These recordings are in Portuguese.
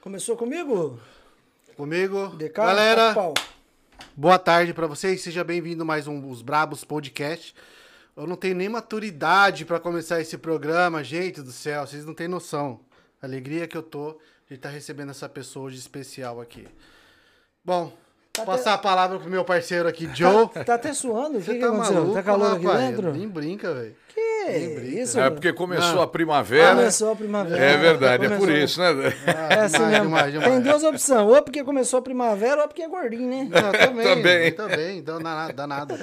Começou comigo? Comigo. DK, Galera, pau. boa tarde pra vocês. Seja bem-vindo mais um Os Brabos Podcast. Eu não tenho nem maturidade pra começar esse programa, gente do céu, vocês não têm noção. A alegria que eu tô de estar recebendo essa pessoa hoje especial aqui. Bom, Tá passar a palavra pro meu parceiro aqui, Joe. Tá até suando? O que, Você que tá maluco, tá calor aqui dentro? Nem brinca, velho. Brinca. isso? É porque começou Não. a primavera. Começou a primavera. É verdade, é por Começou. isso, né? É assim Demais, mesmo. demais, demais. Tem duas opções. Ou porque começou a primavera, ou porque é gordinho, né? Não, também, Também. também, dá nada, dá nada.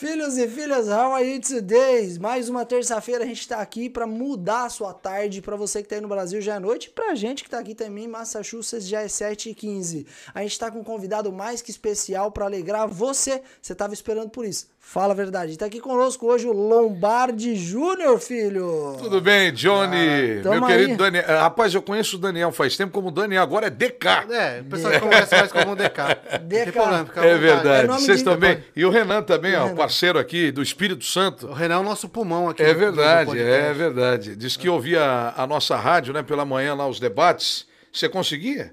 Filhos e filhas, how are you today? Mais uma terça-feira a gente tá aqui pra mudar a sua tarde. Pra você que tá aí no Brasil já é noite. Pra gente que tá aqui também em Massachusetts já é 7h15. A gente tá com um convidado mais que especial pra alegrar você. Você tava esperando por isso. Fala a verdade. Tá aqui conosco hoje o Lombardi Júnior, filho. Tudo bem, Johnny? tamo meu querido aí. Daniel. Ah, Rapaz, eu conheço o Daniel faz tempo como Daniel, agora é DK. É, o pessoal conhece mais como DK. DK. problema, É vontade. verdade. É nome Vocês também. E o Renan também, ó, Renan. Parceiro aqui do Espírito Santo. O Renan é o nosso pulmão aqui. É verdade, é verdade. Diz que ouvia a nossa rádio, né, pela manhã lá, os debates. Você conseguia?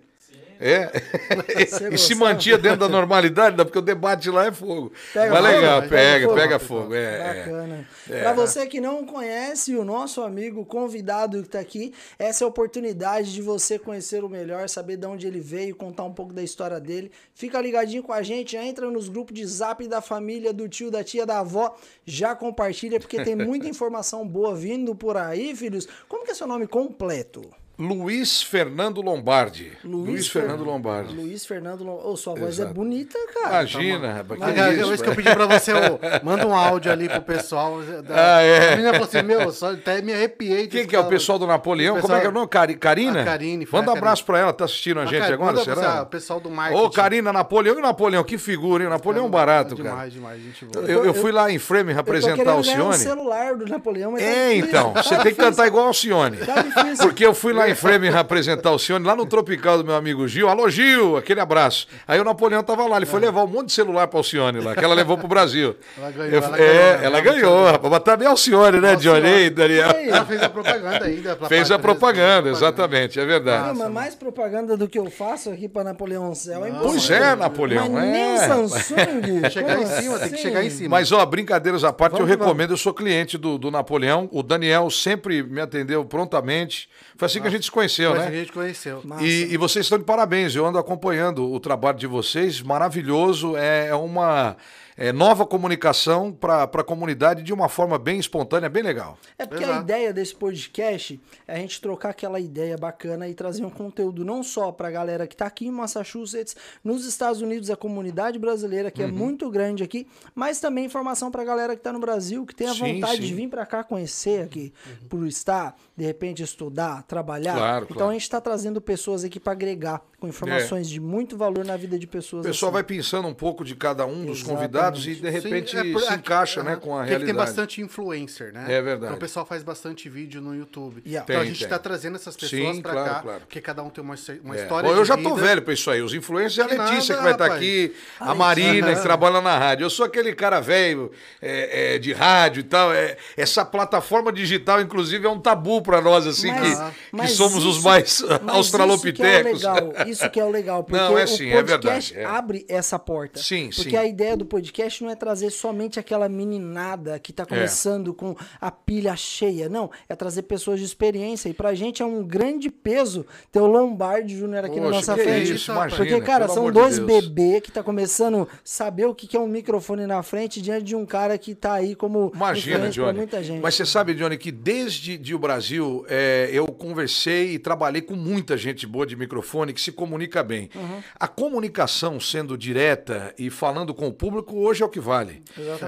É. E se mantinha dentro da normalidade, né, porque o debate lá é fogo. Pega Mas fogo? legal, Pega pega, fogo? pega fogo. É, é. Bacana. Pra você que não conhece o nosso amigo convidado que tá aqui, essa é a oportunidade de você conhecer o melhor, saber de onde ele veio, contar um pouco da história dele. Fica ligadinho com a gente, já entra nos grupos de zap da família, do tio, da tia, da avó, já compartilha, porque tem muita informação boa vindo por aí, filhos. Como que é seu nome completo? Luiz Fernando Lombardi. Luiz, Fer- Fernando Lombardi. Luiz Fernando Lombardi. Ô, sua voz é Exato. bonita, cara. Imagina, rapaz. Mas que a isso, vez que eu pedi pra você, ô, manda um áudio ali pro pessoal. Da... Ah, é. A menina falou assim, meu, só até me arrepiei. de Quem que é o pessoal do Napoleão? O Como é que é o pessoal- nome? Cari- Karina? A Karine, foi Manda a um abraço pra ela, tá assistindo a Ah, gente cara, agora, manda será? o pessoal do marketing. Ô, Karina, Napoleão e Napoleão, que figura, hein? Napoleão barato, cara. Demais, demais, gente boa. Eu, eu fui lá em Frame Eu representar o um Cione. celular do Napoleão, mas tá É, então, Tá você tem que difícil. cantar igual ao Cione. Tá difícil. Porque eu fui lá em Frame representar o Cione, lá no Tropical do meu amigo Gil. Alô, Gil, aquele abraço. Aí o Napoleão tava lá, ele foi levar um monte de celular pra Alcione lá, que ela levou pro Brasil. Ela ganhou, Eu- ela é, ganhou, né? ela ganhou, rapaz. Mas também é Alcione, né, Johnny? Daniel. Ei, Ela fez a propaganda ainda. pra Fez a propaganda, exatamente, é Não, verdade. mas mais propaganda do que eu faço aqui pra Napoleão Céu é impossível. Pois é, Napoleão. Mas nem o é. Samsung. Chegar em cima, tem que assim? chegar em cima. Mas, ó, brincadeiras à parte, Vamos eu recomendo, eu sou cliente do, do Napoleão. O Daniel sempre me atendeu prontamente. Foi assim que a gente se conheceu, Mas né? a gente conheceu. E, e vocês estão de parabéns. Eu ando acompanhando o trabalho de vocês, maravilhoso. É uma é, nova comunicação para a comunidade de uma forma bem espontânea, bem legal. É porque a Exato. ideia desse podcast é a gente trocar aquela ideia bacana e trazer um conteúdo não só pra galera que tá aqui em Massachusetts, nos Estados Unidos, a comunidade brasileira, que é Uhum. muito grande aqui, mas também informação pra galera que tá no Brasil, que tem a Sim, vontade sim. de vir pra cá conhecer aqui, por estar, de repente estudar, trabalhar. Claro, então claro. a gente tá trazendo pessoas aqui pra agregar com informações de muito valor na vida de pessoas. O pessoal assim. vai pensando um pouco de cada um dos Exatamente. convidados e, de repente, Sim, é por- se encaixa né, aham. com a realidade. tem bastante influencer, né? É verdade. Então o pessoal faz bastante vídeo no YouTube. Yeah. Então a Tem, gente tem. está trazendo essas pessoas pra claro, cá, claro. porque cada um tem uma, uma É. história Bom, eu de já tô vida. velho pra isso aí. Os influencers, a Que Letícia nada, que vai estar rapaz. aqui, a A Marina que trabalha na rádio. Eu sou aquele cara velho é, é, de rádio e tal. É, essa plataforma digital, inclusive, é um tabu pra nós, assim, Mas- que, que mas somos os isso- mais mas australopitecos. Isso que é o legal, isso que é o legal, porque Não, é o sim, é podcast verdade, é. abre essa porta. Sim, porque sim. a ideia do podcast não é trazer somente aquela meninada que tá começando com a pilha cheia, não, é trazer pessoas de experiência e pra gente é um grande peso ter o Lombardi Júnior aqui na Poxa, nossa que frente. isso, imagina, porque, cara, são de dois Deus. bebês que tá começando a saber o que que é um microfone na frente diante de um cara que tá aí como Imagina, Johnny. muita gente. Mas você sabe, Johnny, que desde de o Brasil é, eu conversei e trabalhei com muita gente boa de microfone que se comunica bem. Uhum. A comunicação sendo direta e falando com o público hoje é o que vale.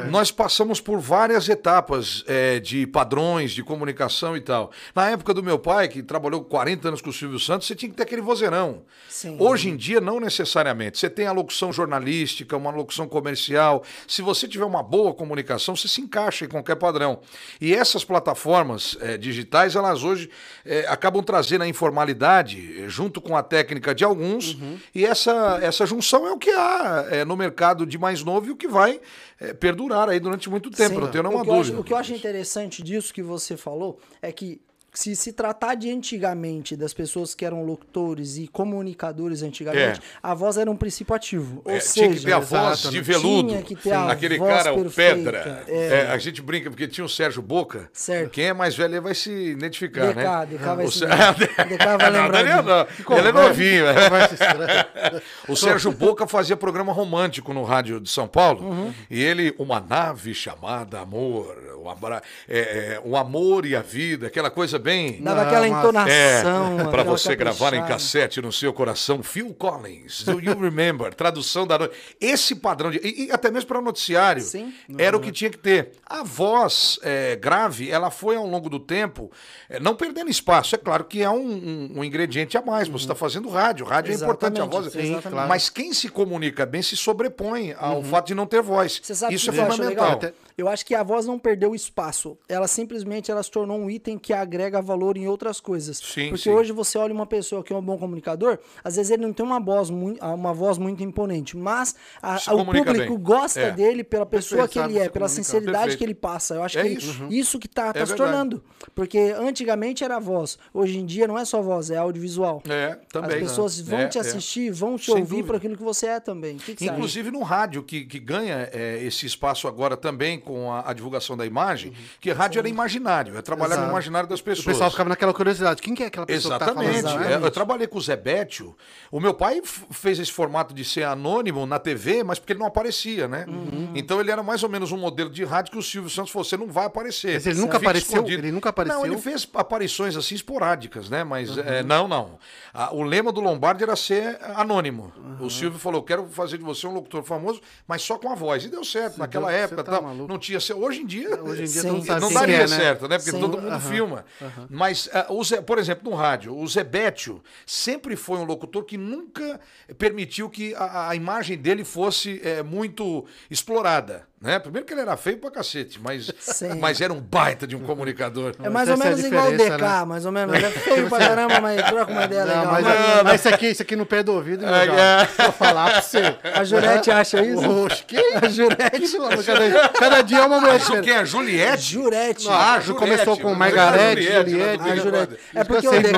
Nós passamos por várias etapas é, de padrões de comunicação e tal. Na época do meu pai, que trabalhou 40 anos com o Silvio Santos, você tinha que ter aquele vozeirão. Sim. Hoje em dia, não necessariamente. Você tem a locução jornalística, uma locução comercial. Se você tiver uma boa comunicação, você se encaixa em qualquer padrão. E essas plataformas eh, digitais, elas hoje eh, acabam trazendo a informalidade eh, junto com a técnica de alguns. E essa, essa junção é o que há eh, no mercado de mais novo e o que vai eh, perdurar aí durante muito tempo, Sim. não tenho nenhuma o eu acho- dúvida. o que eu acho interessante disso que você falou é que se se tratar de antigamente, das pessoas que eram locutores e comunicadores antigamente, a voz era um princípio ativo. Ou É, seja, tinha que ter a voz de veludo. Tinha que ter a Aquele voz cara, o Pedra. é. É, a gente brinca, porque tinha o Sérgio Boca. Certo. Quem é mais velho vai se identificar, DK, né? DK vai O se- DK vai Não, lembrar disso. não. Ele é novinho. né? O Sérgio Boca fazia programa romântico no rádio de São Paulo. Uhum. E ele, uma nave chamada Amor, o, abra- é, é, o amor e a vida, aquela coisa bem. Dava aquela entonação. É, para você gravar em cassete no seu coração, Phil Collins, Do You Remember? Tradução da noite. Esse padrão de. E, e até mesmo para noticiário. Sim. Era o que tinha que ter. A voz é, grave, ela foi ao longo do tempo, é, não perdendo espaço. É claro que é um, um- um ingrediente a mais. Você está fazendo rádio. Rádio é importante. A voz. Exatamente, sim, claro. Mas quem se comunica bem se sobrepõe ao fato de não ter voz. Você sabe Isso é fundamental. Eu acho que a voz não perdeu espaço. Ela simplesmente ela se tornou um item que agrega valor em outras coisas. Sim, Porque sim. hoje você olha uma pessoa que é um bom comunicador, às vezes ele não tem uma voz muito, uma voz muito imponente, mas a- Se o público bem. gosta É. dele pela pessoa Perfeito, que ele sabe é, pela sinceridade Perfeito. que ele passa. Eu acho É que isso. isso que tá, tá se tornando. Porque antigamente era a voz. Hoje em dia não é só voz, é audiovisual. É, também. As pessoas vão É, te é. assistir, vão te Sem ouvir por aquilo que você é também. Que, que? Inclusive no rádio, que, que ganha é, esse espaço agora também com a, a divulgação da imagem, que rádio era imaginário, é trabalhar no Exato. imaginário das O pessoas. pessoal ficava naquela curiosidade. Quem que é aquela pessoa Exatamente. que tá falando? É, né? eu trabalhei com o Zé Bétio. O meu pai fez esse formato de ser anônimo na TV, mas porque ele não aparecia, né? Uhum. Então ele era mais ou menos um modelo de rádio que o Silvio Santos falou: você não vai aparecer. Mas ele nunca apareceu? escondido." Ele nunca apareceu? Não, ele fez aparições assim esporádicas, né? Mas Uhum. é, não, não. Ah, o lema do Lombardi era ser anônimo. Uhum. O Silvio falou: quero fazer de você um locutor famoso, mas só com a voz. E deu certo. Naquela deu- época tá tal, maluco. não tinha. Hoje em dia. Hoje em dia Sim. Não quem daria é, né? certo, né? Porque Sim. todo mundo filma. Mas, o Zé- por exemplo, no rádio, o Zé Bétio sempre foi um locutor que nunca permitiu que a, a imagem dele fosse eh, muito explorada. Né? Primeiro que ele era feio pra cacete, mas, Sim. mas era um baita de um comunicador. É mais ou é menos igual o DK, né? mais ou menos. É feio pra caramba, mas troca uma ideia Não, legal. mas, Mas mas isso aqui, isso aqui no pé do ouvido, meu É, é. Vou falar pra você. A Jurete acha isso? Oxe, que? A Jurete. Cada, cada dia é uma mulher diferente. Quem é? Juliette? Jurete. Ah, Ju Juliette. começou com Margarete, que Juliette. né, A do Jurete. Big É porque o DK,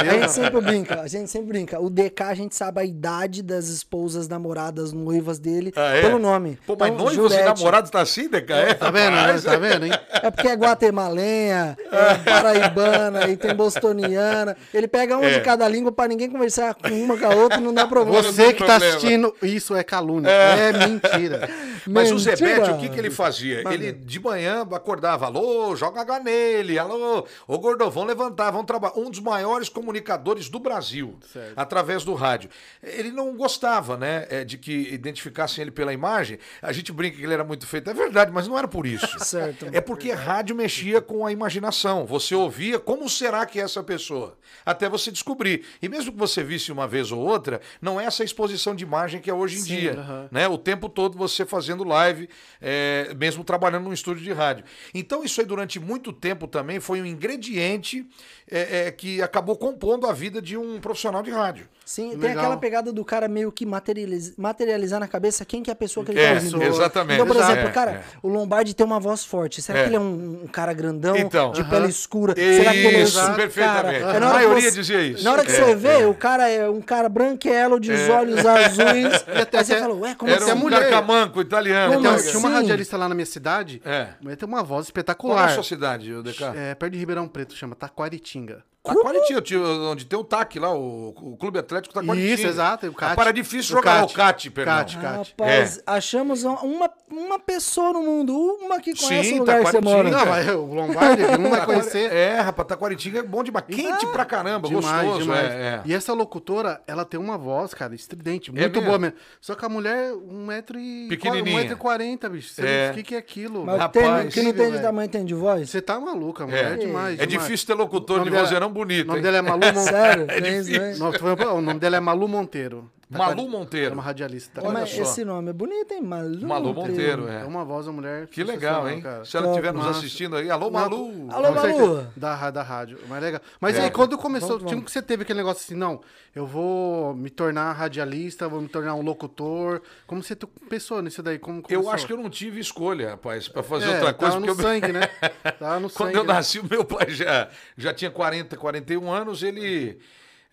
a gente sempre brinca, a gente sempre brinca. O DK, a gente sabe a idade das esposas, namoradas, noivas dele Ah, é? pelo nome. Pô, mas Então, noivos e Jurete. namorados tá assim, Deca? É, Tá vendo? rapaz. Tá vendo, hein? É porque é guatemalenha, é paraibana e tem bostoniana. Ele pega uma É. de cada língua pra ninguém conversar com uma com a outra e não dá problema. Você que tá problema. assistindo, isso é calúnia. É, mentira. Mas o Mentira. Bétio, o que, que ele fazia? Ele de manhã acordava, alô, joga água nele, alô, ô Gordão, vamos levantar, vamos trabalhar. Um dos maiores comunicadores do Brasil, através do rádio. Ele não gostava, né, é, de que identificassem ele pela imagem. A gente brinca que ele era muito feito, é verdade, mas não era por isso. Certo. É porque rádio mexia com a imaginação. Você ouvia como será que é essa pessoa, até você descobrir. E mesmo que você visse uma vez ou outra, não é essa exposição de imagem que é hoje em dia, né? O tempo todo você fazendo live, é, mesmo trabalhando num estúdio de rádio. Então isso aí durante muito tempo também foi um ingrediente é, é, que acabou compondo a vida de um profissional de rádio. Sim, tem Legal. aquela pegada do cara meio que materializ- materializar na cabeça quem que é a pessoa que ele É, tá ouvindo. exatamente. Então, por exemplo, É, cara, é. o Lombardi tem uma voz forte. Será É. que ele é um, um cara grandão, Então. de Aham. pele escura? Será que ele é Isso, esse perfeitamente. Cara? É na A maioria você- dizia isso. Na hora que É, você vê, é. o cara é um cara branquelo, de olhos azuis. aí você até- fala, ué, como Era assim? um mulher. carcamanco italiano. Como Então, assim? tinha uma radialista lá na minha cidade, É. mas tem uma voz Qual é a espetacular. sua cidade, o DK? É, perto de Ribeirão Preto, chama Taquaritinga. Taquaritinga, tio, onde tem o TAC lá, o, o Clube Atlético Taquaritinga. Isso, exato, o CAT. Ah, Para difícil jogar CAT. o CAT, perdão. CAT, CAT. Rapaz, É. achamos uma, uma pessoa no mundo, uma que conhece Sim, o lugar que você mora. Não, mas o Lombardi não vai conhecer. É, rapaz, Taquaritinga é bom demais. Quente pra caramba, Demais, gostoso. demais. É, é. E essa locutora, ela tem uma voz, cara, estridente, muito mesmo? boa mesmo. Só que a mulher, um metro e... Pequenininha. Um metro e quarenta, bicho. Você É. não- O que, que é aquilo? Mas Rapaz, tem, que não tem de tamanho tem de voz? Você tá maluca, mulher. É, demais, É demais. difícil ter locutor de dela- vozeirão bonito. O nome hein? dela é Malu Monteiro. Sério? É né? Não, tu falou, o nome dela é Malu Monteiro. Tá Malu a- Monteiro. É uma radialista. Tá Olha Mas só. esse nome é bonito, hein? Malu. Malu Monteiro, é. É uma voz da mulher. Que legal, hein? cara. Se ela estiver nos assistindo aí. Alô, Malu! Alô, Malu. Da, da rádio. Mas legal. Mas É. aí, quando começou, Vamos, tinha vamos. que você teve aquele negócio assim, não, eu vou me tornar radialista, vou me tornar um locutor. Como você pensou nisso daí? Como Eu começou? acho que eu não tive escolha, rapaz, pra fazer É, outra coisa. Tava Porque no eu... sangue, né? Tava no Quando sangue. eu né? nasci, o meu pai já, já tinha 40, 41 anos, ele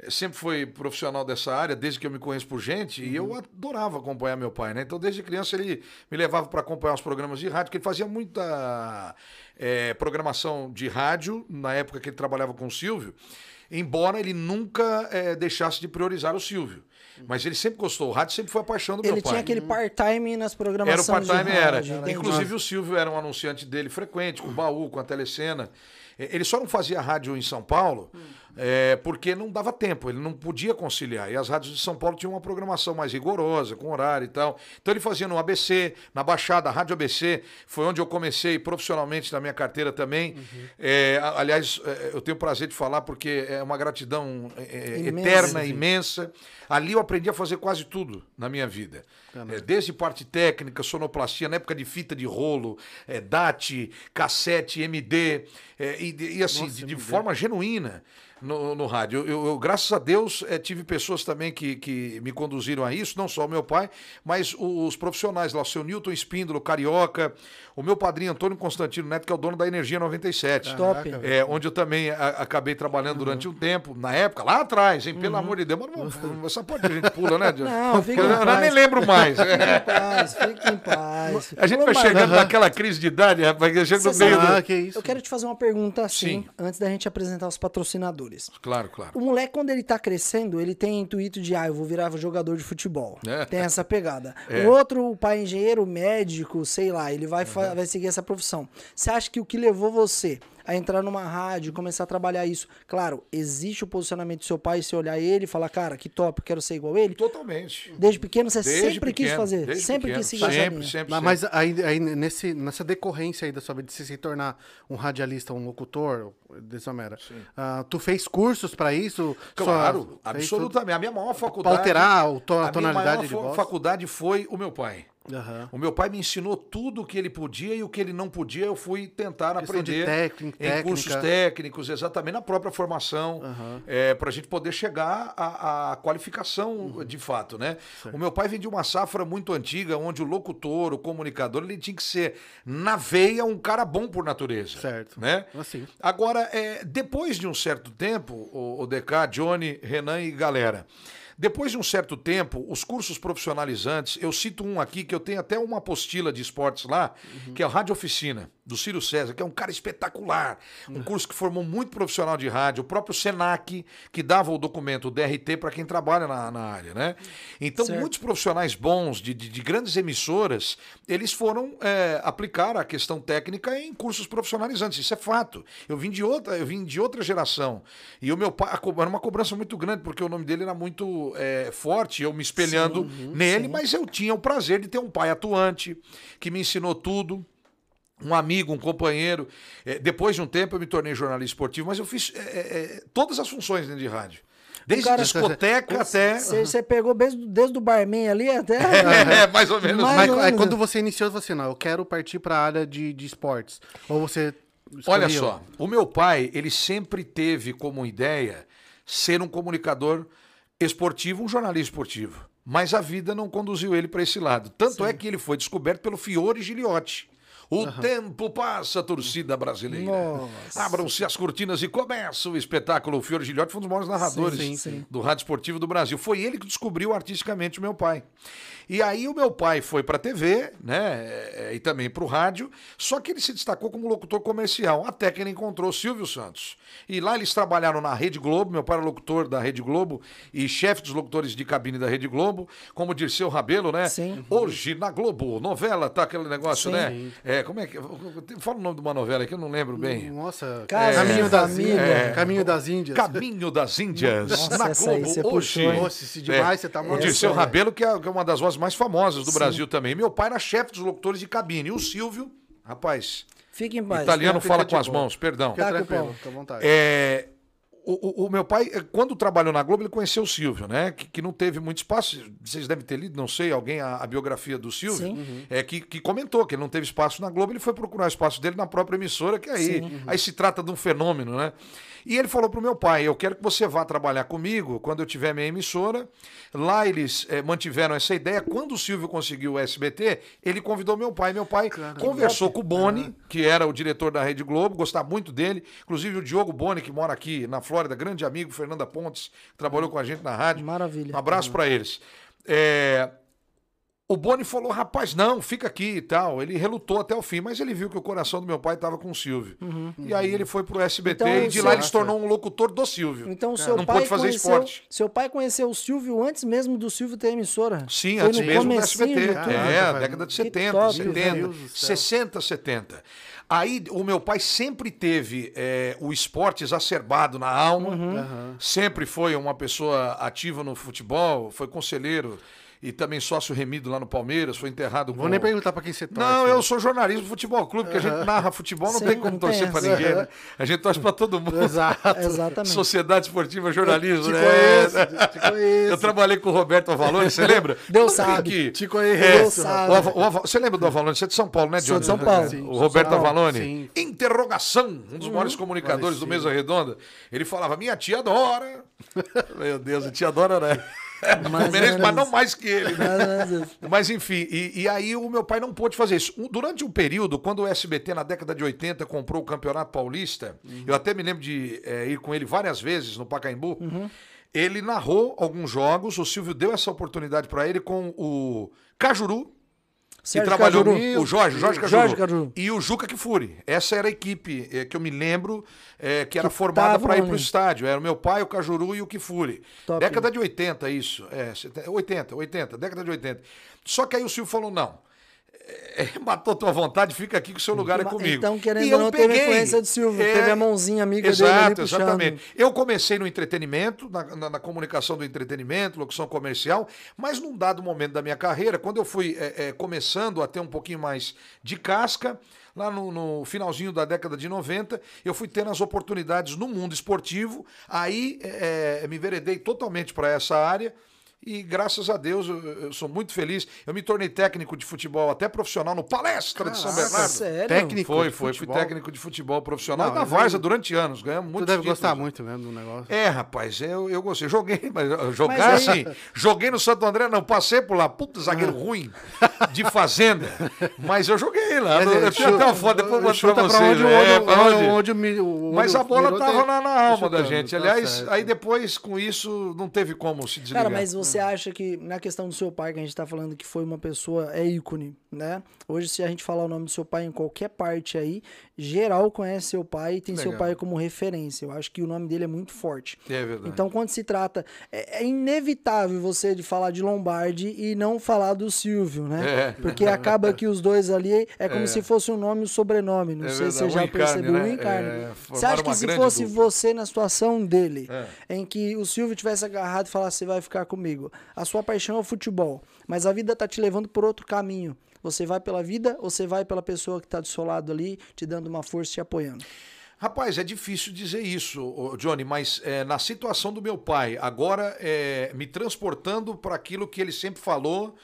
sempre foi profissional dessa área, desde que eu me conheço por gente, e Uhum. eu adorava acompanhar meu pai, né? Então, desde criança, ele me levava para acompanhar os programas de rádio, que ele fazia muita eh, programação de rádio, na época que ele trabalhava com o Silvio, embora ele nunca eh, deixasse de priorizar o Silvio. Mas ele sempre gostou, o rádio sempre foi a paixão do Ele meu pai. tinha aquele part-time nas Era o programações part-time, era. entendi. Inclusive o Silvio era um anunciante dele frequente, com o baú, com a telecena. Eh, Ele só não fazia rádio em São Paulo eh, porque não dava tempo, ele não podia conciliar. E as rádios de São Paulo tinham uma programação mais rigorosa, com horário e tal. Então ele fazia no ABC, na Baixada, Rádio ABC, foi onde eu comecei profissionalmente na minha carteira também. Eh, a- aliás, eh, eu tenho o prazer de falar porque é uma gratidão eh, Imensa. eterna, imensa. Ali eu aprendi a fazer quase tudo na minha vida. É, desde parte técnica, sonoplastia, na época de fita de rolo, é, DAT, cassete, MD, é, e, e assim, Nossa, de, de forma genuína no, no rádio. Eu, eu- graças a Deus, é, tive pessoas também que, que me conduziram a isso, não só o meu pai, mas os profissionais lá, o seu Newton Espíndola, o Carioca, o meu padrinho Antônio Constantino Neto, que é o dono da Energia 97. Top. É, onde eu também a- acabei trabalhando durante um tempo, na época, lá atrás, hein? Pelo amor de Deus. Mas essa parte a gente pula, né? Não, fica em eu, paz. nem lembro mais. Fique em paz, fique em paz. A gente vai chegando naquela crise de idade, rapaz, que chega no Você meio do... Ah, que isso. Eu quero te fazer uma pergunta assim, Sim. antes da gente apresentar os patrocinadores. Claro, claro. O moleque, quando ele tá crescendo, ele tem intuito de, ah, eu vou virar jogador de futebol. É. Tem essa pegada. É. O outro, o pai engenheiro, médico, sei lá, ele vai, fa- vai seguir essa profissão. Você acha que o que levou você a entrar numa rádio, começar a trabalhar isso? Claro, existe o posicionamento do seu pai, você olhar ele e falar, cara, que top, quero ser igual ele. Totalmente. Desde pequeno você Desde sempre quis pequeno, fazer, desde sempre pequeno. quis seguir Sempre, sempre, Mas, sempre. mas aí, aí nesse, nessa decorrência aí da sua vida, de se tornar um radialista, um locutor, dessa maneira, ah, tu fez cursos pra isso? Claro, Sua- absolutamente. A minha maior faculdade... Pra alterar o to- a minha tonalidade maior de voz? faculdade foi o meu pai. Aham. O meu pai me ensinou tudo o que ele podia e o que ele não podia, eu fui tentar aprender técnica, em cursos técnica. técnicos, exatamente na própria formação, Aham. para a gente poder chegar à, à qualificação de fato, né? O meu pai vem de uma safra muito antiga, onde o locutor, o comunicador, ele tinha que ser na veia um cara bom por natureza, Certo. né? Assim. Agora, é, depois de um certo tempo, o, o DK, Johnny, Renan e galera, depois de um certo tempo, os cursos profissionalizantes, eu cito um aqui que eu tenho até uma apostila de esportes lá, que é o Rádio Oficina, do Ciro César, que é um cara espetacular. Um curso que formou muito profissional de rádio, o próprio Senac, que dava o documento, o DRT, para quem trabalha na, na área, né? Então, Certo. muitos profissionais bons, de, de- de grandes emissoras, eles foram é, aplicar a questão técnica em cursos profissionalizantes. Isso é fato. Eu vim de outra, eu vim de outra geração. E o meu pai, era uma cobrança muito grande, porque o nome dele era muito é, forte, eu me espelhando nele, mas eu tinha o prazer de ter um pai atuante, que me ensinou tudo um amigo, um companheiro. É, depois de um tempo eu me tornei jornalista esportivo, mas eu fiz é, é, todas as funções dentro de rádio. Desde cara- discoteca até. Você pegou desde, desde o barman ali até... É, mais ou menos. Mais Mas ou menos. quando você iniciou, você não, eu quero partir pra área de, de esportes. Ou você. Olha escolheu? só, o meu pai, ele sempre teve como ideia ser um comunicador esportivo, um jornalista esportivo. Mas a vida não conduziu ele para esse lado. Tanto é que ele foi descoberto pelo Fiore Giliotti. O tempo passa, torcida brasileira. Abram-se as cortinas e começa o espetáculo. O Fiore Giliotti foi um dos maiores narradores Sim, sim. do rádio esportivo do Brasil. Foi ele que descobriu artisticamente o meu pai. E aí o meu pai foi para a TV, né, eh, e também para o rádio, só que ele se destacou como locutor comercial, até que ele encontrou o Silvio Santos. E lá eles trabalharam na Rede Globo, meu pai era locutor da Rede Globo e chefe dos locutores de cabine da Rede Globo, como Dirceu Rabelo, né? Sim. Hoje na Globo, novela, tá aquele negócio, Sim. né? É, como é que... Fala o nome de uma novela que eu não lembro bem. Nossa, Casa Caminho, das. Índias, É. Caminho das Índias. Caminho das Índias, Nossa, na essa aí Globo, você hoje. puxou? Nossa, se demais, você tá O. Dirceu é- Rabelo, que é que é uma das vozes mais famosas do Brasil também. Meu pai era chefe dos locutores de cabine. E o Silvio, rapaz, Fique em paz. italiano fica fala com as boa. mãos, perdão. Fica Tá tranquilo, fica à vontade. É, o, o, o meu pai, eh, quando trabalhou na Globo, ele conheceu o Silvio, né? Que, que não teve muito espaço. Vocês devem ter lido, não sei, alguém, a, a biografia do Silvio, Sim. é que, que comentou que ele não teve espaço na Globo, ele foi procurar o espaço dele na própria emissora, que aí, aí se trata de um fenômeno, né? E ele falou pro meu pai: Eu quero que você vá trabalhar comigo quando eu tiver minha emissora. Lá eles eh, mantiveram essa ideia. Quando o Silvio conseguiu o SBT, ele convidou meu pai. Meu pai conversou com o Boni, que era o diretor da Rede Globo, gostava muito dele. Inclusive o Diogo Boni, que mora aqui na Flórida, grande amigo, Fernanda Pontes, que trabalhou com a gente na rádio. Maravilha. Um abraço para eles. É, O Boni falou, rapaz, não, fica aqui e tal. Ele relutou até o fim, mas ele viu que o coração do meu pai estava com o Silvio. E aí ele foi pro SBT Então, e de o lá ele se tornou um locutor do Silvio. Então, seu não pai pôde fazer conheceu, esporte. Seu pai conheceu o Silvio antes mesmo do Silvio ter emissora. Sim, Foi antes mesmo do SBT. de tudo. É, Caraca, década de Que 70, top, 70, meu Deus do céu. 60, 70. Aí o meu pai sempre teve é, o esporte exacerbado na alma, Uhum. sempre foi uma pessoa ativa no futebol, foi conselheiro e também sócio remido lá no Palmeiras, foi enterrado Vou com... nem perguntar pra quem você torce. Não, né? eu sou jornalista do futebol clube, porque a gente narra futebol, não Sim, tem como não torcer essa. ninguém, né? A gente torce pra todo mundo. Exato. Exatamente. Sociedade Esportiva Jornalismo, Te né? conheço, te conheço. Eu trabalhei com o Roberto Avalone, você lembra? Deus Não sabe. que- Te conheço. É, Deus sabe. o o você lembra do Avalone? Você é de São Paulo, né, Sou Johnny? de São Paulo. Sim. O Roberto São Paulo. Avalone. Sim. Interrogação, um dos maiores comunicadores do Mesa Redonda. Ele falava, minha tia adora. Meu Deus, a tia adora, né? Mas menos. não mais que ele, né? Mas, Mas enfim, e, e aí o meu pai não pôde fazer isso. Durante um período, quando o SBT, na década de 80, comprou o Campeonato Paulista, eu até me lembro de eh, ir com ele várias vezes no Pacaembu, ele narrou alguns jogos, o Silvio deu essa oportunidade para ele com o Cajuru, que trabalhou Cajuru. o Jorge, Jorge Cajuru, Jorge Cajuru. e o Juca Kifuri. Essa era a equipe eh, que eu me lembro eh, que era Que formada para ir para o estádio. Era o meu pai, o Cajuru e o Kifuri. Top. Década de 80, isso. É, 70, 80, 80, década de 80. Só que aí o Silvio falou: não. É, matou tua vontade, fica aqui que o seu lugar é comigo. Então, querendo E eu não, teve a peguei. influência do Silvio. É, Teve a mãozinha amiga Exato, dele ali puxando. exatamente. Eu comecei no entretenimento, na, na- na comunicação do entretenimento, locução comercial, mas num dado momento da minha carreira, quando eu fui é, é, começando a ter um pouquinho mais de casca, lá no, no finalzinho da década de 90, eu fui tendo as oportunidades no mundo esportivo, aí é, é, me veredei totalmente para essa área. E graças a Deus eu, eu sou muito feliz. Eu me tornei técnico de futebol até profissional no Palestra de São Caraca, Bernardo. sério? Técnico Foi, foi. Fui técnico de futebol profissional Não, mas Varsa durante anos. Ganhamos Tu muito deve gostar muito mesmo do negócio. É, rapaz, eu, eu gostei. Joguei, mas jogar Mas aí- assim. Joguei no Santo André, não. Passei por lá. Puta, zagueiro ruim de fazenda. Mas eu joguei lá. Quer Eu, tenho até uma foto, depois eu chuta pra pra vocês. onde o é, pra onde? onde o mi- o Mas a bola tava tá- na, na alma da gente. tá Aliás, certo. aí depois, com isso, não teve como se desligar. Cara, mas você acha que na questão do seu pai, que a gente tá falando que foi uma pessoa, é ícone, né? Hoje, se a gente falar o nome do seu pai em qualquer parte aí, geral conhece seu pai e tem seu Legal. pai como referência. Eu acho que o nome dele é muito forte. É verdade. Então, quando se trata. É, é inevitável você de falar de Lombardi e não falar do Silvio, né? É. Porque acaba que os dois ali é como se fosse um nome e um sobrenome. Não É sei se verdade, você já encarne, percebeu. né? Um encarne. É, você acha que se fosse dupla. você na situação dele, É. em que o Silvio tivesse agarrado e falasse, você vai ficar comigo. A sua paixão é o futebol, mas a vida tá te levando por outro caminho. Você vai pela vida ou você vai pela pessoa que tá do seu lado ali, te dando uma força e te apoiando? Rapaz, é difícil dizer isso, Johnny, mas é, na situação do meu pai, agora é, me transportando para aquilo que ele sempre falou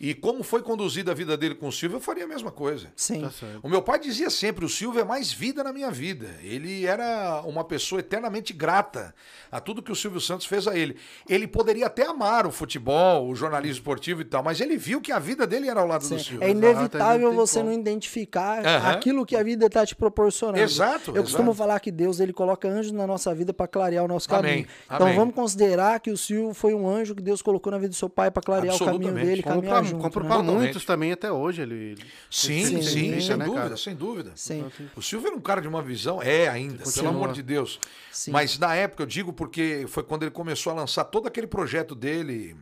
e como foi conduzida a vida dele com o Silvio, eu faria a mesma coisa. Sim. Tá certo. O meu pai dizia sempre: o Silvio é mais vida na minha vida. Ele era uma pessoa eternamente grata a tudo que o Silvio Santos fez a ele. Ele poderia até amar o futebol, o jornalismo esportivo e tal, mas ele viu que a vida dele era ao lado do Sim. Silvio. É inevitável você como. não identificar Aham. aquilo que a vida está te proporcionando. Exato, Eu costumo exato. falar que Deus ele coloca anjos na nossa vida para clarear o nosso Amém, caminho. Então amém. vamos considerar que o Silvio foi um anjo que Deus colocou na vida do seu pai para clarear o caminho dele, caminhar junto. como né? Totalmente. muitos também até hoje. Ele, ele- Sim, ele sim, tem sem né, dúvida, cara? sem dúvida. Sim. O Silvio era um cara de uma visão, é ainda, pelo amor de Deus. Sim. Mas na época, eu digo porque foi quando ele começou a lançar todo aquele projeto dele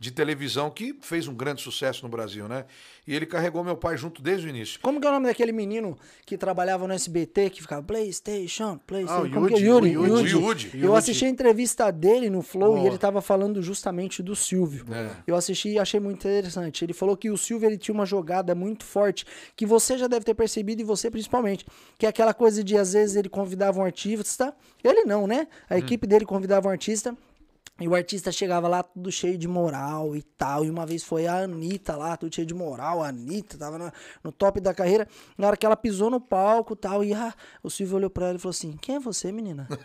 de televisão que fez um grande sucesso no Brasil, né? E ele carregou meu pai junto desde o início. Como que é o nome daquele menino que trabalhava no SBT, que ficava PlayStation, PlayStation? Ah, o que é? Yudi, Yuri, o Yudi. Yudi. Yudi. Eu assisti a entrevista dele no Flow Boa. e ele tava falando justamente do Silvio. É. Eu assisti e achei muito interessante. Ele falou que o Silvio ele tinha uma jogada muito forte, que você já deve ter percebido, e você principalmente, que é aquela coisa de às vezes ele convidava um artista, ele não, né? A Hum. equipe dele convidava um artista. E o artista chegava lá tudo cheio de moral e tal. E uma vez foi a Anitta lá, tudo cheio de moral. A Anitta tava na- no top da carreira. Na hora que ela pisou no palco e tal, e ah, o Silvio olhou pra ela e falou assim: Quem é você, menina?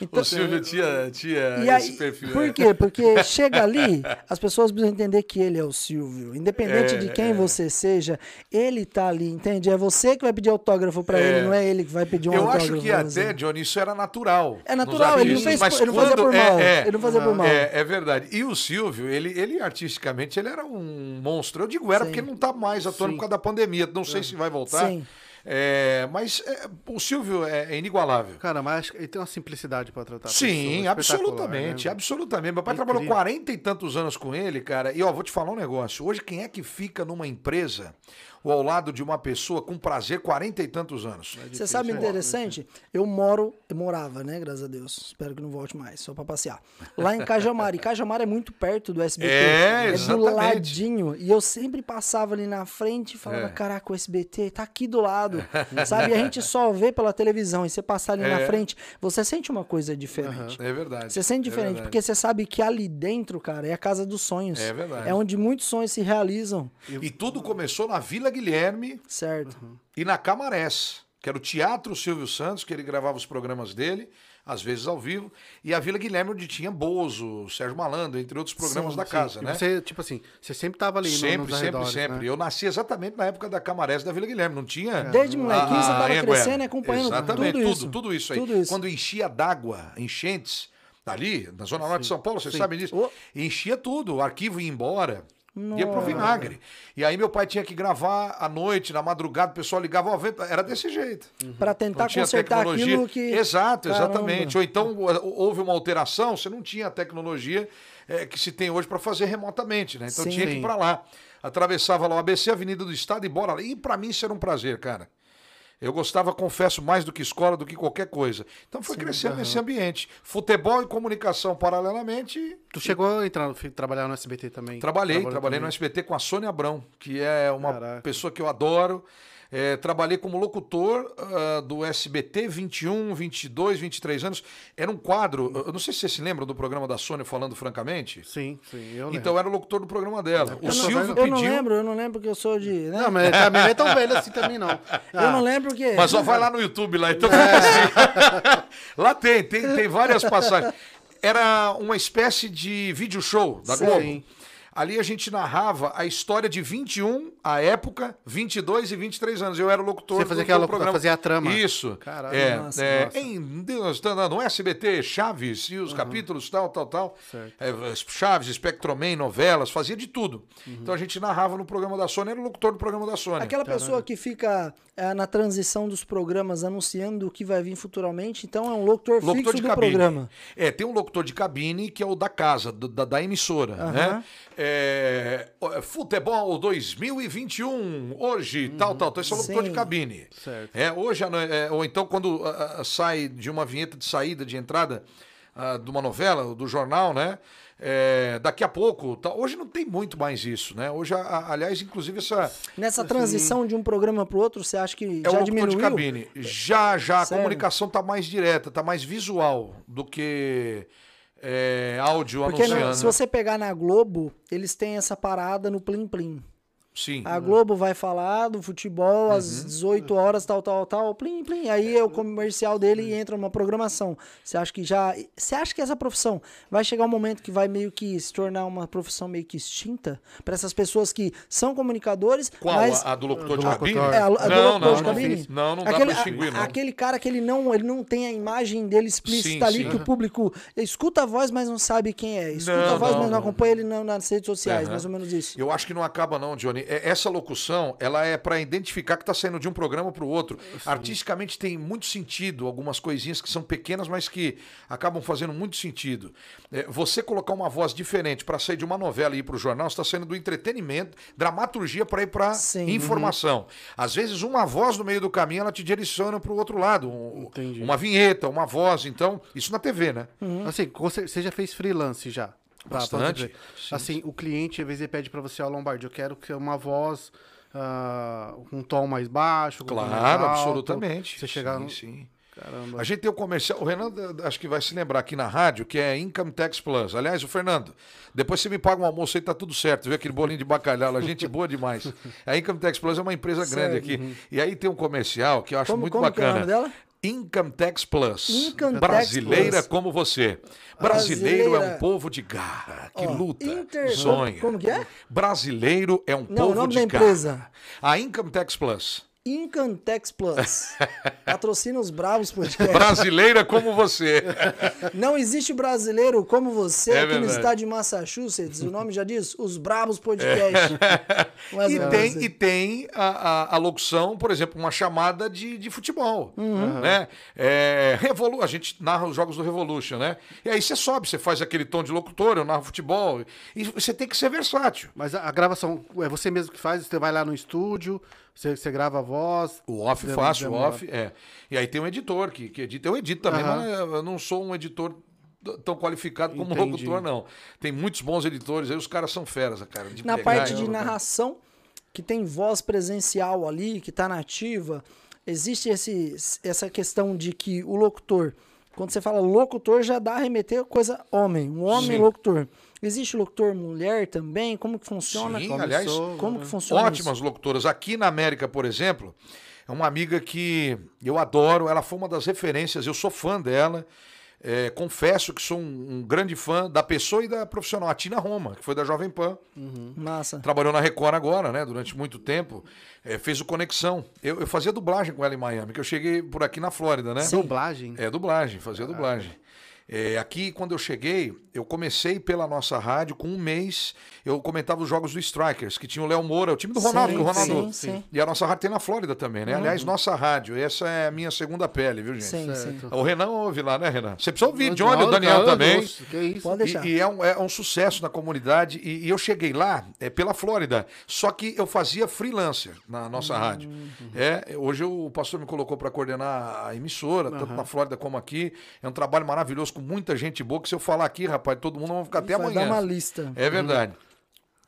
Então- o Silvio tinha, tinha E esse aí, perfil. por é. quê? Porque chega ali, as pessoas precisam entender que ele é o Silvio. Independente É, de quem é. você seja, ele tá ali, entende? É você que vai pedir autógrafo pra É. ele, não é ele que vai pedir um Eu autógrafo. acho que até. Johnny, isso era natural. É natural, ele não, fez, ele não fazia por mal. É, é, ele não fazia por mal. É, é verdade. E o Silvio, ele, ele artisticamente, ele era um monstro. Eu digo era Sim. porque não tá mais atuando por causa da pandemia. Não sei se vai voltar. Sim. É, mas é, o Silvio é, é inigualável. Cara, mas acho que ele tem uma simplicidade pra tratar. Sim, absolutamente, né? absolutamente. Meu pai Incrível. trabalhou 40 e tantos anos com ele, cara. E ó, vou te falar um negócio. Hoje, quem é que fica numa empresa ou ao lado de uma pessoa com prazer 40 e tantos anos? Você sabe interessante? Eu moro, eu morava, né? Graças a Deus. Espero que não volte mais, só pra passear. Lá em Cajamar. E Cajamar é muito perto do SBT. É, do exatamente. ladinho. E eu sempre passava ali na frente e falava: É. caraca, o SBT tá aqui do lado. sabe? E a gente só vê pela televisão. E você passar ali na É. frente, você sente uma coisa diferente. É verdade. Você sente é diferente, verdade. porque você sabe que ali dentro, cara, é a casa dos sonhos. É verdade. É onde muitos sonhos se realizam. E tudo começou na Vila Guilherme Certo. e na Camarés, que era o Teatro Silvio Santos, que ele gravava os programas dele, às vezes ao vivo, e a Vila Guilherme, onde tinha Bozo, Sérgio Malandro, entre outros programas Sim, da casa, E né? Você, tipo assim, você sempre tava ali no- Sempre, nos sempre, arredores, sempre. né? Eu nasci exatamente na época da Camarés da Vila Guilherme, não tinha. Desde molequinho você tava Anhanguera. crescendo e acompanhando Exatamente, tudo tudo, isso. tudo isso aí. Tudo isso. Quando enchia d'água, enchentes, ali, na Zona Norte de São Paulo, vocês sabem disso. Oh. Enchia tudo, o arquivo ia embora. Ia pro Nossa. vinagre. E aí meu pai tinha que gravar à noite, na madrugada, o pessoal ligava. Era desse jeito. Pra tentar Não tinha consertar tecnologia. aquilo que. Exato, Caramba. exatamente. Ou então houve uma alteração, você não tinha a tecnologia eh, que se tem hoje para fazer remotamente, né? Então Sim. tinha que ir para lá. Atravessava lá o ABC, Avenida do Estado e bora lá. E para mim isso era um prazer, cara. Eu gostava, confesso, mais do que escola, do que qualquer coisa. Então foi crescendo nesse ambiente. Futebol e comunicação paralelamente. Tu chegou a entrar, trabalhar no SBT também? Trabalhei, trabalhei no também. SBT com a Sônia Abrão, que é uma Caraca. pessoa que eu adoro. É, trabalhei como locutor ah, do SBT 21, 22, 23 anos. Era um quadro, eu não sei se você se lembra do programa da Sônia falando francamente. Sim, sim, eu lembro. Então eu era o locutor do programa dela. O Eu não- Silvio eu pediu. não lembro, eu não lembro porque eu sou de. né? Não, mas também não é tão velho assim também, não. Eu Ah, não lembro porque. Mas só vai lá no YouTube lá, então fica assim. lá tem, tem, tem várias passagens. Era uma espécie de vídeo show da Sim. Ali a gente narrava a história de 21, a época, 22 e 23 anos. Eu era o locutor Você fazia do, aquela do programa. fazia a trama. Isso. Caralho, é, nossa, é, nossa. Em Deus, no SBT, Chaves e os capítulos, tal, tal, tal. Certo. É, Chaves, Spectroman, novelas, fazia de tudo. Uhum. Então a gente narrava no programa da Sônia, era o locutor do programa da Sônia. Aquela pessoa que fica é, na transição dos programas anunciando o que vai vir futuramente, então é um locutor, Locutor fixo de do cabine. programa. É, tem um locutor de cabine que é o da casa, do- da, da emissora, né? É, ó, futebol 2021, hoje, tal, tal. Então esse é o locutor de cabine. Certo. É, hoje, é, ou então quando ah, ah, sai de uma vinheta de saída, de entrada ah, de uma novela, do jornal, né? É, daqui a pouco, tá, hoje não tem muito mais isso, né? Hoje, a- a- aliás, inclusive essa Nessa transição de um programa pro outro, você acha que é o já diminuiu? de cabine. Já, já, a Sério? comunicação tá mais direta, tá mais visual do que é, áudio Porque anunciando. se você pegar na Globo, eles têm essa parada no Plim Plim. Sim. A Globo vai falar do futebol às 18 horas, tal, tal, tal, plim, plim. Aí é o comercial dele e entra uma programação. Você acha que já. Você acha que essa profissão vai chegar um momento que vai meio que se tornar uma profissão meio que extinta? Para essas pessoas que são comunicadores, Qual? mas. A, a do locutor Do de cabine? É, a, a do não, locutor não, de não, cabine? não, não dá aquele, pra distinguir, a- não. Aquele cara que ele não, ele não tem a imagem dele explícita Sim, ali, sim. que o público escuta a voz, mas não sabe quem é. Escuta Não, a voz, não, mas não não. acompanha ele não, nas redes sociais, mais ou menos isso. Eu acho que não acaba, não, Johnny. É, essa locução ela é para identificar que está saindo de um programa para o outro. Artisticamente tem muito sentido algumas coisinhas que são pequenas, mas que acabam fazendo muito sentido. É, você colocar uma voz diferente para sair de uma novela e ir para o jornal está saindo do entretenimento, dramaturgia para ir para Sim. informação. Às vezes uma voz no meio do caminho ela te direciona para o outro lado, um- uma vinheta, uma voz. Então isso na TV, né? Assim, você você já fez freelance já? Bastante. fazer. Assim, o cliente, às vezes, ele pede pra você, ó, Lombardi, eu quero que uma voz com um tom mais baixo. um tom mais Claro, alto. absolutamente. Você chegar sim, no... sim. Caramba. A gente tem o comercial. O Renan eh, acho que vai se lembrar aqui na rádio, que é Income Tax Plus. Aliás, o Fernando, depois você me paga um almoço aí, tá tudo certo. Viu aquele bolinho de bacalhau? A gente boa demais. A Income Tax Plus é uma empresa grande aqui. E aí tem um comercial que eu acho Como- muito como que é o bacana. nome dela? Income Tax Plus. Income Tax Brasileira Plus. como você. Brasileiro é Brasileira. um povo de garra, que Ó, luta, Inter- sonha. Como que é? Brasileiro é um Não, o povo nome de da garra. empresa. A Income Tax Plus. Incantex Plus. Patrocina os Bravos Podcast. Brasileira como você. Não existe brasileiro como você É aqui no verdade. estado de Massachusetts. O nome já diz? Os Bravos Podcast. Mais E tem, assim. e tem a, a, a locução, por exemplo, uma chamada de, de futebol. Uhum. Né? É, Revolu a gente narra os jogos do Revolution, né? E aí você sobe, você faz aquele tom de locutor, eu narro futebol. E você tem que ser versátil. Mas a, a gravação, é você mesmo que faz? Você vai lá no estúdio, você, você grava a voz? O off Dem- fácil, o demora. off, é. E aí tem um editor que, que edita. Eu edito também, Aham. mas eu não sou um editor tão qualificado como Entendi. locutor, não. Tem muitos bons editores, aí os caras são feras, cara. de Na pegar parte de narração, que tem voz presencial ali, que tá nativa, existe esse, essa questão de que o locutor, quando você fala locutor, já dá a remeter a coisa homem, um homem Sim. locutor. Existe locutor mulher também? Como que funciona? Sim, como, aliás, como que funciona Ótimas isso? locutoras. Aqui na América, por exemplo, é uma amiga que eu adoro. Ela foi uma das referências. Eu sou fã dela. É, confesso que sou um, um grande fã da pessoa e da profissional. A Tina Roma, que foi da Jovem Pan. Massa. Trabalhou na Record agora, né? Durante muito tempo. É, fez o Conexão. Eu, eu fazia dublagem com ela em Miami, que eu cheguei por aqui na Flórida, né? Dublagem? É, dublagem, fazia dublagem. É, aqui, quando eu cheguei, eu comecei pela nossa rádio, com um mês, eu comentava os jogos do Strikers, que tinha o Léo Moura, o time do Ronaldo, Sim, que o Ronaldo. sim, sim. E a nossa rádio tem na Flórida também, né? Aliás, nossa rádio, essa é a minha segunda pele, viu, gente? Sim, sim. O Renan ouve lá, né, Renan? Você precisa ouvir, Johnny, o não, Daniel não, também. Que isso? Pode deixar. E, e é, um, é um sucesso na comunidade. E, e eu cheguei lá é, pela Flórida. Só que eu fazia freelancer na nossa rádio. É, hoje o pastor me colocou para coordenar a emissora, tanto na Flórida como aqui. É um trabalho maravilhoso com muita gente boa. Que se eu falar aqui, rapaz, todo mundo vai ficar até Vai amanhã. dar uma lista. É verdade.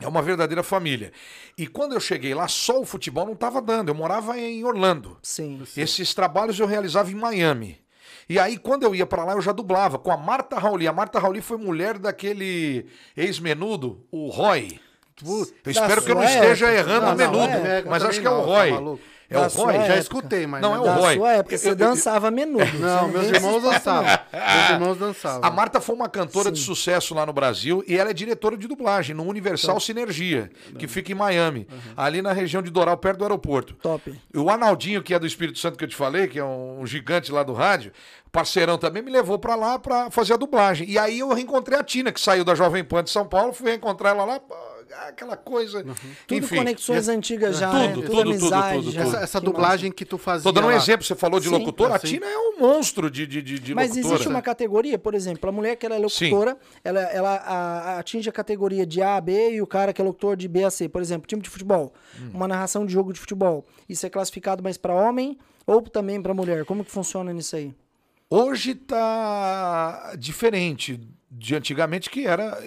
É uma verdadeira família. E quando eu cheguei lá, só o futebol não estava dando. Eu morava em Orlando. Sim. Esses trabalhos eu realizava em Miami. E aí, quando eu ia pra lá, eu já dublava com a Marta Rauli. A Marta Rauli foi mulher daquele ex-menudo, o Roy. Eu espero que eu não esteja errando Não, o não, menudo, é, eu mas acho que é o não, tá Roy. maluco? É o Da sua Roy? época. Já escutei, mas Não, é o Da Roy. sua época, você eu- eu- dançava menudo. Não, meus irmãos dançavam. Meus irmãos dançavam. A Marta foi uma cantora de sucesso lá no Brasil e ela é diretora de dublagem no Universal Sinergia, que fica em Miami, ali na região de Doral, perto do aeroporto. Top. O Arnaldinho, que é do Espírito Santo que eu te falei, que é um gigante lá do rádio, parceirão também, me levou pra lá pra fazer a dublagem. E aí eu reencontrei a Tina, que saiu da Jovem Pan de São Paulo, fui reencontrar ela lá, aquela coisa. Tudo Enfim. conexões antigas já, Tudo, né? tudo, Tudo, tudo, amizade. tudo, já. tudo. Essa, essa Que dublagem que tu fazia. Tô dando um lá. exemplo, você falou de Sim, locutor, a assim. Tina é um monstro de, de, de, de Mas locutora. existe uma categoria, por exemplo, a mulher que ela é locutora, ela, ela a- a- atinge a categoria de A a B e o cara que é locutor de B a C. Por exemplo, time de futebol, Hum. uma narração de jogo de futebol. Isso é classificado mais para homem ou também para mulher? Como que funciona nisso aí? Hoje tá diferente de antigamente, que era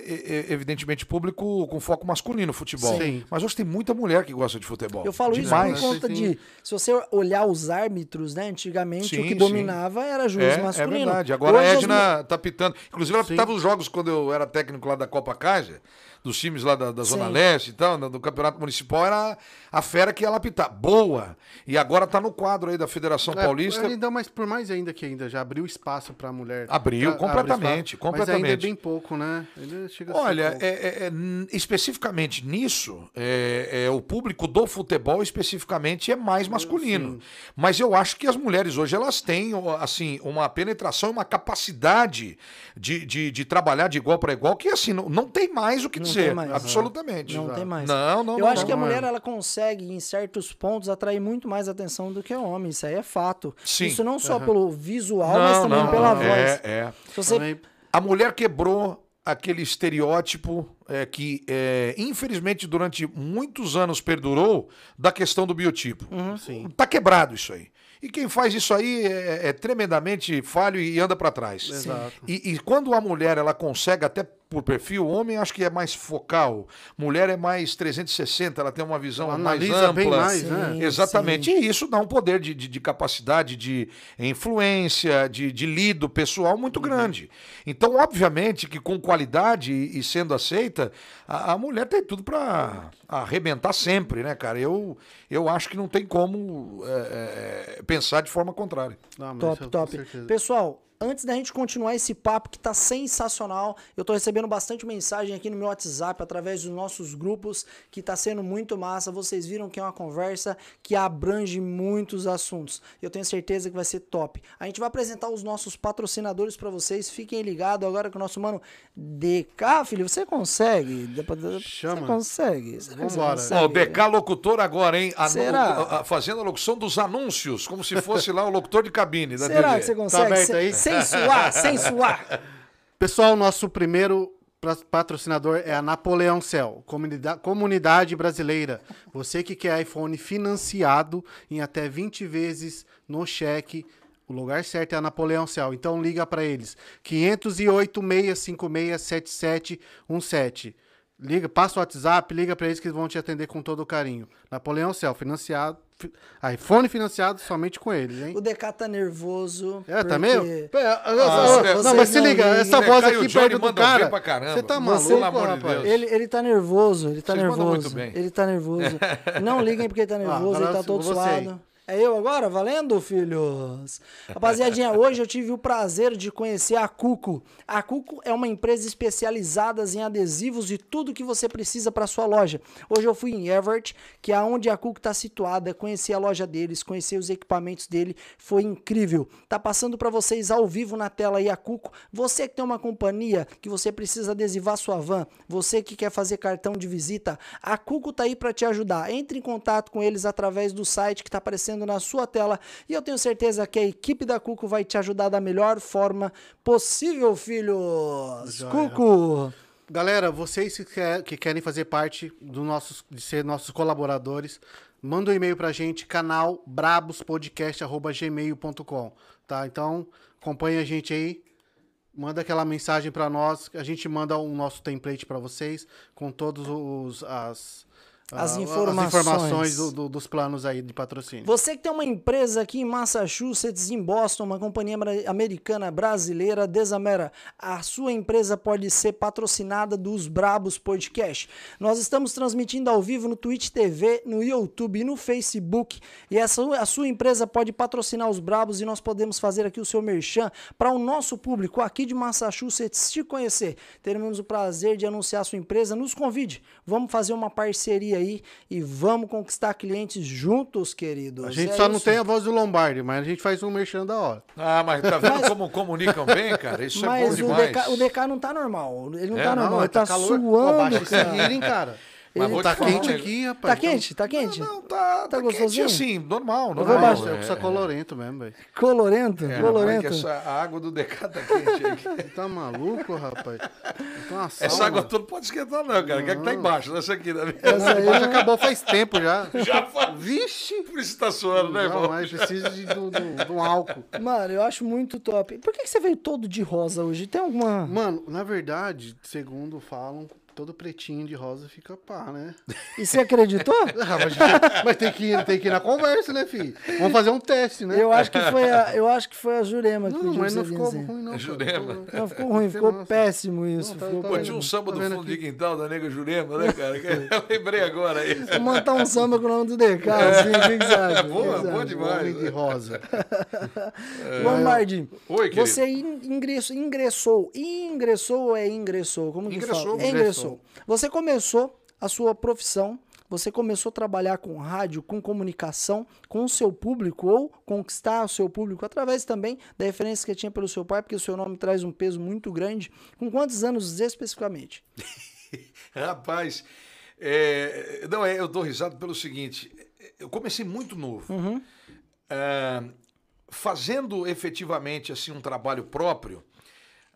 evidentemente público com foco masculino, futebol. Sim. Mas hoje tem muita mulher que gosta de futebol. Eu falo Demais. isso por conta Sim. de. Se você olhar os árbitros, né? Antigamente, Sim, o que sim. dominava era juiz É, é masculino. verdade. Agora Hoje a as Edna tá pitando. Inclusive, ela pitava os jogos quando eu era técnico lá da Copa Kaiser, dos times lá da, da Zona Sim. Leste e tal, do, Campeonato Municipal, era a fera que ia lá pitar. Boa! E agora tá no quadro aí da Federação É, Paulista. Ainda, mas por mais ainda que ainda já abriu espaço pra mulher. Abriu, Já completamente, espaço, Mas completamente. Bem pouco, né? Ele chega a ser Olha, pouco. é- é- é, especificamente nisso, é, é, o público do futebol especificamente é mais masculino. Mas eu acho que as mulheres hoje elas têm assim uma penetração, uma capacidade de, de, de trabalhar de igual para igual que assim não, não tem mais o que Não dizer, tem mais. absolutamente. Não tem mais. Não, não. Eu não, acho não. que a não é. mulher ela consegue, em certos pontos, atrair muito mais atenção do que o homem. Isso aí é fato. Sim. Isso não só pelo visual, mas também pela voz. É, é. Se você Também- A mulher quebrou aquele estereótipo é, que, é, infelizmente, durante muitos anos perdurou da questão do biotipo. Sim. Tá quebrado isso aí. E quem faz isso aí é, é tremendamente falho e anda para trás. Exato. E, e quando a mulher ela consegue até por perfil, o homem acho que é mais focal, mulher é mais 360, ela tem uma visão Ela mais analisa ampla. bem mais, Sim, né? Exatamente. E isso dá um poder de, de, de capacidade, de influência, de, de lido pessoal muito grande. Então, obviamente, que com qualidade e, sendo aceita, a, a mulher tem tudo para arrebentar sempre, né, cara? Eu, eu acho que não tem como é, é, pensar de forma contrária. Não, mas Top, top. Pessoal, antes da gente continuar esse papo que tá sensacional, eu tô recebendo bastante mensagem aqui no meu WhatsApp através dos nossos grupos, que tá sendo muito massa. Vocês viram que é uma conversa que abrange muitos assuntos. Eu tenho certeza que vai ser top. A gente vai apresentar os nossos patrocinadores para vocês. Fiquem ligados agora que o nosso mano DK, filho, você consegue? Pra- Você Chama. consegue? Você Vambora. consegue? Ó, o DK locutor agora, hein? A- Será? fazendo a locução dos anúncios, como se fosse lá o locutor de cabine da Será TV. que você consegue? aberto sem, aí? sem suar, sem suar. Pessoal, nosso primeiro patrocinador é a Napoleão Cell, comunidade, brasileira. Você que quer iPhone financiado em até 20 vezes no cheque, o lugar certo é a Napoleão Cell. Então liga para eles. 508 656 7717. Liga, passa o WhatsApp, liga para eles que vão te atender com todo carinho. Napoleão Cell, financiado, fi- iPhone financiado somente com eles, hein? O DK tá nervoso. É, tá porque meio? Pé, Ah, não, vocês mas se não liga, ligam. essa voz aqui perto do cara. pra caramba. Você tá Você, maluco, pelo amor de? Deus. Ele, ele tá nervoso, ele tá Vocês nervoso. muito bem. Ele tá nervoso. Não liguem porque ele tá nervoso, agora ele tá todo você. É eu agora? Valendo, filhos? Rapaziadinha, hoje eu tive o prazer de conhecer a Cuco. A Cuco é uma empresa especializada em adesivos e tudo que você precisa para sua loja. Hoje eu fui em Everett, que é onde a Cuco está situada, conheci a loja deles, conheci os equipamentos dele, foi incrível. Tá passando para vocês ao vivo na tela aí a Cuco. Você que tem uma companhia que você precisa adesivar sua van, você que quer fazer cartão de visita, a Cuco tá aí para te ajudar. Entre em contato com eles através do site que tá aparecendo na sua tela e eu tenho certeza que a equipe da Cuco vai te ajudar da melhor forma possível, filhos. Joia. Cuco. Galera, vocês que, quer- que querem fazer parte do nossos, de ser nossos colaboradores, manda um e-mail pra gente, canal brabospodcast.gmail.com, tá? Então, acompanha a gente aí, manda aquela mensagem pra nós, a gente manda o nosso template pra vocês, com todos os... As, As ah, informações. informações do- do- dos planos aí de patrocínio. Você que tem uma empresa aqui em Massachusetts, em Boston, uma companhia ameri- americana brasileira, Desamera, a sua empresa pode ser patrocinada dos Brabos Podcast. Nós estamos transmitindo ao vivo no Twitch TV, no YouTube e no Facebook. E essa, a sua empresa pode patrocinar os Brabos e nós podemos fazer aqui o seu merchan para o nosso público aqui de Massachusetts te conhecer. Teremos o prazer de anunciar a sua empresa. Nos convide. Vamos fazer uma parceria aí e vamos conquistar clientes juntos, queridos. A gente É só não isso. tem a voz do Lombardi, mas a gente faz um merchan da hora. Ah, mas tá vendo como comunicam bem, cara? Isso é bom Mas o demais. DK, o DK não tá normal. Ele não É, tá não, normal, ele tá, calor. Pô, suando, baixa esse cara. healing, cara. Mas vou Tá falar quente aqui, rapaz. Tá quente? Tá quente? Não, tá, Tá tá quente gostosinho? assim, normal, vou normal. Eu é. preciso colorento mesmo, velho. Colorento? É, colorento. que essa, a água do DK tá quente aqui. Tá maluco, rapaz? Uma Essa água toda não pode esquentar, não, cara. Quer que tá embaixo, essa aqui, né? Essa aí já não- acabou faz tempo já. Já faz. Vixe! Por isso tá suando, né, Não, irmão? mas precisa de, do, do- de um álcool. Mano, eu acho muito top. Por que, que você veio todo de rosa hoje? Tem alguma. Mano, na verdade, segundo falam, todo pretinho de rosa fica pá, né? E você acreditou? Ah, mas, mas tem, que ir, tem que ir na conversa, né, filho? Vamos fazer um teste, né? Eu acho que foi a, eu acho que foi a Jurema que Não, pediu mas não ficou assim. ruim, não. cara. Jurema. Não, ficou ruim, ficou Nossa. péssimo isso. Não, tá- ficou tá- Pô, péssimo. tinha um samba Tô do fundo de aqui. quintal da Nega Jurema, né, cara? Eu lembrei agora aí. Vou montar um samba com o nome do DK, assim, o que que você acha? Boa, boa acha? demais. Homem de rosa. Lombardi, Oi, querido. você in- ingressou, ingressou, ingressou ou é ingressou? Como que Ingressou. fala? É, Ingressou. Ingressou. Você começou a sua profissão, você começou a trabalhar com rádio, com comunicação, com o seu público ou conquistar o seu público através também da referência que tinha pelo seu pai, porque o seu nome traz um peso muito grande. Com quantos anos especificamente? Rapaz, é, não, é, eu dou risada pelo seguinte: eu comecei muito novo. É, fazendo efetivamente assim um trabalho próprio,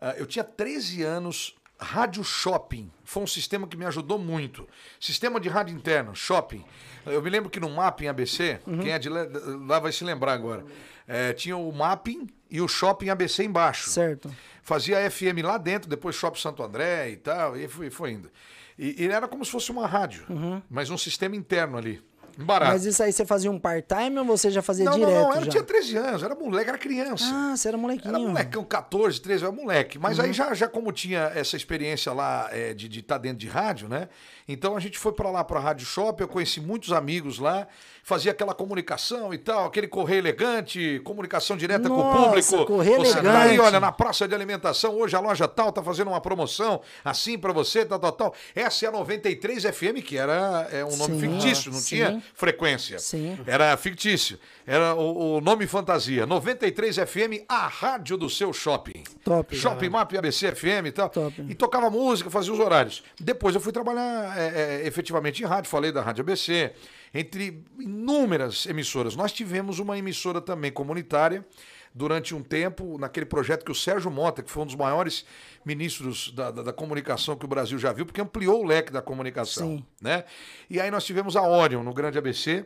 ah, eu tinha 13 anos. Rádio Shopping foi um sistema que me ajudou muito. Sistema de rádio interno, shopping. Eu me lembro que no Mapping ABC, quem é de lá, vai se lembrar agora, é, tinha o Mapping e o Shopping ABC embaixo. Certo. Fazia FM lá dentro, depois Shopping Santo André e tal, e foi, foi indo. E, e era como se fosse uma rádio, mas um sistema interno ali. Barato. Mas isso aí você fazia um part-time ou você já fazia não, direto não, não, eu já? tinha 13 anos, era moleque, era criança. Ah, você era molequinho. Era molecão, 14, 13, era moleque. Mas Uhum. aí já, já como tinha essa experiência lá é, de estar dentro de rádio, né? Então a gente foi pra lá pra Rádio Shop, eu conheci muitos amigos lá, fazia aquela comunicação e tal, aquele correio elegante, comunicação direta com o Nossa, público. correio você tá aí, elegante. olha, na praça de alimentação, hoje a loja tal tá fazendo uma promoção assim pra você, tal, tal, tal. Essa é a 93 FM, que era é, um nome Sim, fictício, não sim. tinha frequência. Sim. Era fictício. Era o, o nome fantasia. 93 FM, a rádio do seu shopping. Top. Shopping Map ABC FM e tal. Top. E tocava música, fazia os horários. Depois eu fui trabalhar é, é, efetivamente em rádio, falei da Rádio ABC, entre inúmeras emissoras. Nós tivemos uma emissora também comunitária durante um tempo, naquele projeto que o Sérgio Mota, que foi um dos maiores ministros da, da- da comunicação que o Brasil já viu, porque ampliou o leque da comunicação. Sim. Né? E aí nós tivemos a Orion no Grande ABC,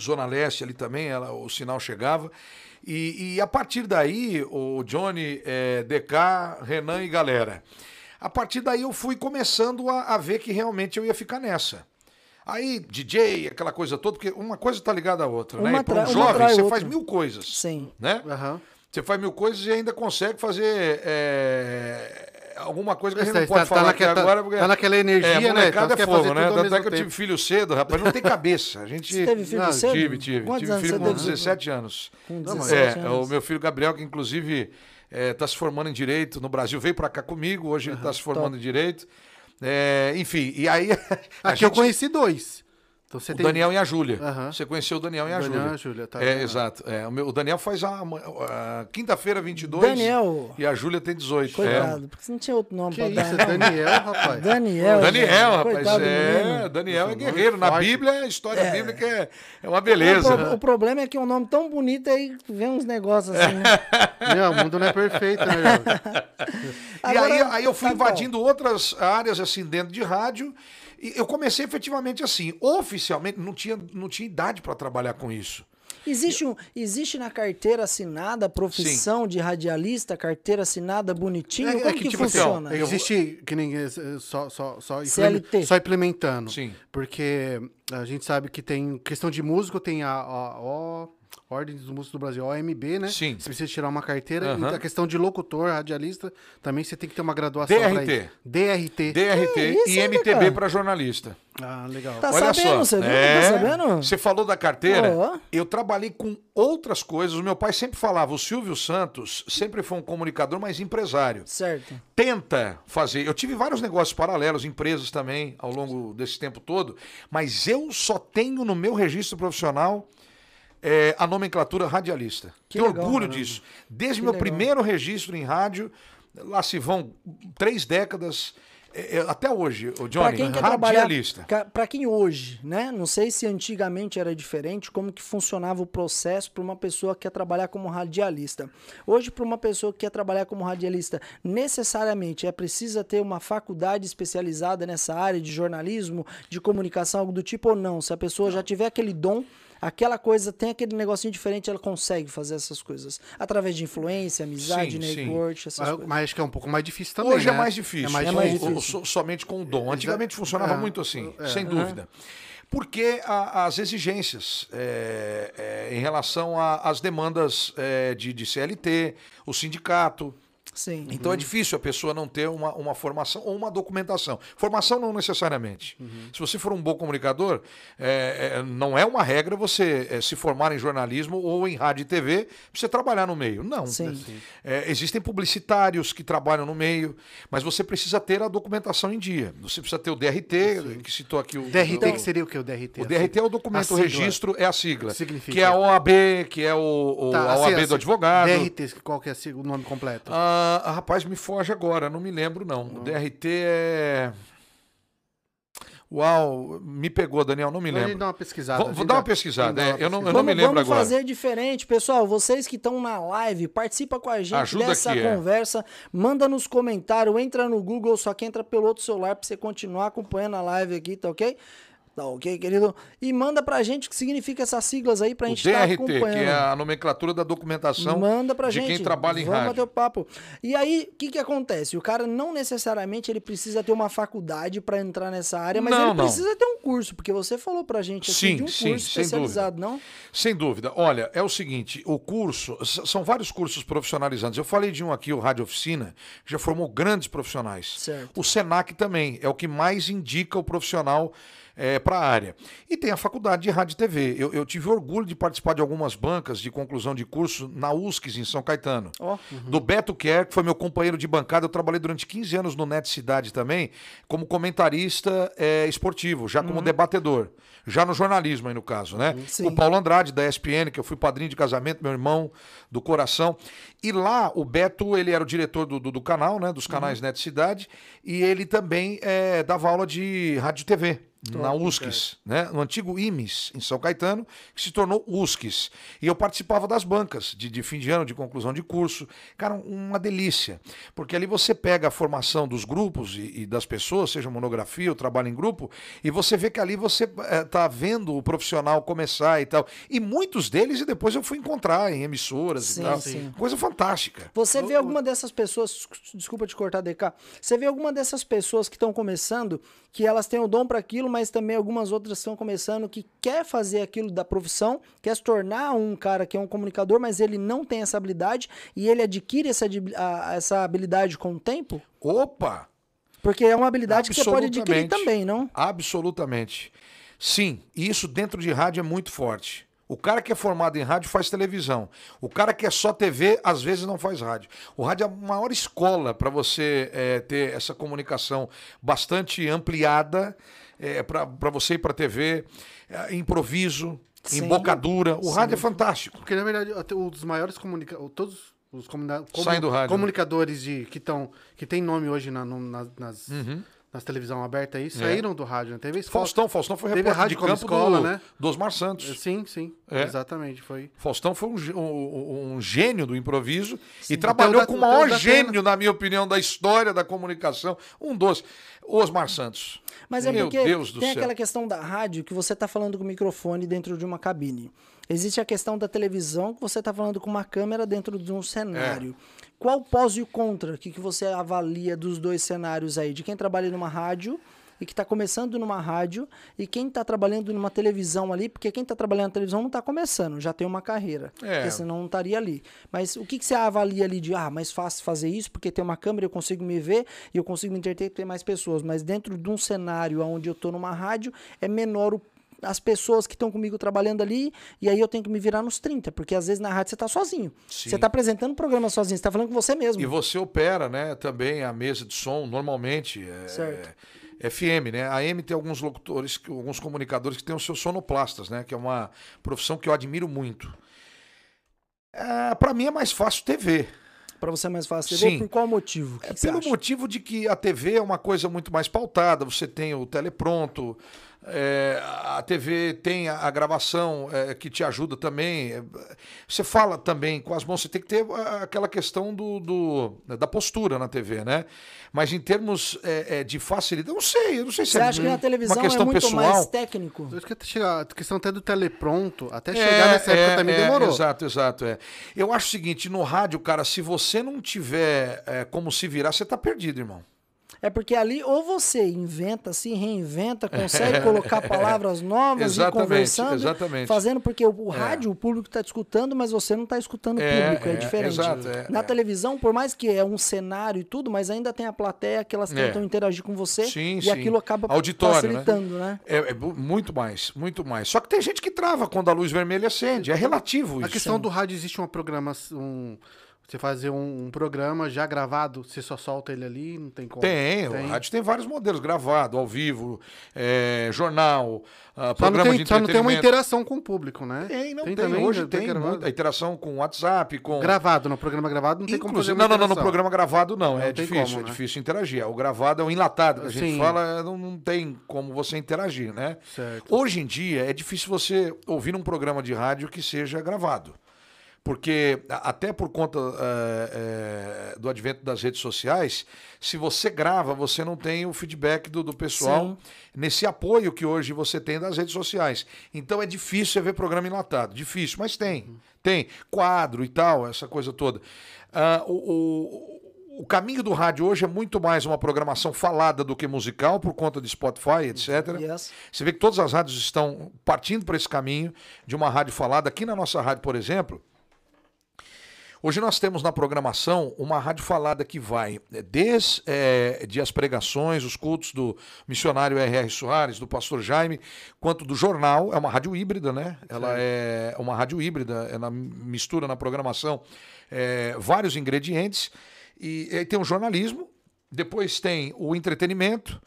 Zona Leste ali também, ela, o sinal chegava. E, e a partir daí, o Johnny, eh, DK, Renan e galera. A partir daí eu fui começando a, a ver que realmente eu ia ficar nessa. Aí, DJ, aquela coisa toda, porque uma coisa tá ligada à outra, né? Uma E para um jovem, você outra. faz mil coisas. Sim. Né? Aham. Você faz mil coisas e ainda consegue fazer é, alguma coisa que a gente Tá- não pode tá falar naquela- aqui agora. Porque tá naquela energia, é, né? Então é quer fogo, né? Tanto é que eu tive filho cedo, rapaz, não tem cabeça. A gente... Você teve filho Não, cedo? Tive, tive. Quantos tive anos filho com teve? 17 anos. Com Não, mas- 17 É, anos. o meu filho Gabriel, que inclusive está se formando em Direito no Brasil, veio para cá comigo, hoje ele está se formando em Direito. É, enfim, e aí... Aqui eu gente- conheci dois. Então você o tem... Daniel e a Júlia. Aham. Você conheceu o Daniel e a Daniel Júlia. e a Júlia, tá É, vendo? exato. É, o, meu- o Daniel faz a, a quinta-feira 22 Daniel. e a Júlia tem 18. Coitado, É. porque você não tinha outro nome Que pra isso, dar. Daniel, rapaz. Daniel. Daniel, rapaz, Coitado é. Daniel é Esse guerreiro. Na forte. Bíblia, a história bíblica é, é uma O, beleza. pro- o problema é que é um nome tão bonito aí vem uns negócios assim. né? Não, o mundo não é perfeito, né? E Agora, aí, aí eu fui tá bom. invadindo outras áreas assim dentro de rádio. Eu comecei efetivamente assim, oficialmente, não tinha, não tinha idade para trabalhar com isso. Existe, um, existe na carteira assinada a profissão de radialista, carteira assinada bonitinho? Como que, tipo assim, ó, funciona? eu- Existe que ninguém só, só, só, CLT. só implementando. Sim. Porque a gente sabe que tem questão de músico, tem a, a, o- Ordem dos Músicos do Brasil, OMB, né? Sim. Você precisa tirar uma carteira. E a questão de locutor, radialista, também você tem que ter uma graduação. DRT. DRT. DRT isso, e hein, MTB para jornalista. Ah, legal. Tá Olha sabendo, só. você viu? É, Tá sabendo? Você falou da carteira. Ó. Eu trabalhei com outras coisas. O meu pai sempre falava, o Silvio Santos sempre foi um comunicador, mas empresário. Certo. Tenta fazer. Eu tive vários negócios paralelos, empresas também, ao longo desse tempo todo, mas eu só tenho no meu registro profissional é, a nomenclatura radialista. Que Tenho legal, orgulho caramba. disso. Desde Que meu legal. primeiro registro em rádio, lá se vão três décadas, é, é, até hoje, o Pra Johnny, quem quer radialista. pra quem hoje, né? Não sei se antigamente era diferente, como que funcionava o processo para uma pessoa que quer trabalhar como radialista. Hoje, para uma pessoa que quer trabalhar como radialista, necessariamente é precisa ter uma faculdade especializada nessa área de jornalismo, de comunicação, algo do tipo ou não. Se a pessoa já tiver aquele dom, aquela coisa, tem aquele negocinho diferente, ela consegue fazer essas coisas. Através de influência, amizade, Sim, sim. network, essas Mas, coisas. mas acho que é um pouco mais difícil também. Hoje é né? mais difícil. É mais É mais difícil. difícil. O- so- somente com o dom. Antigamente funcionava é. muito assim, sem dúvida. Porque a- as exigências é, é, em relação às demandas é, de, de CLT, o sindicato. Sim. Então é difícil a pessoa não ter uma, uma formação ou uma documentação. Formação não necessariamente. Se você for um bom comunicador, é, é, não é uma regra você é, se formar em jornalismo ou em rádio e TV para você trabalhar no meio. Não. Sim. É, existem publicitários que trabalham no meio, mas você precisa ter a documentação em dia. Você precisa ter o DRT, que citou aqui o. DRT Então, que seria o que? O DRT? O DRT é o documento, o registro é a sigla. Significa. Que é a OAB, que é o, o- Tá, a assim, OAB assim, do advogado. DRT, qual que é o nome completo? Ah, ah, rapaz, me foge agora, não me lembro não. O DRT é. Uau, me pegou, Daniel, não me Vou lembro. dar uma pesquisada. Vou, vou dar uma pesquisada, é, eu não, eu não Vamos, me lembro vamos agora. fazer diferente, pessoal. Vocês que estão na live, participa com a gente Ajuda dessa aqui, é. conversa. Manda nos comentários, entra no Google, só que entra pelo outro celular pra você continuar acompanhando a live aqui, tá ok? Tá ok, querido? E manda pra gente o que significa essas siglas aí pra O gente estar DRT, acompanhando. que é a nomenclatura da documentação Manda pra de gente. quem trabalha em Vamos rádio. bater o papo. E aí, o que que acontece? O cara não necessariamente ele precisa ter uma faculdade pra entrar nessa área, mas Não, ele não. precisa ter um curso, porque você falou pra gente aqui Sim, de um sim, curso sem especializado, não? Sem dúvida. Olha, é o seguinte, o curso, são vários cursos profissionalizantes. Eu falei de um aqui, o Rádio Oficina, que já formou grandes profissionais. Certo. O Senac também é o que mais indica o profissional para a área. E tem a faculdade de rádio e TV. Eu, eu tive orgulho de participar de algumas bancas de conclusão de curso na USCS, em São Caetano. Ó. Do Beto Kerr, que foi meu companheiro de bancada. Eu trabalhei durante 15 anos no Net Cidade também, como comentarista eh, esportivo, já como debatedor. Já no jornalismo, aí no caso, né? Sim. O Paulo Andrade, da ESPN, que eu fui padrinho de casamento, meu irmão do coração. E lá, o Beto, ele era o diretor do, do, do canal, né? Dos canais Net Cidade. E ele também eh, dava aula de rádio e TV. Na USCS, né? no antigo IMES, em São Caetano, que se tornou USCS. E eu participava das bancas de, de fim de ano, de conclusão de curso. Cara, uma delícia. Porque ali você pega a formação dos grupos e, e das pessoas, seja monografia ou trabalho em grupo, e você vê que ali você está vendo o profissional começar e tal. E muitos deles, e depois eu fui encontrar em emissoras Sim, e tal. sim. Coisa fantástica. Você vê alguma dessas pessoas, desculpa te cortar, DK, você vê alguma dessas pessoas que estão começando, que elas têm o dom para aquilo, mas também algumas outras estão começando que quer fazer aquilo da profissão, quer se tornar um cara que é um comunicador, mas ele não tem essa habilidade e ele adquire essa, essa habilidade com o tempo? Opa! Porque é uma habilidade que você pode adquirir também, não? Absolutamente. Sim, e isso dentro de rádio é muito forte. O cara que é formado em rádio faz televisão. O cara que é só TV, às vezes não faz rádio. O rádio é a maior escola para você eh, ter essa comunicação bastante ampliada, para você ir para TV, eh, improviso, Sim. embocadura. O rádio é fantástico. Porque, na verdade, um dos maiores comunicadores. Todos os comuna- comu- Saem do rádio. comunicadores de, que, tão, que tem nome hoje na, no- nas, nas, nas televisão aberta aí saíram do rádio, né? Teve esse Faustão, Faustão foi repórter rádio de campo escola, do, né? do Osmar Santos. Sim, sim. É. Exatamente. Foi. Faustão foi um, um- um gênio do improviso e Até trabalhou da- com o maior gênio, na minha opinião, da história da comunicação. Um dos. Osmar Santos. Mas é Meu porque Deus do tem céu. aquela questão da rádio que você tá falando com o microfone dentro de uma cabine. Existe a questão da televisão que você tá falando com uma câmera dentro de um cenário. É. Qual o pós e o contra? O que, que você avalia dos dois cenários aí? De quem trabalha numa rádio e que está começando numa rádio e quem está trabalhando numa televisão ali, porque quem está trabalhando na televisão não está começando, já tem uma carreira, É. porque senão não estaria ali. Mas o que, que você avalia ali de, ah, mais fácil fazer isso porque tem uma câmera, eu consigo me ver e eu consigo me entreter mais pessoas, mas dentro de um cenário onde eu estou numa rádio, é menor o as pessoas que estão comigo trabalhando ali, e aí eu tenho que me virar nos 30, porque às vezes na rádio você está sozinho. Sim. Você está apresentando o programa sozinho, você está falando com você mesmo. E você opera, né, também a mesa de som, normalmente. É, Certo. é FM, né? A AM tem alguns locutores, alguns comunicadores que têm os seus sonoplastas, né? Que é uma profissão que eu admiro muito. É, para mim é mais fácil TV. Para você é mais fácil. Sim. Por qual motivo? Que É que pelo motivo de que a TV é uma coisa muito mais pautada, você tem o telepronto, É, a TV tem a, a gravação é, que te ajuda também. É, Você fala também com as mãos, você tem que ter a- aquela questão do, do- da postura na TV, né? Mas em termos é, é, de facilidade, eu não sei, eu não sei se Você é acha que na uma televisão é questão muito pessoal. mais técnico? Eu acho que até chegar- a questão até do telepronto, até É, chegar nessa época é, também é, demorou. Exato, exato. É. Eu acho o seguinte: no rádio, cara, se você não tiver é, como se virar, você tá perdido, irmão. É porque ali ou você inventa, se reinventa, consegue colocar palavras novas e conversando, exatamente. fazendo porque o, o rádio, o público está te escutando, mas você não está escutando o É, público, é, é, diferente. exato, é, Na é. televisão, por mais que é um cenário e tudo, mas ainda tem a plateia que elas É. tentam interagir com você Sim, e sim. aquilo acaba Auditório, né? facilitando, né? É, é bu- muito mais, muito mais. Só que tem gente que trava quando a luz vermelha acende. É relativo A isso. questão do rádio existe uma programação. Você fazer um, um programa já gravado, você só solta ele ali, não tem como. Tem, o rádio tem vários modelos, gravado, ao vivo, é, jornal, ah, Só não, programa tem, de só não tem uma entretenimento. interação com o público, né? Tem, não tem. também, Hoje né? tem gravado. muita interação com WhatsApp, com. Gravado, no programa gravado não tem como fazer Inclusive, uma não, não, não, no programa gravado não, Não é tem difícil, como, é né? difícil interagir. O gravado é o enlatado, que a gente Sim. fala, não, não tem como você interagir, né? Certo. Hoje em dia é difícil você ouvir um programa de rádio que seja gravado. Porque, até por conta é, é, do advento das redes sociais, se você grava, você não tem o feedback do, do pessoal Sim. nesse apoio que hoje você tem das redes sociais. Então é difícil você ver programa enlatado. Difícil, mas tem. Tem. Quadro e tal, essa coisa toda. Ah, o, o- o caminho do rádio hoje é muito mais uma programação falada do que musical, por conta de Spotify, etc. Yes. Você vê que todas as rádios estão partindo para esse caminho de uma rádio falada. Aqui na nossa rádio, por exemplo, hoje nós temos na programação uma rádio falada que vai eh, desde eh, de as pregações, os cultos do missionário R.R. Soares, do pastor Jaime, quanto do jornal. É uma rádio híbrida, né? Ela é uma rádio híbrida, ela mistura na programação eh, vários ingredientes. E, aí tem o jornalismo, depois tem o entretenimento.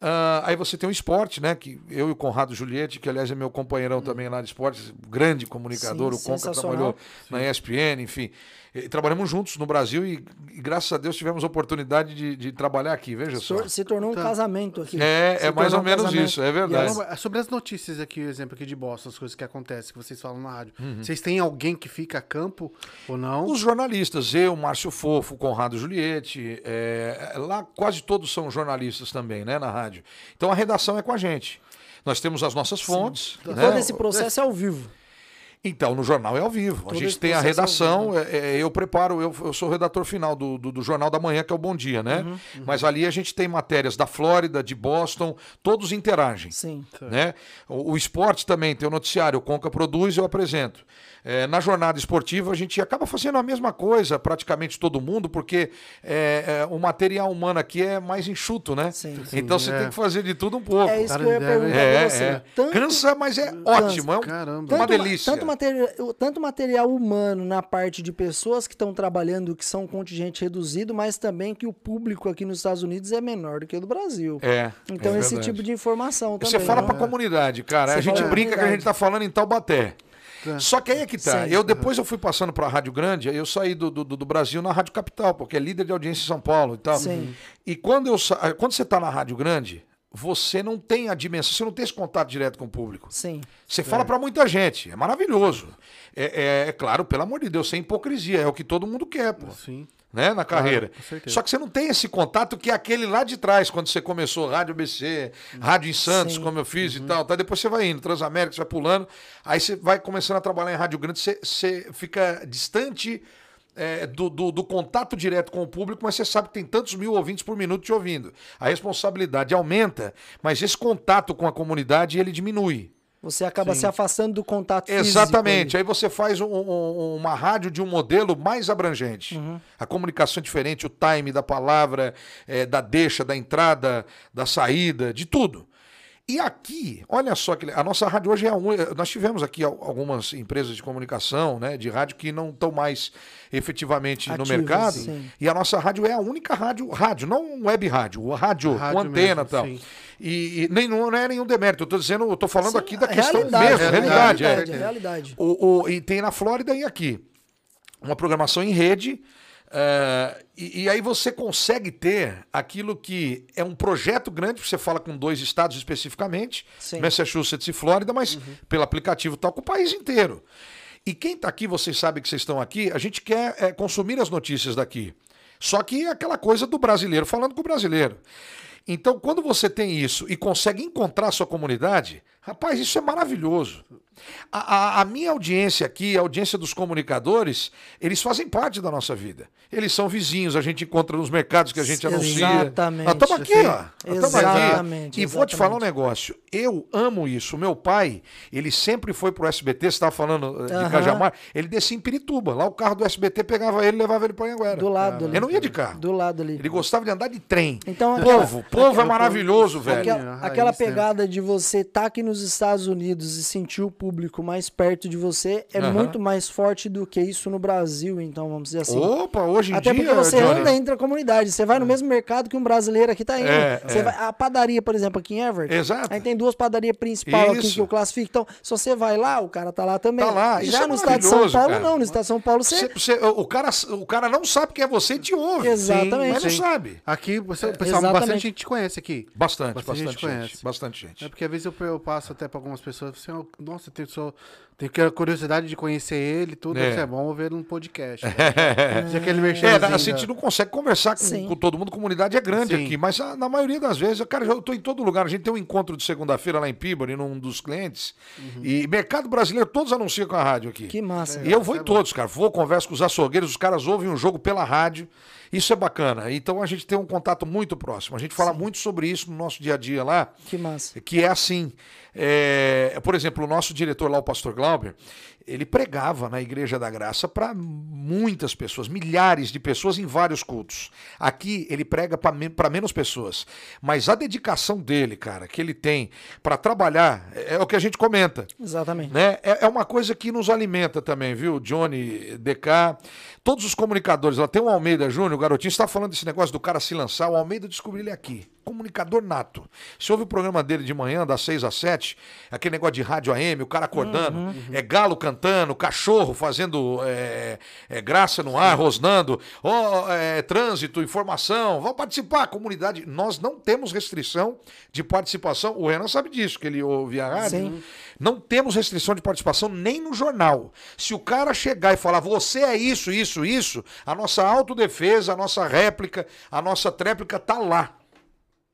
Ah, aí você tem o esporte, né? Que eu e o Conrado Juliette, que aliás é meu companheirão também lá de esportes, grande comunicador, Sim, o Conca trabalhou na ESPN, enfim. E trabalhamos juntos no Brasil e, e graças a Deus tivemos a oportunidade de, de trabalhar aqui, veja só. Se tornou um Tá. casamento aqui. É, Se é mais ou um menos casamento. isso, é verdade. É sobre as notícias aqui, o exemplo aqui de Boston, as coisas que acontecem, que vocês falam na rádio. Uhum. Vocês têm alguém que fica a campo ou não? Os jornalistas, eu, Márcio Fofo, Conrado Juliette, é, lá quase todos são jornalistas também, né, na rádio. Então a redação é com a gente. Nós temos as nossas fontes. Né? todo esse processo é ao vivo. Então, no jornal é ao vivo. A gente tem a é redação, é, é, eu preparo, eu, eu sou o redator final do, do, do Jornal da Manhã, que é o Bom Dia, né? Uhum, Mas ali a gente tem matérias da Flórida, de Boston, todos interagem. Sim. Né? O, o esporte também tem o noticiário, o Conca produz eu apresento. É, na jornada esportiva, a gente acaba fazendo a mesma coisa, praticamente todo mundo, porque é, é, o material humano aqui é mais enxuto, né? Sim. Então Sim, você é. tem que fazer de tudo um pouco. É isso Cara, que eu ia deve- perguntar É, pra você. é. Tanto- Cansa, mas é ótimo. É um- Caramba. uma delícia. Tanto material, tanto material humano na parte de pessoas que estão trabalhando, que são um contingente reduzido, mas também que o público aqui nos Estados Unidos é menor do que o do Brasil. É. Então, é esse verdade. tipo de informação também. Você fala né? pra comunidade, cara. Você a gente brinca que a gente tá falando em Taubaté. Só que aí é que tá. Eu depois eu fui passando pra Rádio Grande, aí eu saí do, do, do Brasil na Rádio Capital, porque é líder de audiência em São Paulo e tal. Sim. E quando, eu, sa- quando você tá na Rádio Grande, você não tem a dimensão, você não tem esse contato direto com o público. Sim. Você fala pra muita gente, é maravilhoso. É, é- é claro, pelo amor de Deus, sem hipocrisia, é o que todo mundo quer, pô Sim. né, na carreira. Só que você não tem esse contato que é aquele lá de trás, quando você começou Rádio ABC, Rádio em Santos, Sim. como eu fiz e tal, tá? Depois você vai indo, Transamérica, você vai pulando, aí você vai começando a trabalhar em Rádio Grande, você, você fica distante é, do, do- do contato direto com o público, mas você sabe que tem tantos mil ouvintes por minuto te ouvindo. A responsabilidade aumenta, mas esse contato com a comunidade, ele diminui. Você acaba se afastando do contato físico. Exatamente. Aí você faz um- um- uma rádio de um modelo mais abrangente. A comunicação é diferente, o time da palavra, eh, da deixa, da entrada, da saída, de tudo. E aqui, olha só que a nossa rádio hoje é a única. Nós tivemos aqui al- algumas empresas de comunicação, né, de rádio que não estão mais efetivamente no Ativas, mercado. sim. E a nossa rádio é a única rádio, rádio, não web rádio, rádio, Rádio com antena mesmo, e tal. sim. E, e nem, não é nenhum demérito, eu tô dizendo, eu tô falando Sim, aqui da a questão realidade, mesmo, a realidade, é. realidade, a realidade. O, o- e tem na Flórida e aqui. Uma programação em rede. É, e, e aí você consegue ter aquilo que é um projeto grande, você fala com dois estados especificamente, Sim. Massachusetts e Flórida, mas pelo aplicativo tal com o país inteiro. E quem está aqui, vocês sabem que vocês estão aqui, a gente quer é, consumir as notícias daqui. Só que é aquela coisa do brasileiro falando com o brasileiro. Então, quando você tem isso e consegue encontrar a sua comunidade, rapaz, isso é maravilhoso. A, a- a minha audiência aqui, a audiência dos comunicadores, eles fazem parte da nossa vida. Eles são vizinhos, a gente encontra nos mercados que a gente anuncia. Exatamente. Estamos aqui, Sim. ó. Estamos aqui. Exatamente, E vou te falar um negócio. Eu amo isso. Meu pai, ele sempre foi pro SBT, você estava falando de Aham. Cajamar, ele descia em Pirituba. Lá o carro do SBT pegava ele e levava ele para Anhanguera. Do lado ali. Ele não ia de carro. Do lado ali. Ele gostava de andar de trem. Então, aquela- povo, povo é maravilhoso, velho. Aquela, raiz, aquela né? pegada de você estar aqui nos Estados Unidos e sentir o público mais perto de você é Aham. muito mais forte do que isso no Brasil, então vamos dizer assim. Opa, hoje em Até dia. porque você Johnny, anda entre a comunidade. Você vai no mesmo mercado que um brasileiro aqui tá indo. É, Você é. vai- a padaria, por exemplo, aqui em Everett. Exato. Aí tem duas padarias principais aqui que eu classifico. Então, se você vai lá, o cara tá lá também. Tá lá. Isso Já é no estado de São Paulo, cara. não. No estado de São Paulo, você. Você- você- o, cara, o cara não sabe quem é você e te ouve. Exatamente. Mas não Sim. sabe. Aqui, você, É, pessoal, exatamente. bastante gente conhece aqui. Bastante, Bastante bastante, gente gente. conhece. Bastante gente. É porque às vezes eu, eu passo até pra algumas pessoas assim, ó, nossa, eu tenho, só, tenho que- curiosidade de conhecer ele e tudo, É. isso é bom ver num podcast. né? Fazer aquele É, merchanzinho a gente não consegue conversar com, com todo mundo, a comunidade é grande Sim. aqui, mas a- na maioria das vezes, cara, eu tô em todo lugar. A gente tem um encontro de segunda-feira lá em Peabody, num dos clientes, e mercado brasileiro, todos anunciam com a rádio aqui. Que massa. E eu vou em todos, cara. Vou, converso com os açougueiros, os caras ouvem um jogo pela rádio. Isso é bacana. Então a gente tem um contato muito próximo. A gente fala muito sobre isso no nosso dia a dia lá. Que massa. Que é assim. é, por exemplo, o nosso diretor lá, o pastor Glauber, ele pregava na Igreja da Graça para muitas pessoas, milhares de pessoas em vários cultos. Aqui ele prega para menos pessoas. Mas a dedicação dele, cara, que ele tem para trabalhar, é, é o que a gente comenta Exatamente. né? É, é uma coisa que nos alimenta também, viu? Johnny, DK, todos os comunicadores. Lá tem o Almeida Júnior, o garotinho está falando desse negócio do cara se lançar. O Almeida descobriu ele aqui. Comunicador nato. Você ouve o programa dele de manhã, das 6 às 7, aquele negócio de rádio AM, o cara acordando, é galo cantando, cachorro fazendo é, é, graça no ar, rosnando, ó, é, trânsito, informação, vão participar, comunidade. Nós não temos restrição de participação. O Renan sabe disso, que ele ouve a rádio. Sim. Não temos restrição de participação nem no jornal. Se o cara chegar e falar, você é isso, isso, isso, a nossa autodefesa, a nossa réplica, a nossa tréplica tá lá.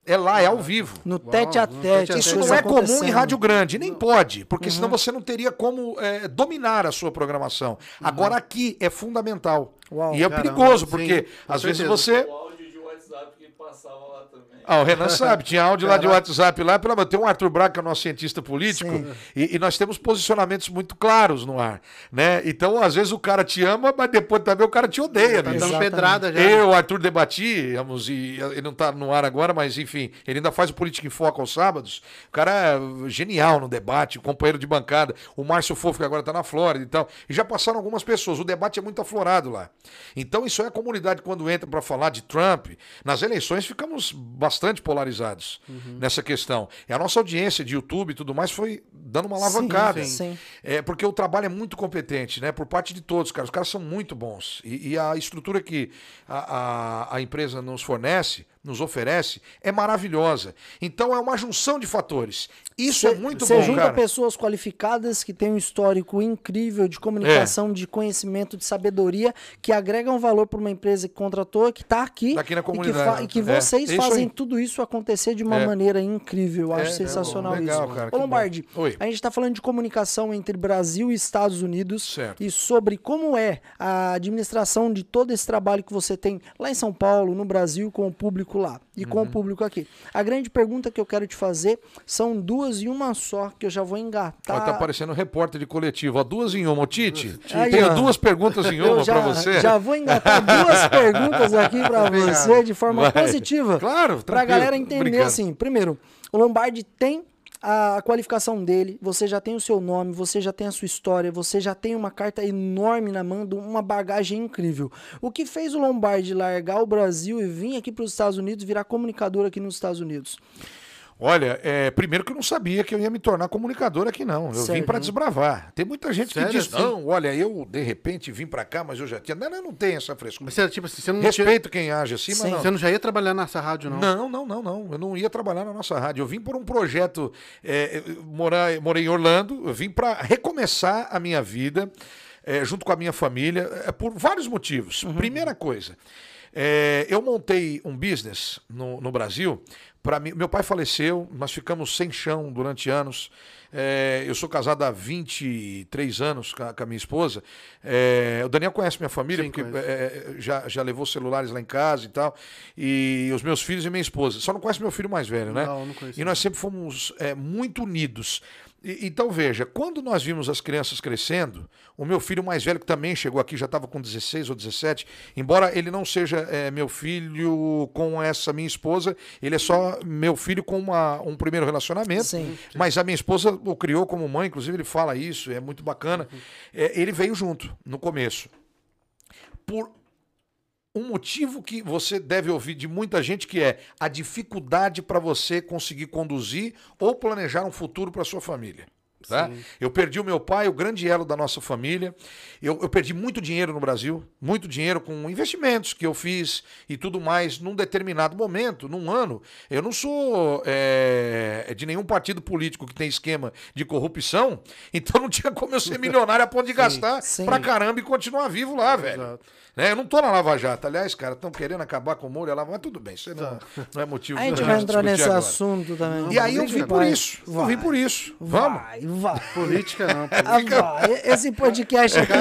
É lá, é ao vivo. No tete a tete. Isso não coisas é comum em rádio grande, nem pode, porque Uhum. senão você não teria como é, dominar a sua programação. Agora aqui é fundamental. Uau, e é caramba, perigoso, sim, porque com às vezes certeza. você. O áudio de WhatsApp que passava lá também. Ah, o Renan sabe, tinha áudio lá de. WhatsApp lá, pelo amor, tem um Arthur Braga, que é o nosso cientista político, e, e nós temos posicionamentos muito claros no ar, né? Então, às vezes o cara te ama, mas depois também o cara te odeia, Tá bicho. dando pedrada já. Eu, o Arthur debatíamos, e ele não tá no ar agora, mas enfim, ele ainda faz o Política em Foco aos sábados. O cara é genial no debate, companheiro de bancada. O Márcio Fofo, que agora tá na Flórida e tal. E já passaram algumas pessoas. O debate é muito aflorado lá. Então, isso é a comunidade quando entra para falar de Trump. Nas eleições ficamos bastante polarizados nessa questão. E a nossa audiência de YouTube e tudo mais foi dando uma alavancada. Sim, sim. É, porque o trabalho é muito competente, né? Por parte de todos, cara. Os caras são muito bons. E, e a estrutura que a, a, a empresa nos fornece, nos oferece, é maravilhosa. Então é uma junção de fatores. Isso é muito Você bom, junta cara. pessoas qualificadas que têm um histórico incrível de comunicação, de conhecimento, de sabedoria, que agregam valor para uma empresa que contratou, que está aqui. Tá aqui na E que, comunidade. e que É, vocês é fazem tudo isso acontecer de uma É. maneira incrível. Eu acho É, é sensacional. Legal, isso. cara, Ô Lombardi, a gente está falando de comunicação entre Brasil e Estados Unidos Certo. e sobre como é a administração de todo esse trabalho que você tem lá em São Paulo, no Brasil, com o público lá e com Uhum. o público aqui. A grande pergunta que eu quero te fazer são duas e uma só, que eu já vou engatar. Ó, tá parecendo um repórter de coletivo. Ó, duas em uma. Ô, Tite, Aí, tenho ó. duas perguntas em uma pra você. já vou engatar duas perguntas aqui para você de forma Vai. positiva. Claro, Pra tranquilo. galera entender Obrigado. assim. Primeiro, o Lombardi tem a qualificação dele, você já tem o seu nome, você já tem a sua história, você já tem uma carta enorme na mão, uma bagagem incrível. O que fez o Lombardi largar o Brasil e vir aqui para os Estados Unidos, virar comunicador aqui nos Estados Unidos? Olha, é, primeiro que eu não sabia que eu ia me tornar comunicador aqui, não. Eu vim Sério? para desbravar. Tem muita gente Sério, que diz, não, olha, eu de repente vim para cá, mas eu já tinha. Não, não, não tem essa frescura. Mas você, tipo assim, você não, tinha- Respeito quem age assim, mas Sim. não. você não já ia trabalhar nessa rádio, não? Não, não, não, não. Eu não ia trabalhar na nossa rádio. Eu vim por um projeto. É, morar, morei em Orlando, eu vim para recomeçar a minha vida é, junto com a minha família, é, por vários motivos. Primeira coisa, é, eu montei um business no, no Brasil. Pra mim, meu pai faleceu, nós ficamos sem chão durante anos. É, eu sou casado há 23 anos com a, com a minha esposa. É, o Daniel conhece minha família, Sim, porque conheço. é, já, já levou celulares lá em casa e tal. E os meus filhos e minha esposa. Só não conhece meu filho mais velho, né? Não, não conheço. E nós sempre fomos é, muito unidos. E- então, veja, quando nós vimos as crianças crescendo, o meu filho mais velho, que também chegou aqui, já estava com 16 ou 17, embora ele não seja é, meu filho com essa minha esposa, ele é só meu filho com uma- um primeiro relacionamento. Sim. Mas a minha esposa o criou como mãe, inclusive ele fala isso, é muito bacana. É, ele veio junto no começo. Por um motivo que você deve ouvir de muita gente que é a dificuldade para você conseguir conduzir ou planejar um futuro para sua família. Tá? Eu perdi o meu pai, o grande elo da nossa família. Eu, eu perdi muito dinheiro no Brasil, muito dinheiro com investimentos que eu fiz e tudo mais num determinado momento, num ano. Eu não sou é, de nenhum partido político que tem esquema de corrupção, então não tinha como eu ser milionário a ponto de gastar sim. pra caramba e continuar vivo lá, velho. Exato. Né? Eu não tô na Lava Jato. Aliás, cara, estão querendo acabar com o molho, a Lava, mas tudo bem, isso aí não, não é motivo A gente vai entrar nesse agora. assunto também. E aí eu vim por isso. Eu vim por isso. Vamos. Vai. Política não. Ah, vai. Esse podcast aqui.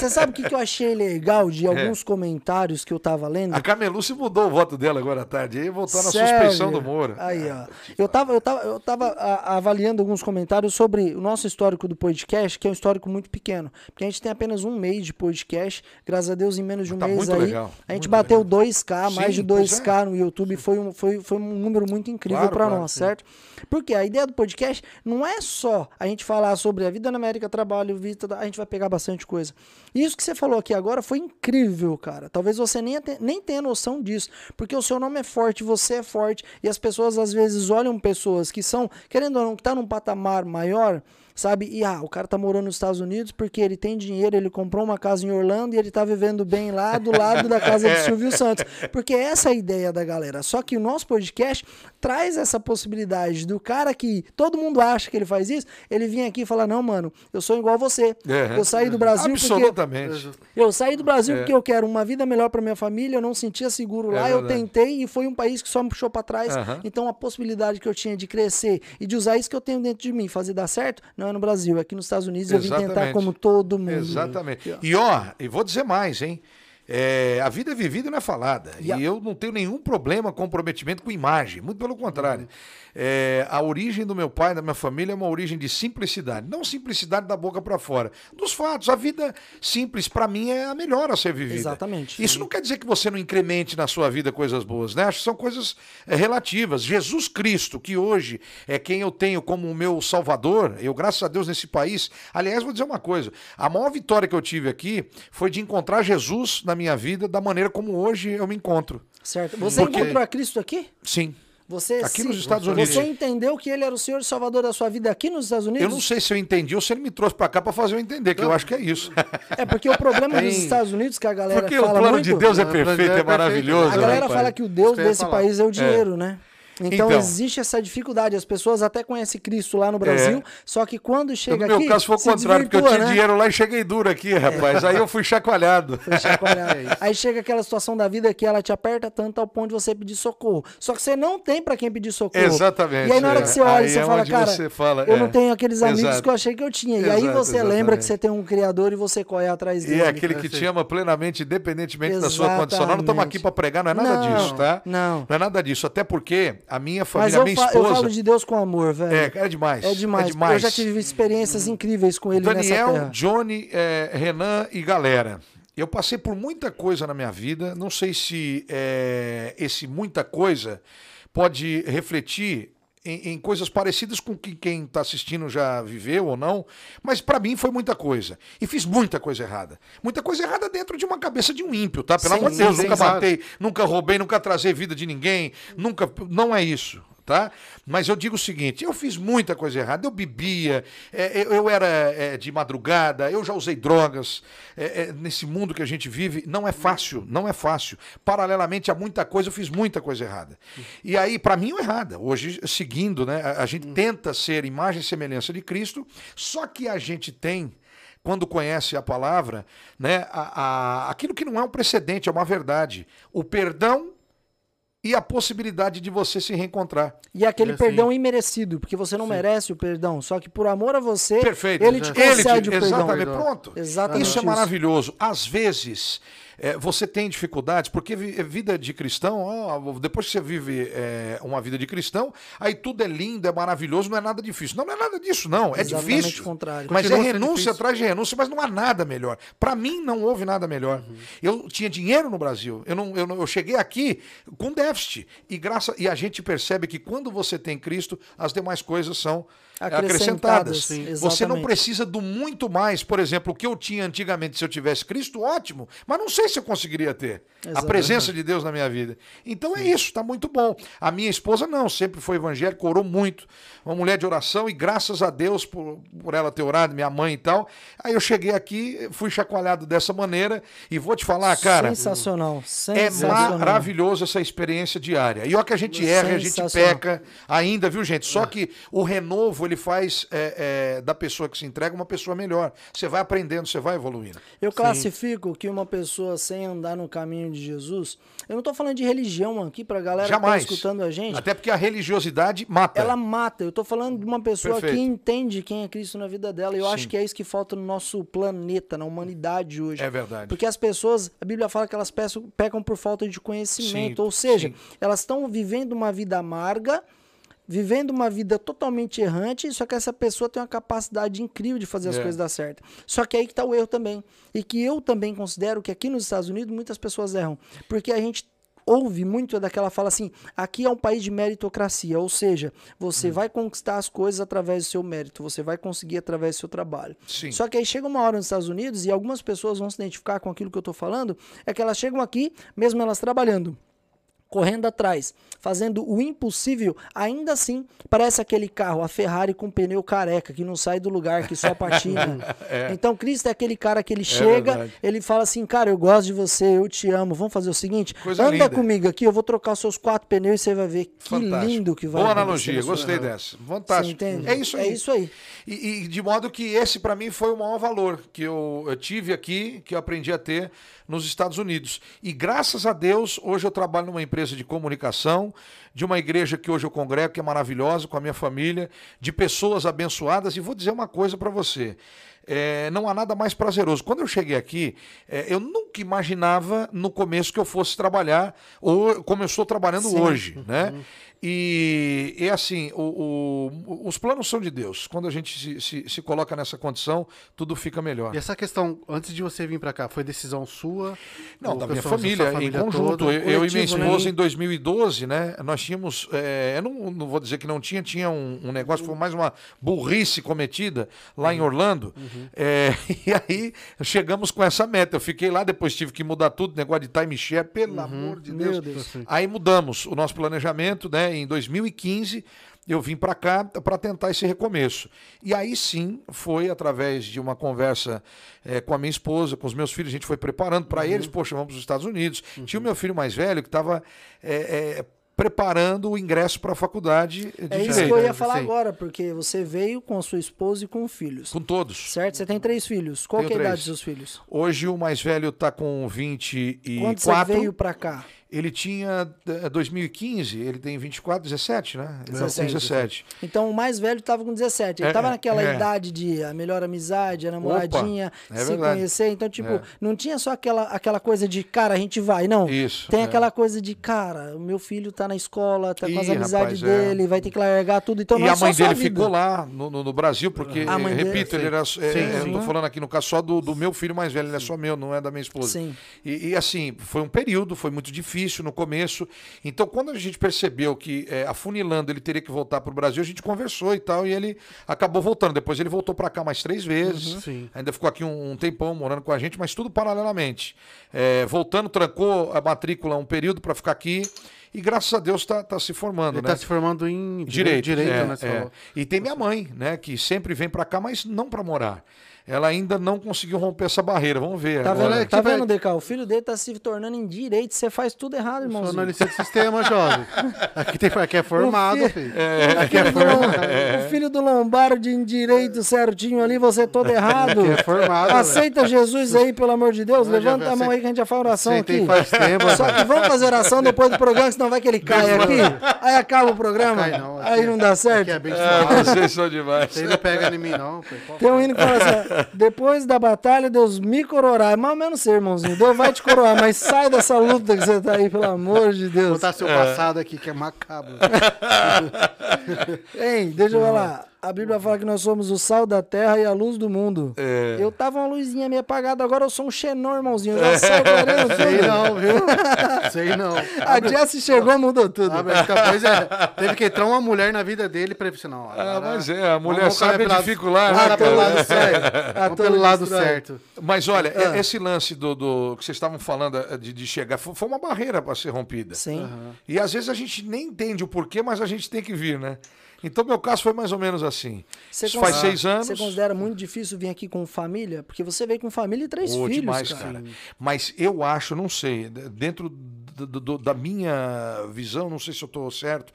Você sabe o que, eu achei legal de alguns comentários que eu tava lendo? É. A Cameluce mudou o voto dela agora à tarde. Aí voltou na suspeição do Moura. Aí, ó. Eu tava, eu tava, eu tava avaliando alguns comentários sobre o nosso histórico do podcast, que é um histórico muito pequeno. Porque a gente tem apenas um mês de podcast. Graças a Deus, em menos de um Tá mês aí. legal, A gente muito bateu legal. 2K, mais Sim, de pois 2K no YouTube. Foi um, foi, foi um número muito incrível Claro, pra claro, nós, sim. certo? Porque a ideia do podcast não é só a gente falar sobre a vida na América, trabalho, vida, a gente vai pegar bastante coisa. Isso que você falou aqui agora foi incrível, cara. Talvez você nem, nem tenha noção disso, porque o seu nome é forte, você é forte, e as pessoas às vezes olham pessoas que são, querendo ou não, que tá num patamar maior, sabe? E ah, o cara tá morando nos Estados Unidos porque ele tem dinheiro, ele comprou uma casa em Orlando e ele tá vivendo bem lá do lado da casa do Silvio Santos. Porque essa é a ideia da galera. Só que o nosso podcast traz essa possibilidade do cara que todo mundo acha que ele faz isso, ele vir aqui e falar: "Não, mano, eu sou igual a você. É. Eu saí do Brasil porque Absolutamente. eu saí do Brasil porque eu quero uma vida melhor para minha família, eu não sentia seguro É lá, eu verdade. tentei e foi um país que só me puxou para trás. Aham. Então a possibilidade que eu tinha de crescer e de usar isso que eu tenho dentro de mim, fazer dar certo, não é no Brasil, é aqui nos Estados Unidos eu vim tentar Exatamente. como todo mundo. Exatamente. E ó, e vou dizer mais, hein? É, a vida é vivida e não é falada. E eu não tenho nenhum problema, comprometimento com imagem. Muito pelo contrário. É, a origem do meu pai, da minha família, é uma origem de simplicidade. Não simplicidade da boca para fora. Dos fatos. A vida simples, para mim, é a melhor a ser vivida. Exatamente. Isso não quer dizer que você não incremente na sua vida coisas boas, né? Acho que são coisas é, relativas. Jesus Cristo, que hoje é quem eu tenho como o meu salvador, eu, graças a Deus, nesse país. Aliás, vou dizer uma coisa: a maior vitória que eu tive aqui foi de encontrar Jesus na minha vida da maneira como hoje eu me encontro. Certo. Você Porque- encontrou a Cristo aqui? Sim. Você Aqui se- nos Estados Unidos. Você entendeu que ele era o Senhor e Salvador da sua vida aqui nos Estados Unidos? Eu não sei se eu entendi ou se ele me trouxe pra cá pra fazer eu entender, que eu acho que é isso. É porque o problema dos Estados Unidos que a galera Porque o fala plano muito, de Deus é o plano de perfeito, Deus é é perfeito. maravilhoso. A galera rapaz. fala que o Deus desse falar. país é o dinheiro, né? Então, Então. existe essa dificuldade. As pessoas até conhecem Cristo lá no Brasil, só que quando No chega meu aqui. caso foi o contrário, porque eu tinha né? dinheiro lá e cheguei duro aqui, rapaz. Aí eu fui chacoalhado. Foi chacoalhar. Aí chega aquela situação da vida que ela te aperta tanto ao ponto de você pedir socorro. Só que você não tem pra quem pedir socorro. Exatamente, E aí na hora é. que você olha, Aí você é fala, cara, você fala, eu é. não tenho aqueles amigos Exato. que eu achei que eu tinha. E aí Exato, você lembra exatamente. que você tem um criador e você corre atrás E dele. é aquele que te ama plenamente, independentemente da sua condição. Nós não estamos Exatamente. aqui para pregar, não é nada Não, disso, tá? não. Não é nada disso. Até porque a minha família, a minha fa- eu esposa. falo de Deus com amor, velho. É, é demais. É demais. É demais. Eu já tive experiências incríveis com ele nessa Daniel, terra. Johnny, é, Renan e galera. Eu passei por muita coisa na minha vida. Não sei se é, esse muita coisa pode refletir em, em coisas parecidas com que quem está assistindo já viveu ou não, mas para mim foi muita coisa. E fiz muita coisa errada. Muita coisa errada dentro de uma cabeça de um ímpio, tá? Pelo Sim, amor de Deus, sim, nunca claro. matei, nunca roubei, nunca trazei vida de ninguém, nunca. Não é isso. Tá? Mas eu digo o seguinte: eu fiz muita coisa errada. Eu bebia, é, eu, eu era é, de madrugada, eu já usei drogas. É, é, nesse mundo que a gente vive, não é fácil, não é fácil. Paralelamente a muita coisa, eu fiz muita coisa errada. E aí, para mim, é errada. Hoje, seguindo, né, a, a gente tenta ser imagem e semelhança de Cristo, só que a gente tem quando conhece a palavra, né, a, a, aquilo que não é um precedente, é uma verdade. O perdão e a possibilidade de você se reencontrar. E é aquele assim- perdão imerecido, porque você não merece o perdão, só que por amor a você, Perfeito. ele te Ele concede te- o perdão. Exatamente, pronto. Exatamente Isso é maravilhoso. Às vezes, é, você tem dificuldades, porque vi- vida de cristão, ó, depois que você vive é, uma vida de cristão, aí tudo é lindo, é maravilhoso, não é nada difícil. Não, não é nada disso, não. É Exatamente difícil. contrário. Mas Continua é renúncia atrás de renúncia, mas não há nada melhor. Para mim, não houve nada melhor. Uhum. Eu tinha dinheiro no Brasil. Eu, não, eu, não- eu cheguei aqui com déficit. E, graça, e a gente percebe que quando você tem Cristo, as demais coisas são Acrescentadas, acrescentadas. sim. Você não precisa do muito mais. Por exemplo, o que eu tinha antigamente, se eu tivesse Cristo, ótimo. Mas não sei se eu conseguiria ter a Exatamente. presença de Deus na minha vida. Então é isso, tá muito bom. A minha esposa não, sempre foi evangélica, orou muito. Uma mulher de oração e graças a Deus por, por ela ter orado, minha mãe e tal. Aí eu cheguei aqui, fui chacoalhado dessa maneira e vou te falar, cara. sensacional, É sensacional. maravilhoso essa experiência diária. E olha que a gente erra, a gente peca ainda, viu, gente? Só que o renovo, ele faz é, é, da pessoa que se entrega uma pessoa melhor. Você vai aprendendo, você vai evoluindo. Eu classifico que uma pessoa sem andar no caminho de Jesus, eu não tô falando de religião aqui pra galera Jamais. que tá escutando a gente. Até porque a religiosidade mata. Ela mata. Eu tô falando de uma pessoa Perfeito. que entende quem é Cristo na vida dela. Eu Sim. acho que é isso que falta no nosso planeta, na humanidade hoje. É verdade. Porque as pessoas, a Bíblia fala que elas pecam por falta de conhecimento. Sim, Ou seja, sim. elas estão vivendo uma vida amarga, vivendo uma vida totalmente errante, só que essa pessoa tem uma capacidade incrível de fazer as É. coisas dar certo. Só que aí que tá o erro também. E que eu também considero que aqui nos Estados Unidos muitas pessoas erram. Porque a gente ouve muito daquela fala assim: aqui é um país de meritocracia, ou seja, Hum. você vai conquistar as coisas através do seu mérito, você vai conseguir através do seu trabalho. Sim. Só que aí chega uma hora nos Estados Unidos e algumas pessoas vão se identificar com aquilo que eu tô falando, é que elas chegam aqui, mesmo elas trabalhando, correndo atrás, fazendo o impossível, ainda assim parece aquele carro, a Ferrari com pneu careca, que não sai do lugar, que só patina. Então Cristo é aquele cara que ele chega, verdade. ele fala assim, cara, eu gosto de você, eu te amo, vamos fazer o seguinte, Coisa anda linda. comigo aqui, eu vou trocar os seus quatro pneus e você vai ver que Fantástico. lindo que vai Boa analogia, sua gostei dessa. Fantástico. É isso aí. É isso aí. E, e de modo que esse para mim foi o maior valor que eu, eu tive aqui, que eu aprendi a ter nos Estados Unidos. E graças a Deus, hoje eu trabalho numa empresa de comunicação, de uma igreja que hoje eu congrego, que é maravilhosa, com a minha família, de pessoas abençoadas. E vou dizer uma coisa para você. é, não há nada mais prazeroso. Quando eu cheguei aqui, é, eu nunca imaginava no começo que eu fosse trabalhar, ou como eu estou trabalhando Sim. hoje, né? E é assim, o- o- os planos são de Deus. Quando a gente se, se- se coloca nessa condição, tudo fica melhor. E essa questão, antes de você vir pra cá, foi decisão sua? Não, da minha família, sua em conjunto. toda? Eu, eu e minha coletivo, né? esposa, em 2012, né? Nós tínhamos. é, eu não, não vou dizer que não tinha, tinha um, um negócio, foi mais uma burrice cometida lá Uhum. em Orlando. É, e aí chegamos com essa meta. Eu fiquei lá, depois tive que mudar tudo, negócio de timeshare, pelo amor de Deus. Deus. Aí mudamos o nosso planejamento, né? Em 2015, eu vim para cá para tentar esse recomeço. E aí sim, foi através de uma conversa eh, com a minha esposa, com os meus filhos, a gente foi preparando para eles, poxa, vamos para os Estados Unidos. Tinha o meu filho mais velho que estava preparando o ingresso para a faculdade de É isso Direito. que eu ia falar Sim. agora, porque você veio com a sua esposa e com filhos. Com todos. Certo? Você tem três filhos. Qual Tenho que é a idade dos seus filhos? Hoje o mais velho está com 24. Quando você veio pra cá? Ele tinha eh, 2015, ele tem 24, 17, né? Ele tá com 17. 17. Então o mais velho tava com 17. Ele É, tava naquela é. idade de a melhor amizade, a namoradinha, é se verdade. conhecer. Então, tipo, É. não tinha só aquela, aquela coisa de, cara, a gente vai. Não. Isso, Tem é. aquela coisa de, cara, o meu filho tá na escola, tá com as amizades é. dele, vai ter que largar tudo. Então e não é a mãe dele ficou lá no, no- no Brasil, porque, A mãe eh, dele- repito, ele Sim. era. eh, Sim, eh, eu tô sim. falando aqui no caso só do, do meu filho mais velho, ele é só meu, não é da minha esposa. Sim. E, e, assim, foi um período, foi muito difícil no começo. Então, quando a gente percebeu que eh, afunilando ele teria que voltar para o Brasil, a gente conversou e tal, e ele acabou voltando. Depois ele voltou para cá mais três vezes. Sim. Ainda ficou aqui um, um tempão morando com a gente, mas tudo paralelamente. Eh, voltando, trancou a matrícula um período para ficar aqui. e graças a Deus está tá se formando, Ele né? tá se formando em Direito, direito é, né? é. falou. E tem minha mãe, né, que sempre vem para cá, mas não para morar. Ela ainda não conseguiu romper essa barreira. Vamos ver. Tá agora. vendo, tá vai- vendo, DK? O filho dele tá se tornando em direito. Você faz tudo errado, Sou irmãozinho. analista de sistema, jovem. Aqui, tem, aqui é formado, fi- filho. O filho, do, Lom- o filho do Lombardi em direito certinho ali, você todo errado. Aqui é formado. velho. Aceita Jesus aí, pelo amor de Deus. Eu já Levanta a mão aí que a gente já faz oração aqui. faz tempo. Só que vamos fazer oração depois do programa, senão vai que ele cai aqui. Aí acaba o programa. Cai não, aqui aí é- não dá certo. Aqui é bem Ah, vocês são demais. Você não pega em mim, não. pô. Tem um hino que fala assim: depois da batalha, Deus me coroará. É mais ou menos ser, irmãozinho. Deus vai te coroar, mas sai dessa luta que você tá aí, pelo amor de Vou Deus. botar seu passado aqui, que é macabro. Hein, deixa eu falar. A Bíblia fala que nós somos o sal da terra e a luz do mundo. É. Eu tava uma luzinha meio apagada, agora eu sou um xenão, irmãozinho. Eu já saio clareando Sei não, viu? Sei não. A Jessie chegou, mudou tudo. Ah, mas pois é, teve que entrar uma mulher na vida dele pra ele não. Ah, agora- mas é, a mulher sabe lado- dificular, né, Vamos pelo cara? lado certo. Vamos pelo lado certo. Mas olha, Ah. esse lance do, do- que vocês estavam falando eh, de, de chegar, foi, foi uma barreira para ser rompida. Sim. E às vezes a gente nem entende o porquê, mas a gente tem que vir, né? Então, meu caso foi mais ou menos assim. Você Isso faz seis anos. Você considera muito difícil vir aqui com família? Porque você veio com família e três Pô, filhos, demais, cara. cara. Mas eu acho, não sei, dentro do- do- da minha visão, não sei se eu estou certo.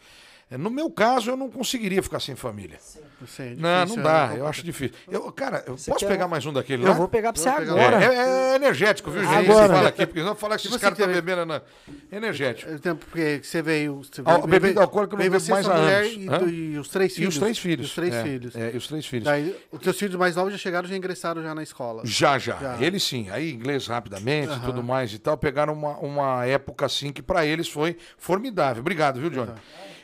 Eh, No meu caso, eu não conseguiria ficar sem família. Não, sei, é Não, difícil, não dá, né? eu acho difícil. Eu, cara, eu Você posso pegar um- mais um daquele Eu lá? vou pegar pra você pegar. É, agora. é- é energético, viu, gente? Agora. Você fala aqui, porque não falar que esses caras assim, estão também- bebendo. Na... Energético. É, Porque você veio. Você Ah, veio bebida alcoólica eu não veio bebo você, mais há mulher anos. E, e os três E filhos. os três filhos. Os três é, filhos. É, e os três filhos. Daí, os teus filhos mais novos já chegaram, já ingressaram já na escola. Já, já, Já. Eles sim. Aí inglês rapidamente e tudo mais e tal. Pegaram uma, uma época assim que pra eles foi formidável. Obrigado, viu, Johnny?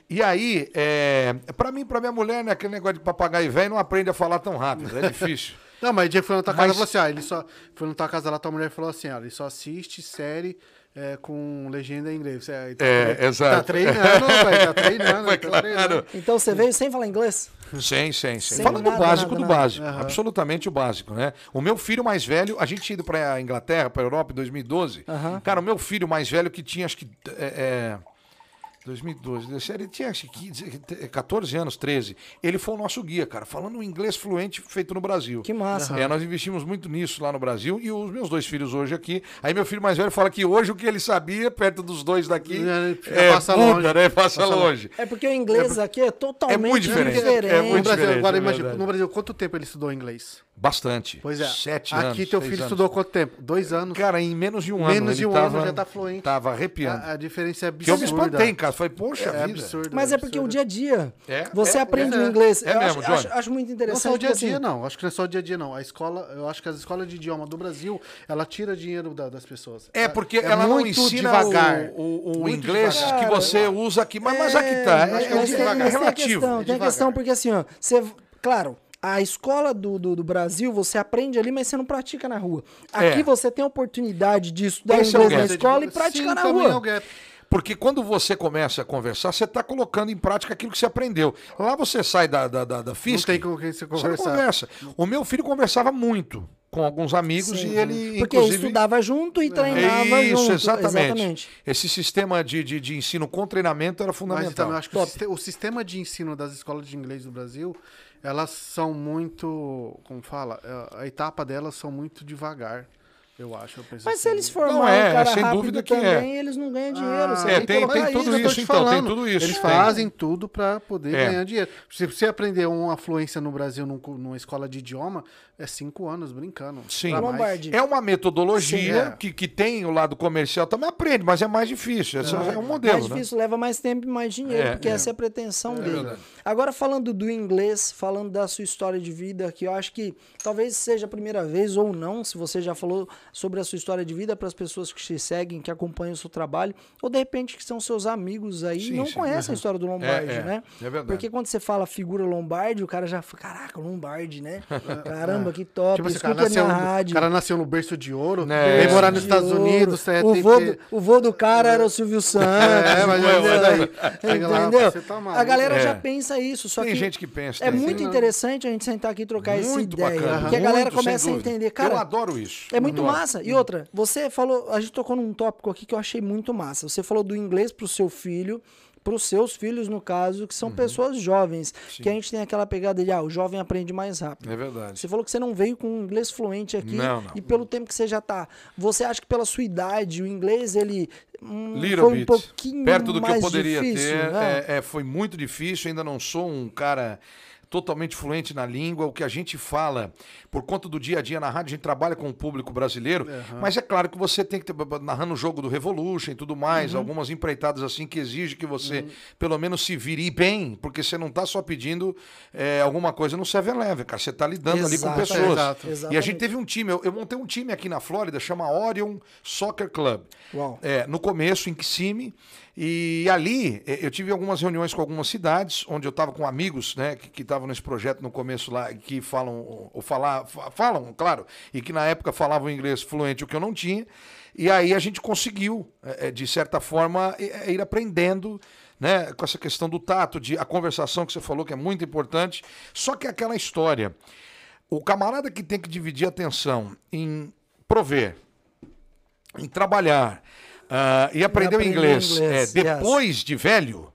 E aí, é, para mim, pra minha mulher, né, aquele negócio de papagaio velho não aprende a falar tão rápido. É difícil. Não, mas o dia que foi na tua casa, Mas- falou assim: ah, ele só. Foi na tua casa lá, tua mulher falou assim: ó, ele só assiste série é, com legenda em inglês. Você, aí tá É, tre- exato. Tá treinando, pai, tá treinando. Mas tá treinando. claro. Então você veio sem falar inglês? Sim, sim, sim. Sem Falando do básico nada, do nada. básico. Absolutamente o básico, né? O meu filho mais velho, a gente ido pra Inglaterra, pra Europa em 2012. Aham. Cara, o meu filho mais velho que tinha, acho que. É, é, 2012, ele tinha acho que 15, 14 anos, 13. Ele foi o nosso guia, cara, falando um inglês fluente feito no Brasil. Que massa. É, nós investimos muito nisso lá no Brasil e os meus dois filhos hoje aqui. Aí meu filho mais velho fala que hoje o que ele sabia, perto dos dois daqui, É, é, passa longe. né? Passa, Passa longe. É porque o inglês aqui é totalmente muito diferente. diferente. É muito Brasil, diferente, agora é imagina, no Brasil, quanto tempo ele estudou inglês? Bastante. Pois é. Sete Aqui anos. teu seis filho anos. estudou quanto tempo? Dois anos. Cara, em menos de um ano. Menos de um tava, ano já tá fluente. Tava arrepiando. A, a diferença é que eu me absurda. espantei, cara. Falei, poxa É vida. absurdo. Mas é porque o dia a dia. É, Você é, aprende é, o inglês. é eu mesmo, acho, acho, acho muito Não interessante. só o dia a porque, dia, assim, não. Acho que não é só o dia a dia, não. A escola, eu acho que as escolas de idioma do Brasil, ela tira dinheiro da- das pessoas. É porque ela não ensina devagar. o, o- o inglês devagar. que você usa aqui. Mas, mas aqui tá. É, que é relativo. questão, É tem questão, porque assim, ó, você, claro, a escola do, do, do Brasil, você aprende ali, mas você não pratica na rua. Aqui É. você tem a oportunidade de estudar Esse é inglês na escola e Sim, praticar na é rua. gap. Porque quando você começa a conversar, você está colocando em prática aquilo que você aprendeu. Lá você sai da, da, da, da Não física. tem com quem você Você não conversar. conversa. O meu filho conversava muito com alguns amigos Sim. e ele, Porque inclusive... estudava junto e treinava Isso, junto. exatamente. Esse sistema de, de, de ensino com treinamento era Mas fundamental. também eu acho que o, o sistema de ensino das escolas de inglês do Brasil, elas são muito, como fala, é, a etapa delas são muito devagar, eu acho. eu Mas se assim. eles formarem Não, é, um cara sem rápido dúvida que é. também, eles não ganham dinheiro. Ah, É, tem- tem tudo isso, te então, tem falando. tudo isso. Eles Tem. fazem tudo para poder É. ganhar dinheiro. Se você aprender uma fluência no Brasil num numa escola de idioma, é cinco anos brincando. Sim. Lombardi. É uma metodologia Sim, é. que, que tem o lado comercial, também aprende, mas é mais difícil. Esse é, um modelo, mais né? difícil, leva mais tempo e mais dinheiro, É, porque é. essa é a pretensão dele. verdade. Agora, falando do inglês, falando da sua história de vida, que eu acho que talvez seja a primeira vez ou não, se você já falou sobre a sua história de vida para as pessoas que te seguem, que acompanham o seu trabalho, ou de repente que são seus amigos aí e Sim, não sim. conhecem a história do Lombardi, É, é. né? É verdade. Porque quando você fala figura Lombardi, o cara já fala, caraca, Lombardi, né? Caramba, que top, Tipo, cara escuta a minha nasceu, rádio. o cara nasceu no berço de ouro, É. veio morar nos Estados ouro. Unidos, é, o, tem vô que- do, o vô do cara era o Silvio Santos. É, mas entendeu? mas aí, chega lá, Entendeu? você tá a galera É. já pensa isso, só Tem que gente que pensa. é muito não. interessante a gente sentar aqui e trocar essa Muito ideia, bacana. porque a galera começa a entender, cara, Eu adoro isso. é muito Adoro. massa massa. E outra, você falou, a gente tocou num tópico aqui que eu achei muito massa. Você falou do inglês pro seu filho, pros seus filhos, no caso, que Uhum. são pessoas jovens. Que a gente tem aquela pegada de, ah, o jovem aprende mais rápido. É verdade. Você falou que você não veio com um inglês fluente aqui. Não, não. E pelo tempo que você já tá. Você acha que pela sua idade, o inglês, ele hum, Little foi um bit. pouquinho Perto do que eu mais poderia difícil, ter. né? É, é, foi muito difícil, ainda não sou um cara totalmente fluente na língua. O que a gente fala, por conta do dia a dia na rádio, a gente trabalha com o público brasileiro, mas é claro que você tem que ter, narrando o jogo do Revolution e tudo mais, Uhum. algumas empreitadas assim que exigem que você pelo menos se vire bem, porque você não está só pedindo é, alguma coisa no 7-Eleven, cara. Você está lidando ali com pessoas. exato. E a gente teve um time, eu, eu montei um time aqui na Flórida, chama Orion Soccer Club. É, no começo, em Kissimmee. E ali eh, eu tive algumas reuniões com algumas cidades, onde eu estava com amigos né, que estavam nesse projeto no começo lá, que falam, ou falar, fa- falam, claro, e que na época falavam inglês fluente, o que eu não tinha. E aí a gente conseguiu, eh, eh, de certa forma, ir aprendendo. Né, com essa questão do tato, de a conversação que você falou, que é muito importante. Só que é aquela história. O camarada que tem que dividir atenção em prover, em trabalhar ah, e aprender inglês, inglês, é, yes. depois de velho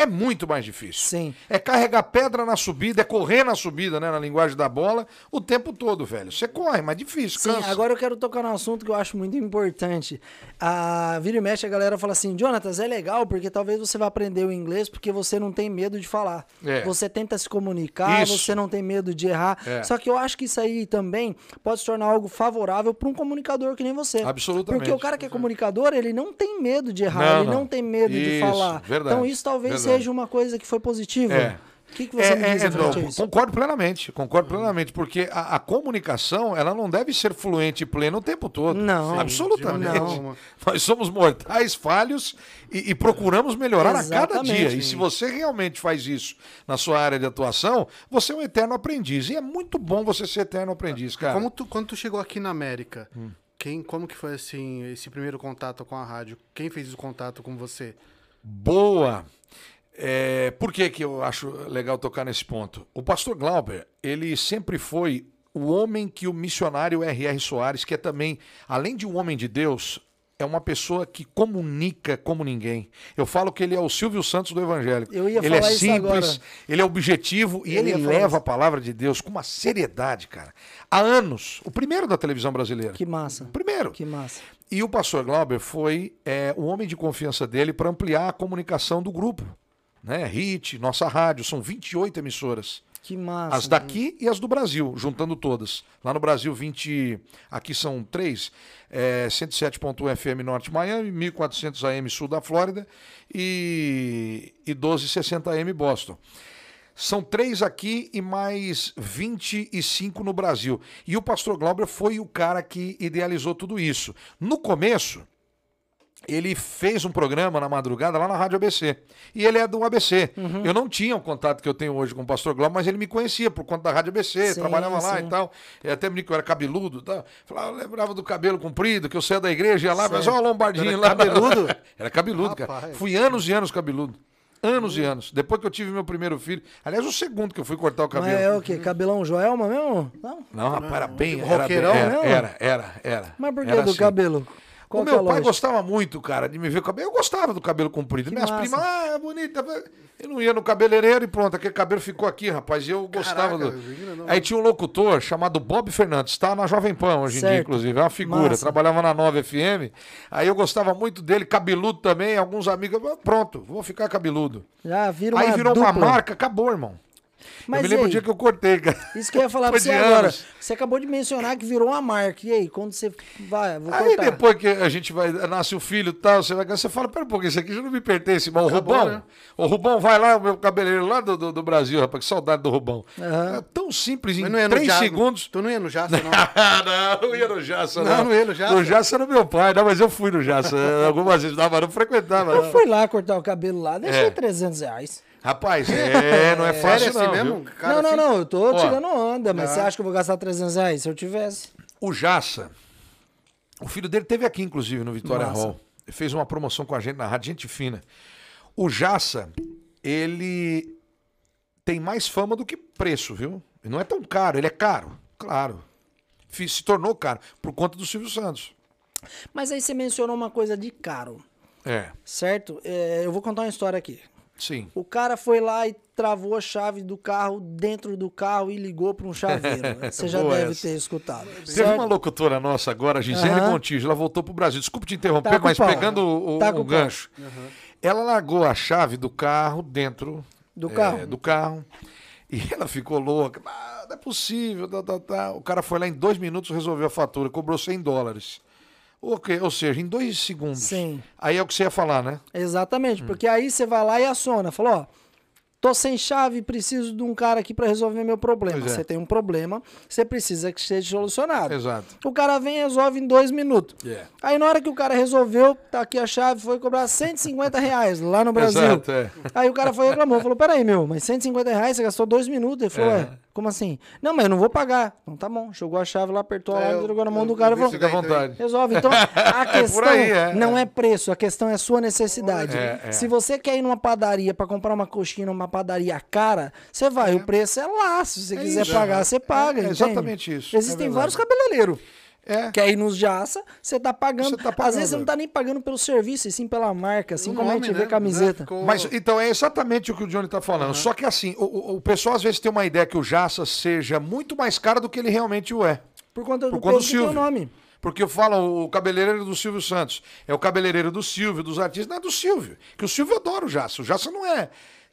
é muito mais difícil. Sim. É carregar pedra na subida, é correr na subida, né, na linguagem da bola, o tempo todo, velho. Você corre, mas difícil, Sim, cansa. agora eu quero tocar num assunto que eu acho muito importante. A vira e mexe, a galera fala assim, Jonatas, é legal porque talvez você vá aprender o inglês porque você não tem medo de falar. É. Você tenta se comunicar, Isso. você não tem medo de errar. É. Só que eu acho que isso aí também pode se tornar algo favorável para um comunicador que nem você. Absolutamente. Porque o cara que é comunicador, ele não tem medo de errar, Não, ele não, não. tem medo de Isso, falar. verdade, Então isso talvez verdade. Seja uma coisa que foi positiva. É. O que, que você me diz é, não, concordo plenamente, concordo plenamente, porque a, a comunicação ela não deve ser fluente e plena o tempo todo. Não. Sim, absolutamente. nenhuma. Nós somos mortais, falhos e, e procuramos melhorar a cada dia. E se você realmente faz isso na sua área de atuação, você é um eterno aprendiz. E é muito bom você ser eterno aprendiz, cara. Como tu, quando tu chegou aqui na América, Hum. quem, como que foi assim, esse primeiro contato com a rádio? Quem fez o contato com você? Boa. É, por que, que eu acho legal tocar nesse ponto? O pastor Glauber, ele sempre foi o homem que o missionário R.R. Soares, que é também, além de um homem de Deus, é uma pessoa que comunica como ninguém. Eu falo que ele é o Silvio Santos do Evangélico. Eu ia ele é simples, ele é objetivo e ele leva a palavra de Deus com uma seriedade, cara. Há anos. O primeiro da televisão brasileira. Que massa. O primeiro. Que massa. E o pastor Glauber foi é, o homem de confiança dele para ampliar a comunicação do grupo. Né? HIT, nossa rádio, são 28 emissoras. Que massa. As daqui e as do Brasil, juntando todas. Lá no Brasil, 20. Aqui são três: é, 107.1 FM Norte Miami, 1400 AM Sul da Flórida e, e 1260 AM Boston. São três aqui e mais 25 no Brasil. E o pastor Glauber foi o cara que idealizou tudo isso. No começo, ele fez um programa na madrugada lá na Rádio ABC. E ele é do ABC. Uhum. Eu não tinha o contato que eu tenho hoje com o pastor Glauber, mas ele me conhecia por conta da Rádio ABC, Sim, trabalhava lá sim. e tal. Eu até brinquei que eu era cabeludo e tal. Falava, eu lembrava do cabelo comprido, que eu saía da igreja, ia lá, mas olha uma lombardinha Era lá. cabeludo? era cabeludo, cara. Rapaz. Fui anos e anos cabeludo. Anos e anos. Depois que eu tive meu primeiro filho. Aliás, o segundo que eu fui cortar o Mas cabelo. é o quê? Cabelão Joelma mesmo? Não. Não, rapaz, era bem. tipo Era, roqueirão era, mesmo? era, era, era. Mas por que Era do assim. cabelo? Qual o é a meu pai lógica? gostava muito, cara, de me ver com cabelo. Eu gostava do cabelo comprido. Que Minhas massa. primas, ah, é bonita. Eu não ia no cabeleireiro e pronto, aquele cabelo ficou aqui, rapaz. E eu gostava Caraca, do. menina, não. Aí tinha um locutor chamado Bob Fernandes, está na Jovem Pan hoje em dia, Certo. inclusive. É uma figura. Massa. Trabalhava na 9 FM. Aí eu gostava muito dele, cabeludo também. Alguns amigos, pronto, vou ficar cabeludo. Já vira uma Aí virou dupla. uma marca, acabou, irmão. Mas eu me lembro o aí? dia que eu cortei, cara. Isso que eu ia falar pra você de agora. anos. Você acabou de mencionar que virou uma marca. E aí, quando você vai, vou Aí cortar. depois que a gente vai, nasce o filho e tal, você vai você fala, pera um pouquinho, isso aqui já não me pertence, mas o Rubão, né? o Rubão vai lá, o meu cabeleireiro lá do, do, do Brasil, rapaz, que saudade do Rubão. Aham. É tão simples, em Mas no três segundos. Tu não ia no Jaça, não? Não, não ia no Jaça, não. Não, não ia no Jaça? No Jaça era meu pai, não, mas eu fui no Jaça. Algumas vezes, não, mas não frequentava. Eu não. fui lá cortar o cabelo lá, deixei É. 300 reais. Rapaz, é, não é fácil Sério assim não, mesmo? viu? Cara, não, não, assim? não, eu tô Ó. tirando onda, mas Ah. você acha que eu vou gastar 300 reais? Se eu tivesse. O Jaça, o filho dele teve aqui, inclusive, no Vitória. Hall. Ele fez uma promoção com a gente na rádio, gente fina. O Jaça, ele tem mais fama do que preço, viu? Ele não é tão caro, ele é caro, claro. se tornou caro por conta do Silvio Santos. Mas aí você mencionou uma coisa de caro, É, certo? É, eu vou contar uma história aqui. Sim. O cara foi lá e travou a chave do carro dentro do carro e ligou para um chaveiro. Você já Boa deve essa. ter escutado. Teve certo? uma locutora nossa agora, Gisele Aham. Montijo, ela voltou pro Brasil. Desculpe te interromper, Tá mas pau. pegando o, o- Tá o gancho. Ela largou a chave do carro dentro Do é, carro? do carro. E ela ficou louca. Ah, não é possível. tá, tá, tá. O cara foi lá em dois minutos, resolveu a fatura, cobrou 100 dólares. Ok, Ou seja, em dois segundos. Sim. Aí é o que você ia falar, né? Exatamente, porque aí você vai lá e aciona, falou, ó, tô sem chave, preciso de um cara aqui para resolver meu problema. É. Você tem um problema, você precisa que seja solucionado. Exato. O cara vem e resolve em dois minutos. É. Aí na hora que o cara resolveu, tá aqui a chave, foi cobrar 150 reais lá no Brasil. Exato, é. Aí o cara foi e reclamou, falou, peraí, meu, mas 150 reais, você gastou dois minutos. Ele falou, É. ué, como assim? Não, mas eu não vou pagar. Então tá bom, jogou a chave lá, apertou a É, lá, eu- entregou na mão eu- do cara e falou, Fica à vontade. Resolve. Então, a questão aí, é, não é. é preço, a questão é sua necessidade. É, é. Se você quer ir numa padaria para comprar uma coxinha numa padaria cara, você vai, o preço é lá. Se você É quiser isso. pagar, você paga. É, é exatamente isso. Existem É vários cabeleireiros. É. Quer ir nos jaça, você tá pagando. Você tá Às pagando. vezes você não tá nem pagando pelo serviço, e sim pela marca, assim O como a gente né? vê camiseta. Ficou- Mas então é exatamente o que o Johnny está falando. Só que assim, o, o- pessoal às vezes tem uma ideia que o Jaça seja muito mais caro do que ele realmente o é. Por conta do Por conta do Silvio. nome. Porque eu falo o cabeleireiro do Silvio Santos. É o cabeleireiro do Silvio, dos artistas. Não é do Silvio. Que o Silvio adora o Jaça. O Jaça não é.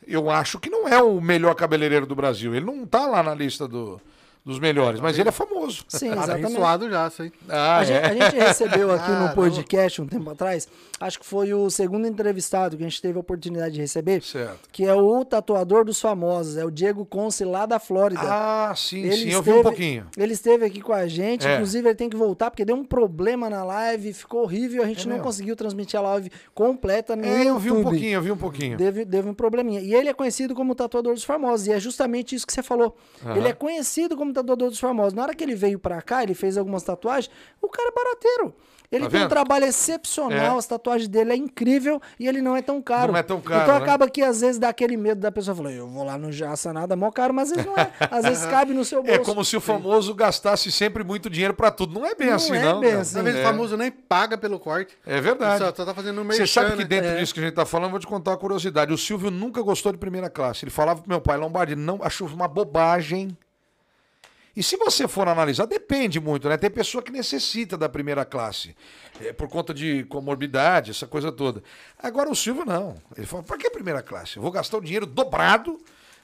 Eu acho que não é o melhor cabeleireiro do Brasil. Ele não tá lá na lista do- dos melhores, mas ele é famoso. Sim, Tá exatamente. suado já, isso aí. Ah, A, gente, a gente recebeu aqui Ah, no podcast um tempo atrás, acho que foi o segundo entrevistado que a gente teve a oportunidade de receber, Certo. que é o tatuador dos famosos, é o Diego Conce lá da Flórida. Ah, sim, sim. Eu vi um pouquinho. Ele esteve aqui com a gente, É. inclusive ele tem que voltar porque deu um problema na live, ficou horrível, a gente É não mesmo? conseguiu transmitir a live completa no É, eu vi um YouTube. pouquinho, eu vi um pouquinho. Deve, deve um probleminha. E ele é conhecido como tatuador dos famosos. E é justamente isso que você falou. Ele é conhecido como tatuador dos famosos. Na hora que ele veio pra cá, ele fez algumas tatuagens. O cara é barateiro. Ele Tá tem um vendo? trabalho excepcional, É. as tatuagens dele é incrível e ele não é tão caro. Não é tão caro, Então né? acaba que às vezes dá aquele medo da pessoa falar, eu vou lá no Jaça nada, mó caro, mas às vezes não é. Às vezes cabe no seu bolso. É como se o famoso gastasse sempre muito dinheiro pra tudo. Não é bem Não assim, é não. bem assim. Às vezes É. o famoso nem paga pelo corte. É verdade. Só, só tá fazendo um Você sabe que né? dentro É. disso que a gente tá falando, eu vou te contar uma curiosidade. O Silvio nunca gostou de primeira classe. Ele falava pro meu pai, Lombardi, não, achou uma bobagem. E se você for analisar, depende muito, né? Tem pessoa que necessita da primeira classe, é, por conta de comorbidade, essa coisa toda. Agora o Silvio não. Ele fala, pra que primeira classe? Eu vou gastar o dinheiro dobrado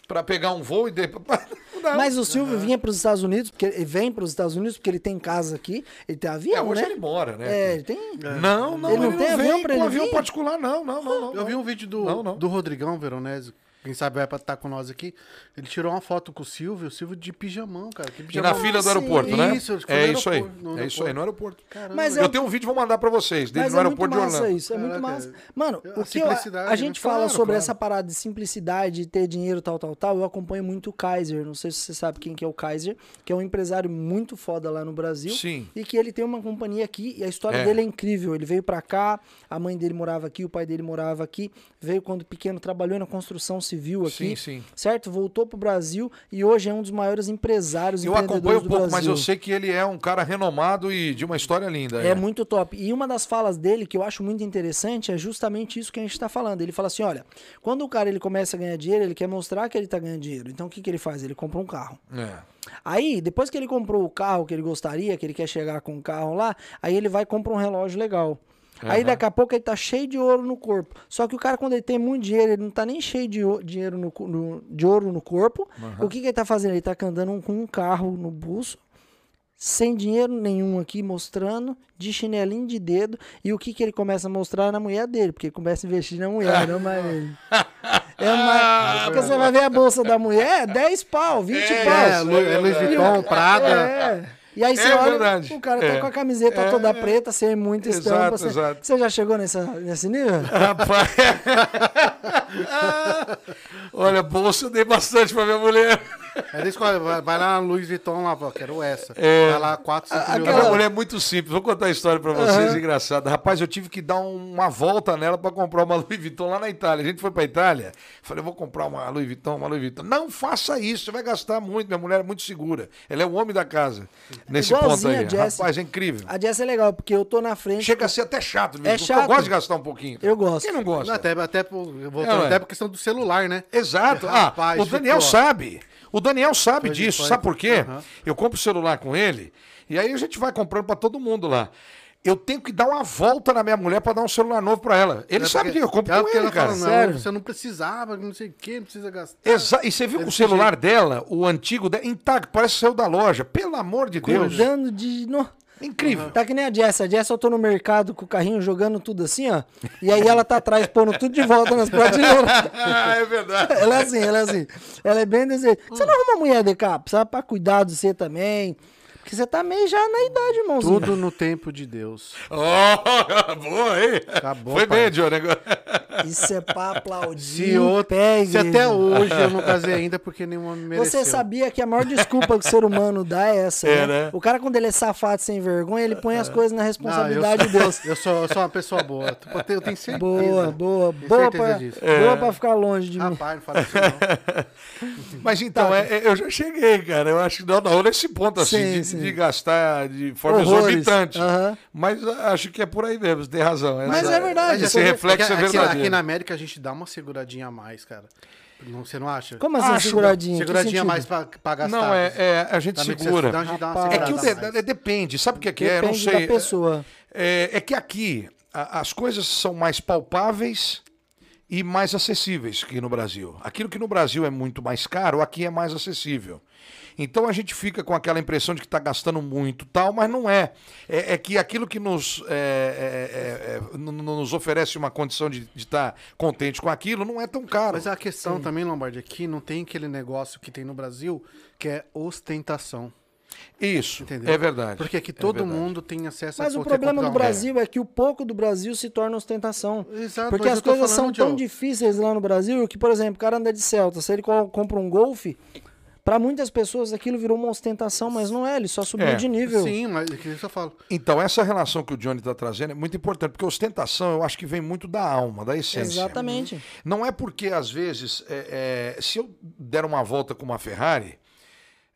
pra pegar um voo e depois. Não. Mas o Silvio vinha para os Estados Unidos, porque ele vem para os Estados Unidos porque ele tem casa aqui, ele tem É, avião, hoje né? ele mora, né? É, ele tem. Não, não, Ele não tem avião vem pra com ele avião vir? particular, não, não, não. não Eu vi um vídeo do, Não, não. do Rodrigão Veronese. Quem sabe vai estar com nós aqui. Ele tirou uma foto com o Silvio, o Silvio de pijamão, cara. Que E pijamão. na fila do sim. aeroporto, né? Isso, é no isso aí. É isso aí, no aeroporto. Caramba. Mas Eu é- tenho um vídeo, vou mandar pra vocês, dele Mas no é muito aeroporto de massa Orlando. isso, é muito massa. Mano, a o que eu- a né? gente fala Claro, sobre claro. essa parada de simplicidade, de ter dinheiro, tal, tal, tal, eu acompanho muito o Kaiser. Não sei se você sabe quem que é o Kaiser, que é um empresário muito foda lá no Brasil. Sim. E que ele tem uma companhia aqui e a história É. dele é incrível. Ele veio pra cá, a mãe dele morava aqui, o pai dele morava aqui, veio quando pequeno, trabalhou na construção civil aqui. Sim, sim. Certo? Voltou pro Brasil e hoje é um dos maiores empresários Eu acompanho um pouco, mas Brasil. eu sei que ele é um cara renomado e de uma história linda. É muito top. E uma das falas dele que eu acho muito interessante é justamente isso que a gente está falando. Ele fala assim: olha, quando o cara ele começa a ganhar dinheiro, ele quer mostrar que ele está ganhando dinheiro. Então o que, que ele faz? Ele compra um carro. É. Aí, depois que ele comprou o carro que ele gostaria, que ele quer chegar com o carro lá, aí ele vai e compra um relógio legal. Aí daqui a pouco ele tá cheio de ouro no corpo. Só que o cara, quando ele tem muito dinheiro, ele não tá nem cheio de dinheiro no, no- de ouro no corpo. O que, que ele tá fazendo? Ele tá andando com um carro no bolso, sem dinheiro nenhum aqui, mostrando, de chinelinho de dedo. E o que, que ele começa a mostrar na mulher dele? Porque ele começa a investir na mulher, não mais nele. É uma... Porque você vai ver a bolsa da mulher, 10 pau, 20 É, pau. É, é Louis Vuitton, Prada. É. E aí você É olha, verdade. o cara tá É. com a camiseta É, toda é. preta, sem muita Exato, estampa. Você, exato. você já chegou nessa, nesse nível? Rapaz. Olha, bolsa eu dei bastante pra minha mulher. Ele escolhe, vai, vai lá na Louis Vuitton lá, pô, quero essa. É. Vai lá, 4, 5 mil Aquela dólares. mulher é muito simples. Vou contar a história pra vocês, engraçada. Rapaz, eu tive que dar uma volta nela pra comprar uma Louis Vuitton lá na Itália. A gente foi pra Itália. Falei, eu vou comprar uma Louis Vuitton, uma Louis Vuitton. Não faça isso, você vai gastar muito. Minha mulher é muito segura. Ela é o homem da casa. Nesse ponto aí. a Jessie. Rapaz, é incrível. A Jess é legal, porque eu tô na frente. Chega a ser até chato. É chato. Eu gosto de gastar um pouquinho. Eu gosto. Quem não gosta? Não, até, até, por, voltando, É, até por questão do celular, né? Exato. Rapaz, ah, o Daniel ficou- sabe. O Daniel sabe Foi- disso. foi- Sabe por quê? Aham. Eu compro o celular com ele e aí a gente vai comprando pra todo mundo lá. Eu tenho que dar uma volta na minha mulher pra dar um celular novo pra ela. Ele É sabe que eu compro é com ele, cara. fala, não, Sério? Você não precisava, não sei o que, não precisa gastar. Exa e você viu que o celular dela, o antigo, dela, intacto, parece que saiu da loja. Pelo amor de Deus. Cuidando de. no- Incrível. Tá que nem a Jess. A Jess eu tô no mercado com o carrinho jogando tudo assim, ó. E aí ela tá atrás pondo tudo de volta nas prateleiras. Ah, é verdade. Ela é assim, ela é assim. Ela é bem desse. jeito. Você não arruma mulher de capa, sabe? Pra cuidar de você também. Porque você tá meio já na idade, irmãozinho. Tudo no tempo de Deus. Oh, boa, hein? Acabou, Foi pai. bem, Johnny. Isso é pra aplaudir. Se, outro, pé, se até hoje eu não casei ainda porque nenhuma me mereceu. Você sabia que a maior desculpa que o ser humano dá é essa, É, né? né? O cara, quando ele é safado sem vergonha, ele põe as coisas na Não, eu responsabilidade de Deus. Eu sou, eu sou uma pessoa boa. Eu tenho, eu tenho certeza. Boa, boa, Tenho boa certeza pra, disso. boa pra ficar longe de mim. Rapaz, não fala isso não. Mas então, Tá. é- é- eu já cheguei, cara. Eu acho que não, não nesse ponto assim, Sim, de, sim. de gastar de forma Horrores. exorbitante. Aham. Mas acho que é por aí mesmo, você tem razão. Mas Essa- é verdade, Esse você- reflexo é, Aqui- aqui, verdadeiro. aqui na América a gente dá uma seguradinha a mais, cara. Não, você não acha? Como assim, Acho- seguradinha? Seguradinha mais pra, pra gastar. Não, é, é, a gente Também que segura. Dá, a gente dá uma Rapaz. É que de- é- depende, sabe o que é que é? Eu não Depende sei. da pessoa. É, é que aqui a- as coisas são mais palpáveis e mais acessíveis que no Brasil. Aquilo que no Brasil é muito mais caro, aqui é mais acessível. Então a gente fica com aquela impressão de que está gastando muito, tal, mas não é. É, é que aquilo que nos, é, é, é, é, nos oferece uma condição de estar contente com aquilo não é tão caro. Mas a questão também, Lombardi, aqui não tem aquele negócio que tem no Brasil que é ostentação. Isso, Entendeu? é verdade. Porque aqui É todo verdade. mundo tem acesso Mas a o poder problema do Brasil é que o pouco do Brasil se torna ostentação. Exato, Porque mas as coisas são tão difíceis lá no Brasil que, por exemplo, o cara anda de Celta, se ele co- compra um Golfe, pra muitas pessoas aquilo virou uma ostentação, mas não é, ele só subiu É, de nível. Sim, mas é que isso eu falo. Então, essa relação que o Johnny está trazendo é muito importante, porque ostentação eu acho que vem muito da alma, da essência. Exatamente. Não é porque, às vezes, é, é, se eu der uma volta com uma Ferrari,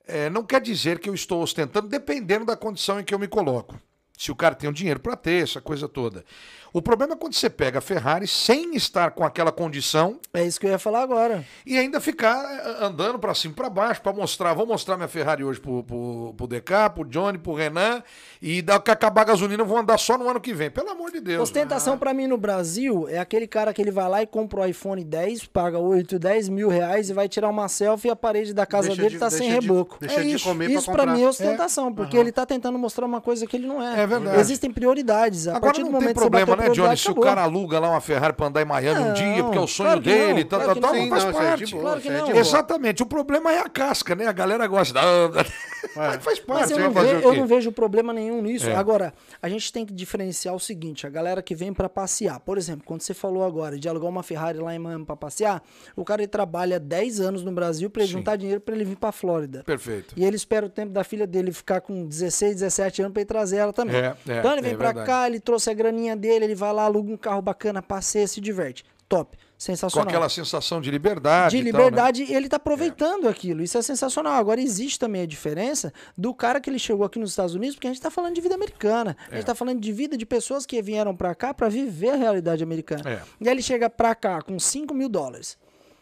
é, não quer dizer que eu estou ostentando, dependendo da condição em que eu me coloco. Se o cara tem o dinheiro para ter, essa coisa toda. O problema é quando você pega a Ferrari sem estar com aquela condição É isso que eu ia falar agora. e ainda ficar eh, andando para cima e para baixo para mostrar. Vou mostrar minha Ferrari hoje pro, pro, pro DK, pro Johnny, pro Renan. E daqui que acabar a gasolina, eu vou andar só no ano que vem. Pelo amor de Deus. Ostentação pra mim no Brasil é aquele cara que ele vai lá e compra o iPhone 10, paga 8, 10 mil reais e vai tirar uma selfie e a parede da casa Deixa dele de- tá sem deixa de- reboco. deixa é de isso. comer pra isso pra comprar. mim é ostentação, porque ele tá tentando mostrar uma coisa que ele não é. É verdade. Existem prioridades. A Agora partir não do tem momento que você problema, né, Johnny? Se o cara aluga lá uma Ferrari pra andar em Miami um Não, dia, porque é o sonho claro dele, tal, tal, tal, não. faz não, é parte. boa, Claro é boa. Exatamente. O problema é a casca, né? A galera gosta. Mas faz parte. Mas eu vai não, fazer ve- o eu não vejo problema nenhum nisso. É. Agora, a gente tem que diferenciar o seguinte: a galera que vem pra passear. Por exemplo, quando você falou agora de alugar uma Ferrari lá em Miami pra passear, o cara ele trabalha 10 anos no Brasil pra ele Sim. juntar dinheiro pra ele vir pra Flórida. Perfeito. E ele espera o tempo da filha dele ficar com 16, 17 anos pra ele trazer ela também. É, é, então ele vem é pra verdade. cá, ele trouxe a graninha dele, ele vai lá, aluga um carro bacana, passeia, se diverte. Top. Com Sensacional aquela sensação de liberdade. de e tal, né? liberdade e ele tá aproveitando aquilo. Isso é sensacional. Agora existe também a diferença do cara que ele chegou aqui nos Estados Unidos, porque a gente tá falando de vida americana. A É. gente tá falando de vida de pessoas que vieram pra cá pra viver a realidade americana. É. E aí ele chega pra cá com 5 mil dólares.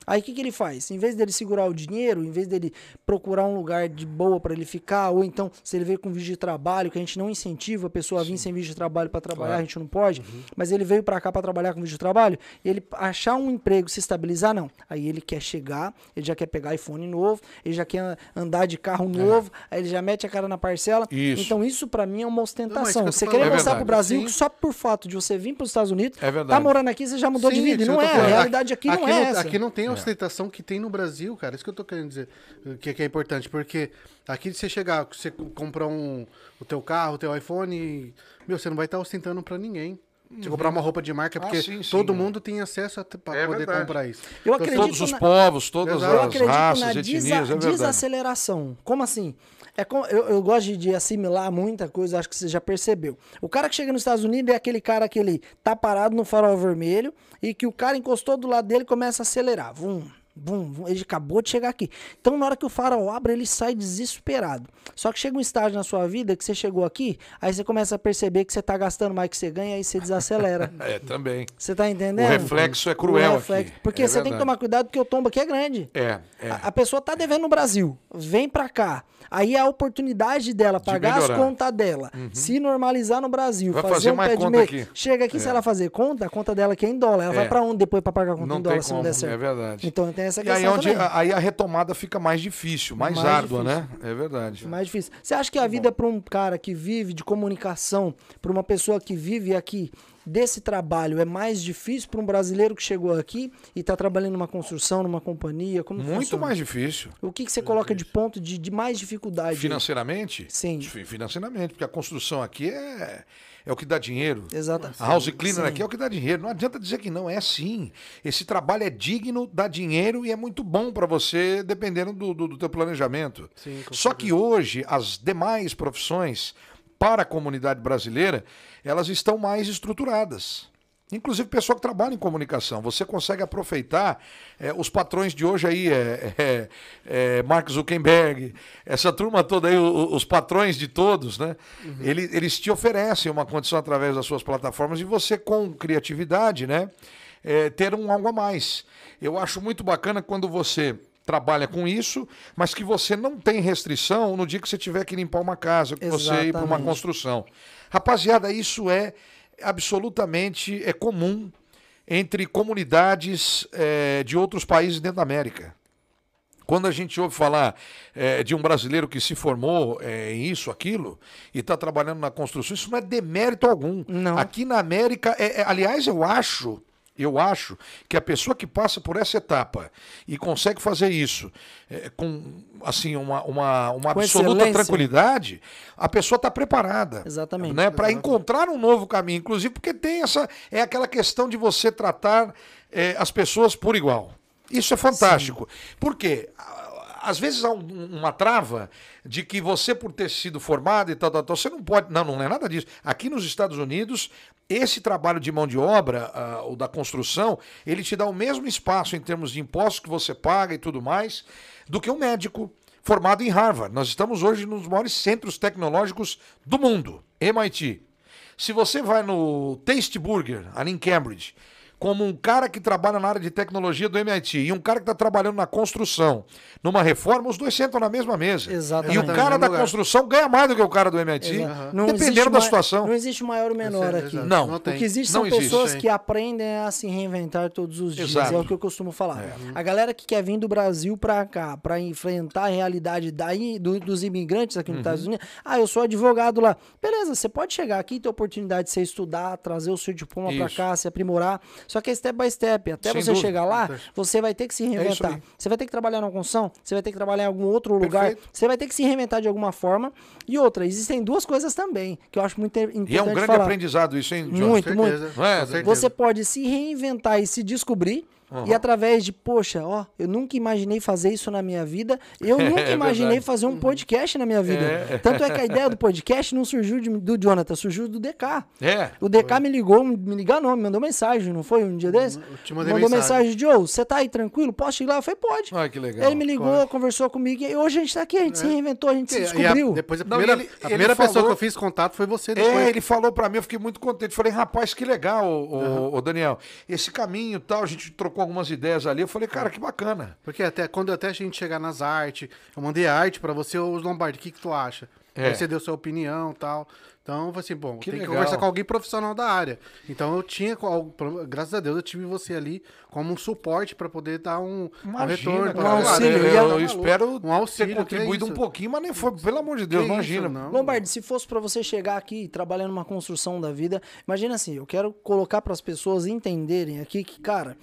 Aí o que, que ele faz? Em vez dele segurar o dinheiro, em vez dele procurar um lugar de boa pra ele ficar, ou então se ele veio com visto de trabalho, que a gente não incentiva a pessoa a vir sem visto de trabalho pra trabalhar, Claro. a gente não pode, mas ele veio pra cá pra trabalhar com visto de trabalho, ele achar um emprego, se estabilizar, não. Aí ele quer chegar, ele já quer pegar iPhone novo, ele já quer andar de carro novo, aí ele já mete a cara na parcela. É. Isso. Então isso pra mim é uma ostentação. Não, Você querer. É mostrar Brasil Sim. que só por fato de você vir pros Estados Unidos, É verdade. tá morando aqui, você já mudou de Sim, vida. E não é, a realidade aqui, não é essa. Aqui não tem a ostentação que tem no Brasil, cara. Isso que eu tô querendo dizer. Que, que é importante. Porque aqui você chegar, você comprar um, o teu carro, o teu iPhone, meu, você não vai estar ostentando pra ninguém. Você comprar uma roupa de marca, Ah, porque sim, sim, todo é. mundo tem acesso para É poder verdade. comprar isso. Eu Então, acredito Todos os na- povos, todas Exato. Eu as acredito raças, na etnias, desa- é verdade. desaceleração. Como assim? É com- eu, eu gosto de, assimilar muita coisa, acho que você já percebeu. O cara que chega nos Estados Unidos é aquele cara que ele tá parado no farol vermelho e que o cara encostou do lado dele começa a acelerar. Vum, vum. Ele acabou de chegar aqui. Então, na hora que o farol abre, ele sai desesperado. Só que chega um estágio na sua vida que você chegou aqui, aí você começa a perceber que você tá gastando mais que você ganha, aí você desacelera. É, também. Você tá entendendo? O reflexo é cruel O reflexo- aqui. Porque É você tem que verdade. tomar cuidado porque o tombo aqui é grande. É, é. A, a pessoa tá devendo no Brasil, vem pra cá. Aí é a oportunidade dela pagar as melhorar. Uhum. contas dela, se normalizar no Brasil, Vai fazer, fazer um mais pé de meio. aqui. Chega aqui, se ela fazer conta, a conta dela aqui é em dólar. Ela É. vai pra onde depois pra pagar a conta Não em dólar se não der certo? é verdade. Então tem essa E questão aí, onde, também. a- aí a retomada fica mais difícil, mais, Mais árdua, difícil. né? É verdade. Mais difícil. Você acha que a vida para um cara que vive de comunicação, para uma pessoa que vive aqui desse trabalho, é mais difícil para um brasileiro que chegou aqui e está trabalhando numa construção, numa companhia? Como Muito funciona? mais difícil. O que, que você coloca de ponto de, de mais dificuldade? Financeiramente? Sim. Fi- Financeiramente, porque a construção aqui é, é o que dá dinheiro. Exato. A house cleaner Sim. aqui é o que dá dinheiro. Não adianta dizer que não, é assim. Esse trabalho é digno, dá dinheiro e é muito bom para você, dependendo do, do, do teu planejamento. Sim, Só que hoje, as demais profissões, para a comunidade brasileira, elas estão mais estruturadas. Inclusive pessoal que trabalha em comunicação. Você consegue aproveitar eh, os patrões de hoje aí, é, é, é, Mark Zuckerberg, essa turma toda aí, o- o- os patrões de todos, né? Ele- Eles, te oferecem uma condição através das suas plataformas e você, com criatividade, né? ter um algo a mais. Eu acho muito bacana quando você trabalha com isso, mas que você não tem restrição no dia que você tiver que limpar uma casa, que você ir para uma Exatamente. construção. Rapaziada, isso é absolutamente é comum entre comunidades eh, de outros países dentro da América. Quando a gente ouve falar eh, de um brasileiro que se formou eh, em isso, aquilo, e está trabalhando na construção, isso não é demérito algum. Não. Aqui na América, é- é- aliás, eu acho, eu acho que a pessoa que passa por essa etapa e consegue fazer isso eh, com assim uma, uma, uma absoluta excelência. tranquilidade, a pessoa está preparada Exatamente. né, para encontrar um novo caminho, inclusive porque tem essa é aquela questão de você tratar eh, as pessoas por igual. Isso é fantástico. Por quê? Às vezes há um- uma trava de que você, por ter sido formado e tal, tal, tal, você não pode. Não, não é nada disso. Aqui nos Estados Unidos, esse trabalho de mão de obra, ah, o da construção, ele te dá o mesmo espaço em termos de impostos que você paga e tudo mais, do que um médico formado em Harvard. Nós estamos hoje nos maiores centros tecnológicos do mundo, MIT. Se você vai no Taste Burger, ali em Cambridge, como um cara que trabalha na área de tecnologia do MIT e um cara que está trabalhando na construção, numa reforma, os dois sentam na mesma mesa. Exatamente. E o cara da lugar. construção ganha mais do que o cara do MIT, dependendo da situação. Não existe maior ou menor Exato, aqui. exato. Não. Não O que existe Não são existe, pessoas sim. que aprendem a se reinventar todos os dias. Exato. É o que eu costumo falar. A galera que quer vir do Brasil pra cá, pra enfrentar a realidade daí, do- dos imigrantes aqui nos Uhum. Estados Unidos. Ah, eu sou advogado lá. Beleza, você pode chegar aqui e ter oportunidade de você estudar, trazer o seu diploma pra Isso. cá, se aprimorar. Só que é step by step. Até Sem você dúvida. chegar lá, você vai ter que se isso reinventar. aí. Você vai ter que trabalhar na construção, você vai ter que trabalhar em algum outro lugar. Perfeito. Você vai ter que se reinventar de alguma forma. E outra, existem duas coisas também que eu acho muito importante E é um grande falar. aprendizado isso, hein, John? Muito, muito. é? Você pode se reinventar e se descobrir. E através de, poxa, ó, eu nunca imaginei fazer isso na minha vida. Eu nunca É imaginei verdade. fazer um podcast na minha vida. Tanto é que a ideia do podcast não surgiu de- do Jonathan, surgiu do DK. É. O DK me ligou, me ligar não, me mandou mensagem, não foi um dia desse? eu te mandei mandou mensagem. mensagem, Joe, você tá aí tranquilo? Posso ir lá? Eu falei, pode. Ai, que legal. Ele me ligou, conversou comigo e hoje a gente tá aqui, a gente se reinventou, a gente se E a- descobriu. depois a Não, primeira, e ele- a primeira pessoa falou- que eu fiz contato foi você depois. É, ele falou pra mim, eu fiquei muito contente. Falei, rapaz, que legal, ô, ô- ô, Daniel. Esse caminho e tal, a gente trocou algumas ideias ali. Eu falei, cara, que bacana. Porque até quando até a gente chegar nas artes, eu mandei arte pra você, os Lombardi, o que, que tu acha? É. Aí você deu sua opinião e tal. Então, eu falei assim, bom, Que tem que legal. conversar com alguém profissional da área. Então, eu tinha, graças a Deus, eu tive você ali como um suporte pra poder dar um, um Imagina, retorno. cara. um auxílio, Eu, e eu a- espero Um auxílio, ter contribuído que é um pouquinho, mas nem foi, pelo amor de Deus, Que imagina. isso, não. Lombardi, se fosse pra você chegar aqui trabalhando numa construção da vida, imagina assim, eu quero colocar para as pessoas entenderem aqui que, cara,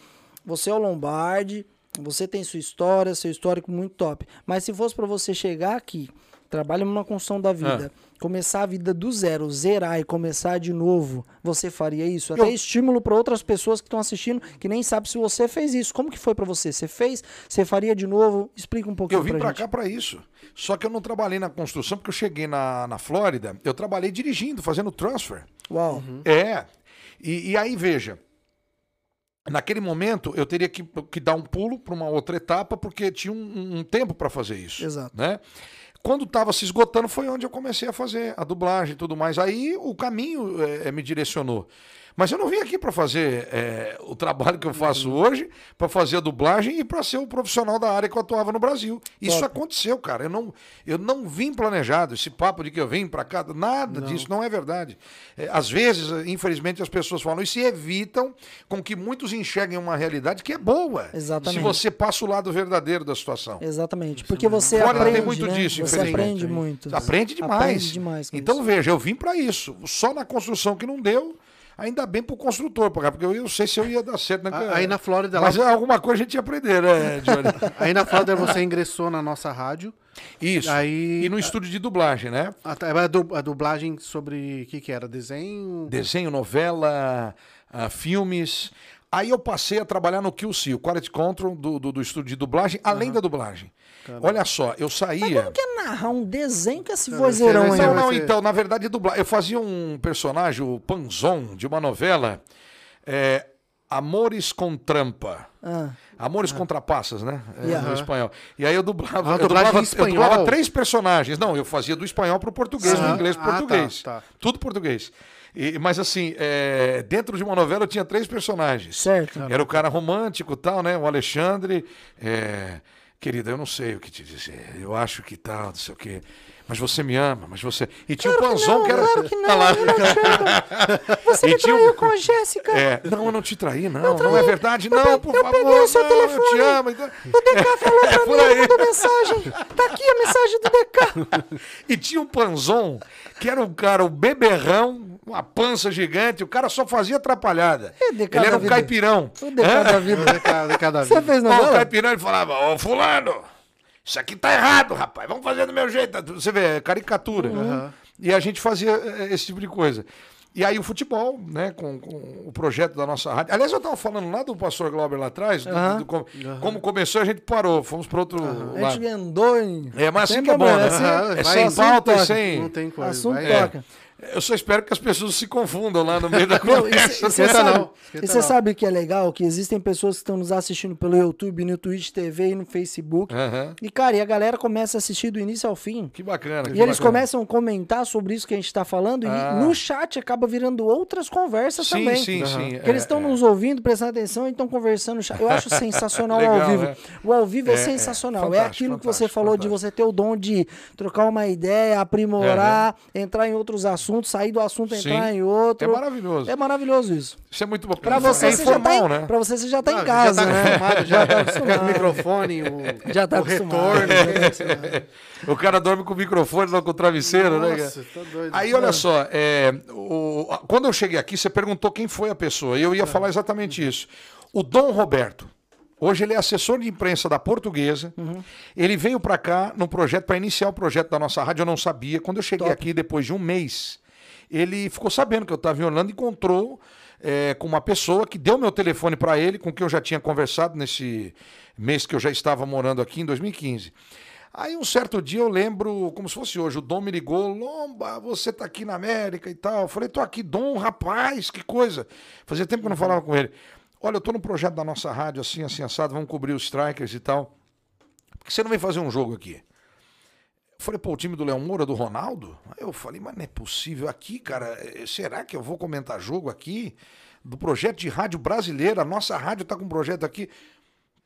você é o Lombardi, você tem sua história, seu histórico muito top. Mas se fosse pra você chegar aqui, trabalha numa construção da vida, começar a vida do zero, zerar e começar de novo, você faria isso? Até Eu- estímulo para outras pessoas que estão assistindo que nem sabem se você fez isso. Como que foi para você? Você fez? Você faria de novo? Explica um pouquinho Eu vim gente. cá pra isso. Só que eu não trabalhei na construção, porque eu cheguei na, na Flórida, eu trabalhei dirigindo, fazendo transfer. Uau. É. E, e aí, veja. Naquele momento, eu teria que, que dar um pulo para uma outra etapa, porque tinha um, um tempo para fazer isso. Exato. Né? Quando estava se esgotando, foi onde eu comecei a fazer a dublagem e tudo mais. Aí o caminho eh, me direcionou. Mas eu não vim aqui para fazer eh, o trabalho que eu faço Uhum. hoje, para fazer a dublagem e para ser o profissional da área que eu atuava no Brasil. Isso aconteceu, cara. Eu não, eu não vim planejado. Esse papo de que eu vim para cá, nada disso não é verdade. Eh, às vezes, infelizmente, as pessoas falam isso e evitam com que muitos enxerguem uma realidade que é boa. Exatamente. Se você passa o lado verdadeiro da situação. Exatamente. Porque você Flórida aprende, tem muito né? disso, Você infelizmente. aprende muito. Aprende demais. Aprende demais então, isso. veja, eu vim para isso. Só na construção que não deu, ainda bem pro construtor, porque eu não sei se eu ia dar certo. Né? Aí na Flórida, Mas lá- alguma coisa a gente ia aprender, né, Johnny? Aí na Flórida você ingressou na nossa rádio. Isso. Aí- E no estúdio de dublagem, né? A dublagem sobre o que, que era? Desenho? Desenho, novela, ah, filmes. Aí eu passei a trabalhar no QC, o Quality Control do, do, do estúdio de dublagem, além da dublagem. Olha só, eu saía. Como que é narrar um desenho com esse vozeirão aí? Não, não, então, na verdade, dublar. Eu fazia um personagem, o Panzon, de uma novela, é, Amores com Trampa. Ah, Amores com Trapaças, né? É, Yeah. No espanhol. E aí eu dublava, Ah, eu dublava, em eu espanhol? dublava três personagens. Não, eu fazia do espanhol pro português, do Ah, inglês pro ah, tá, português. tá. Tudo português. E- mas assim, é, dentro de uma novela eu tinha três personagens. certo. Era o cara romântico e tal, né? O Alexandre. é, Querida, eu não sei o que te dizer. Eu acho que tal, não sei o quê. Mas você me ama, mas você. E tinha o Panzon não, que era. claro que não, Olha lá. eu não te amo. Você E me tinha o- traiu com a Jéssica. É, não, eu não te traí, não. Não é verdade, não, pe- por eu favor. peguei o seu não, Eu telefone. te amo. Então... O DK falou pra por mim, aí. mandou mensagem. Tá aqui a mensagem do DK. E tinha um Panzon, que era um cara, um beberrão, uma pança gigante, o cara só fazia atrapalhada. É, de Ele cada era um vida. caipirão. O DK da vida. De cada, de cada Você vida. fez Ó, o caipirão ele falava, ô fulano, isso aqui tá errado, rapaz, vamos fazer do meu jeito. Você vê, é caricatura. Uhum. E a gente fazia eh, esse tipo de coisa. E aí o futebol, né, com, com o projeto da nossa rádio. Aliás, eu estava falando lá do pastor Glauber lá atrás, do- Aham. do- como, como começou, a gente parou, fomos para outro A lado. gente andou em... É, mas assim que é bom, né? assim, É sem pauta e sem... Não tem coisa. Assunto. É. toca. Eu só espero que as pessoas se confundam lá no meio da conversa. cê- e você sabe, e sabe que é legal? Que existem pessoas que estão nos assistindo pelo YouTube, no Twitch TV e no Facebook. Aham. E, cara, e a galera começa a assistir do início ao fim. Que bacana. que E eles bacana. começam a comentar sobre isso que a gente tá falando Ah. e no chat acaba virando outras conversas Sim, também. sim, sim. Porque eles é, estão é. nos ouvindo, prestando atenção e estão conversando no chat. Eu acho sensacional o Legal, ao vivo. é. O ao vivo é, É, é. sensacional. É, aquilo que você fantástico, falou de você ter o dom de trocar uma ideia, aprimorar, entrar em outros assuntos, sair do assunto, entrar Sim. em outro. É maravilhoso. É maravilhoso isso. Isso é muito bom. Pra você, é você já tá informal, em, né? pra você, você já tá Não, em casa, já tá né? já, tá o acostumado. microfone, o, Já tá o retorno. tá acostumado. O cara dorme com o microfone, não com o travesseiro, né? cara? Nossa, tá doido. Aí, olha só, é, o- quando eu cheguei aqui, você perguntou quem foi a pessoa, e eu ia falar exatamente isso. O Dom Roberto, hoje ele é assessor de imprensa da Portuguesa, ele veio para cá num projeto, para iniciar o projeto da nossa rádio, eu não sabia. Quando eu cheguei Top. aqui, depois de um mês, ele ficou sabendo que eu estava em Orlando, encontrou é, com uma pessoa que deu meu telefone para ele, com quem eu já tinha conversado nesse mês que eu já estava morando aqui, em 2015. Aí um certo dia eu lembro, como se fosse hoje, o Dom me ligou, Lomba, você tá aqui na América e tal. Eu falei, tô aqui, Dom, rapaz, que coisa. Fazia tempo que eu não falava com ele. Olha, eu tô no projeto da nossa rádio, assim, assim, assado, vamos cobrir os strikers e tal. Por que você não vem fazer um jogo aqui? Falei, pô, o time do Léo Moura, do Ronaldo? Aí eu falei, mas não é possível aqui, cara. eh, Será que eu vou comentar jogo aqui? Do projeto de rádio brasileira, a nossa rádio tá com um projeto aqui.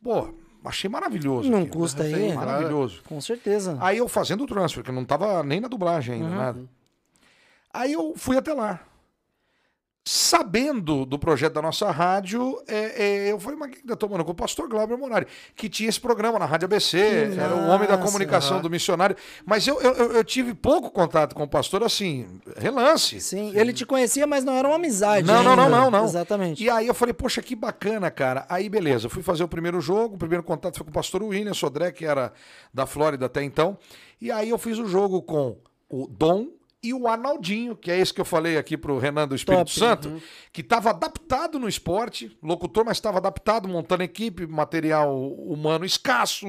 Pô, achei maravilhoso. Não aquilo. custa aí. Maravilhoso. Com certeza. Aí eu fazendo o transfer, que eu não tava nem na dublagem ainda, nada. Aí eu fui até lá. Sabendo do projeto da nossa rádio, é, é, eu falei, mas quem tá tomando com o pastor Glauber Morari, que tinha esse programa na Rádio ABC, Que era o homem da comunicação do missionário. Mas eu, eu, eu- tive pouco contato com o pastor, assim, relance. Sim, ele te conhecia, mas não era uma amizade. Não, não, não, ainda. não, não. Exatamente. E aí eu falei, poxa, que bacana, cara. Aí beleza, fui fazer o primeiro jogo, o primeiro contato foi com o pastor William Sodré, que era da Flórida até então. E aí eu fiz o jogo com o Dom e o Arnaldinho, que é esse que eu falei aqui pro Renan do Espírito Top. Santo, que estava adaptado no esporte, locutor, mas estava adaptado, montando equipe, material humano escasso.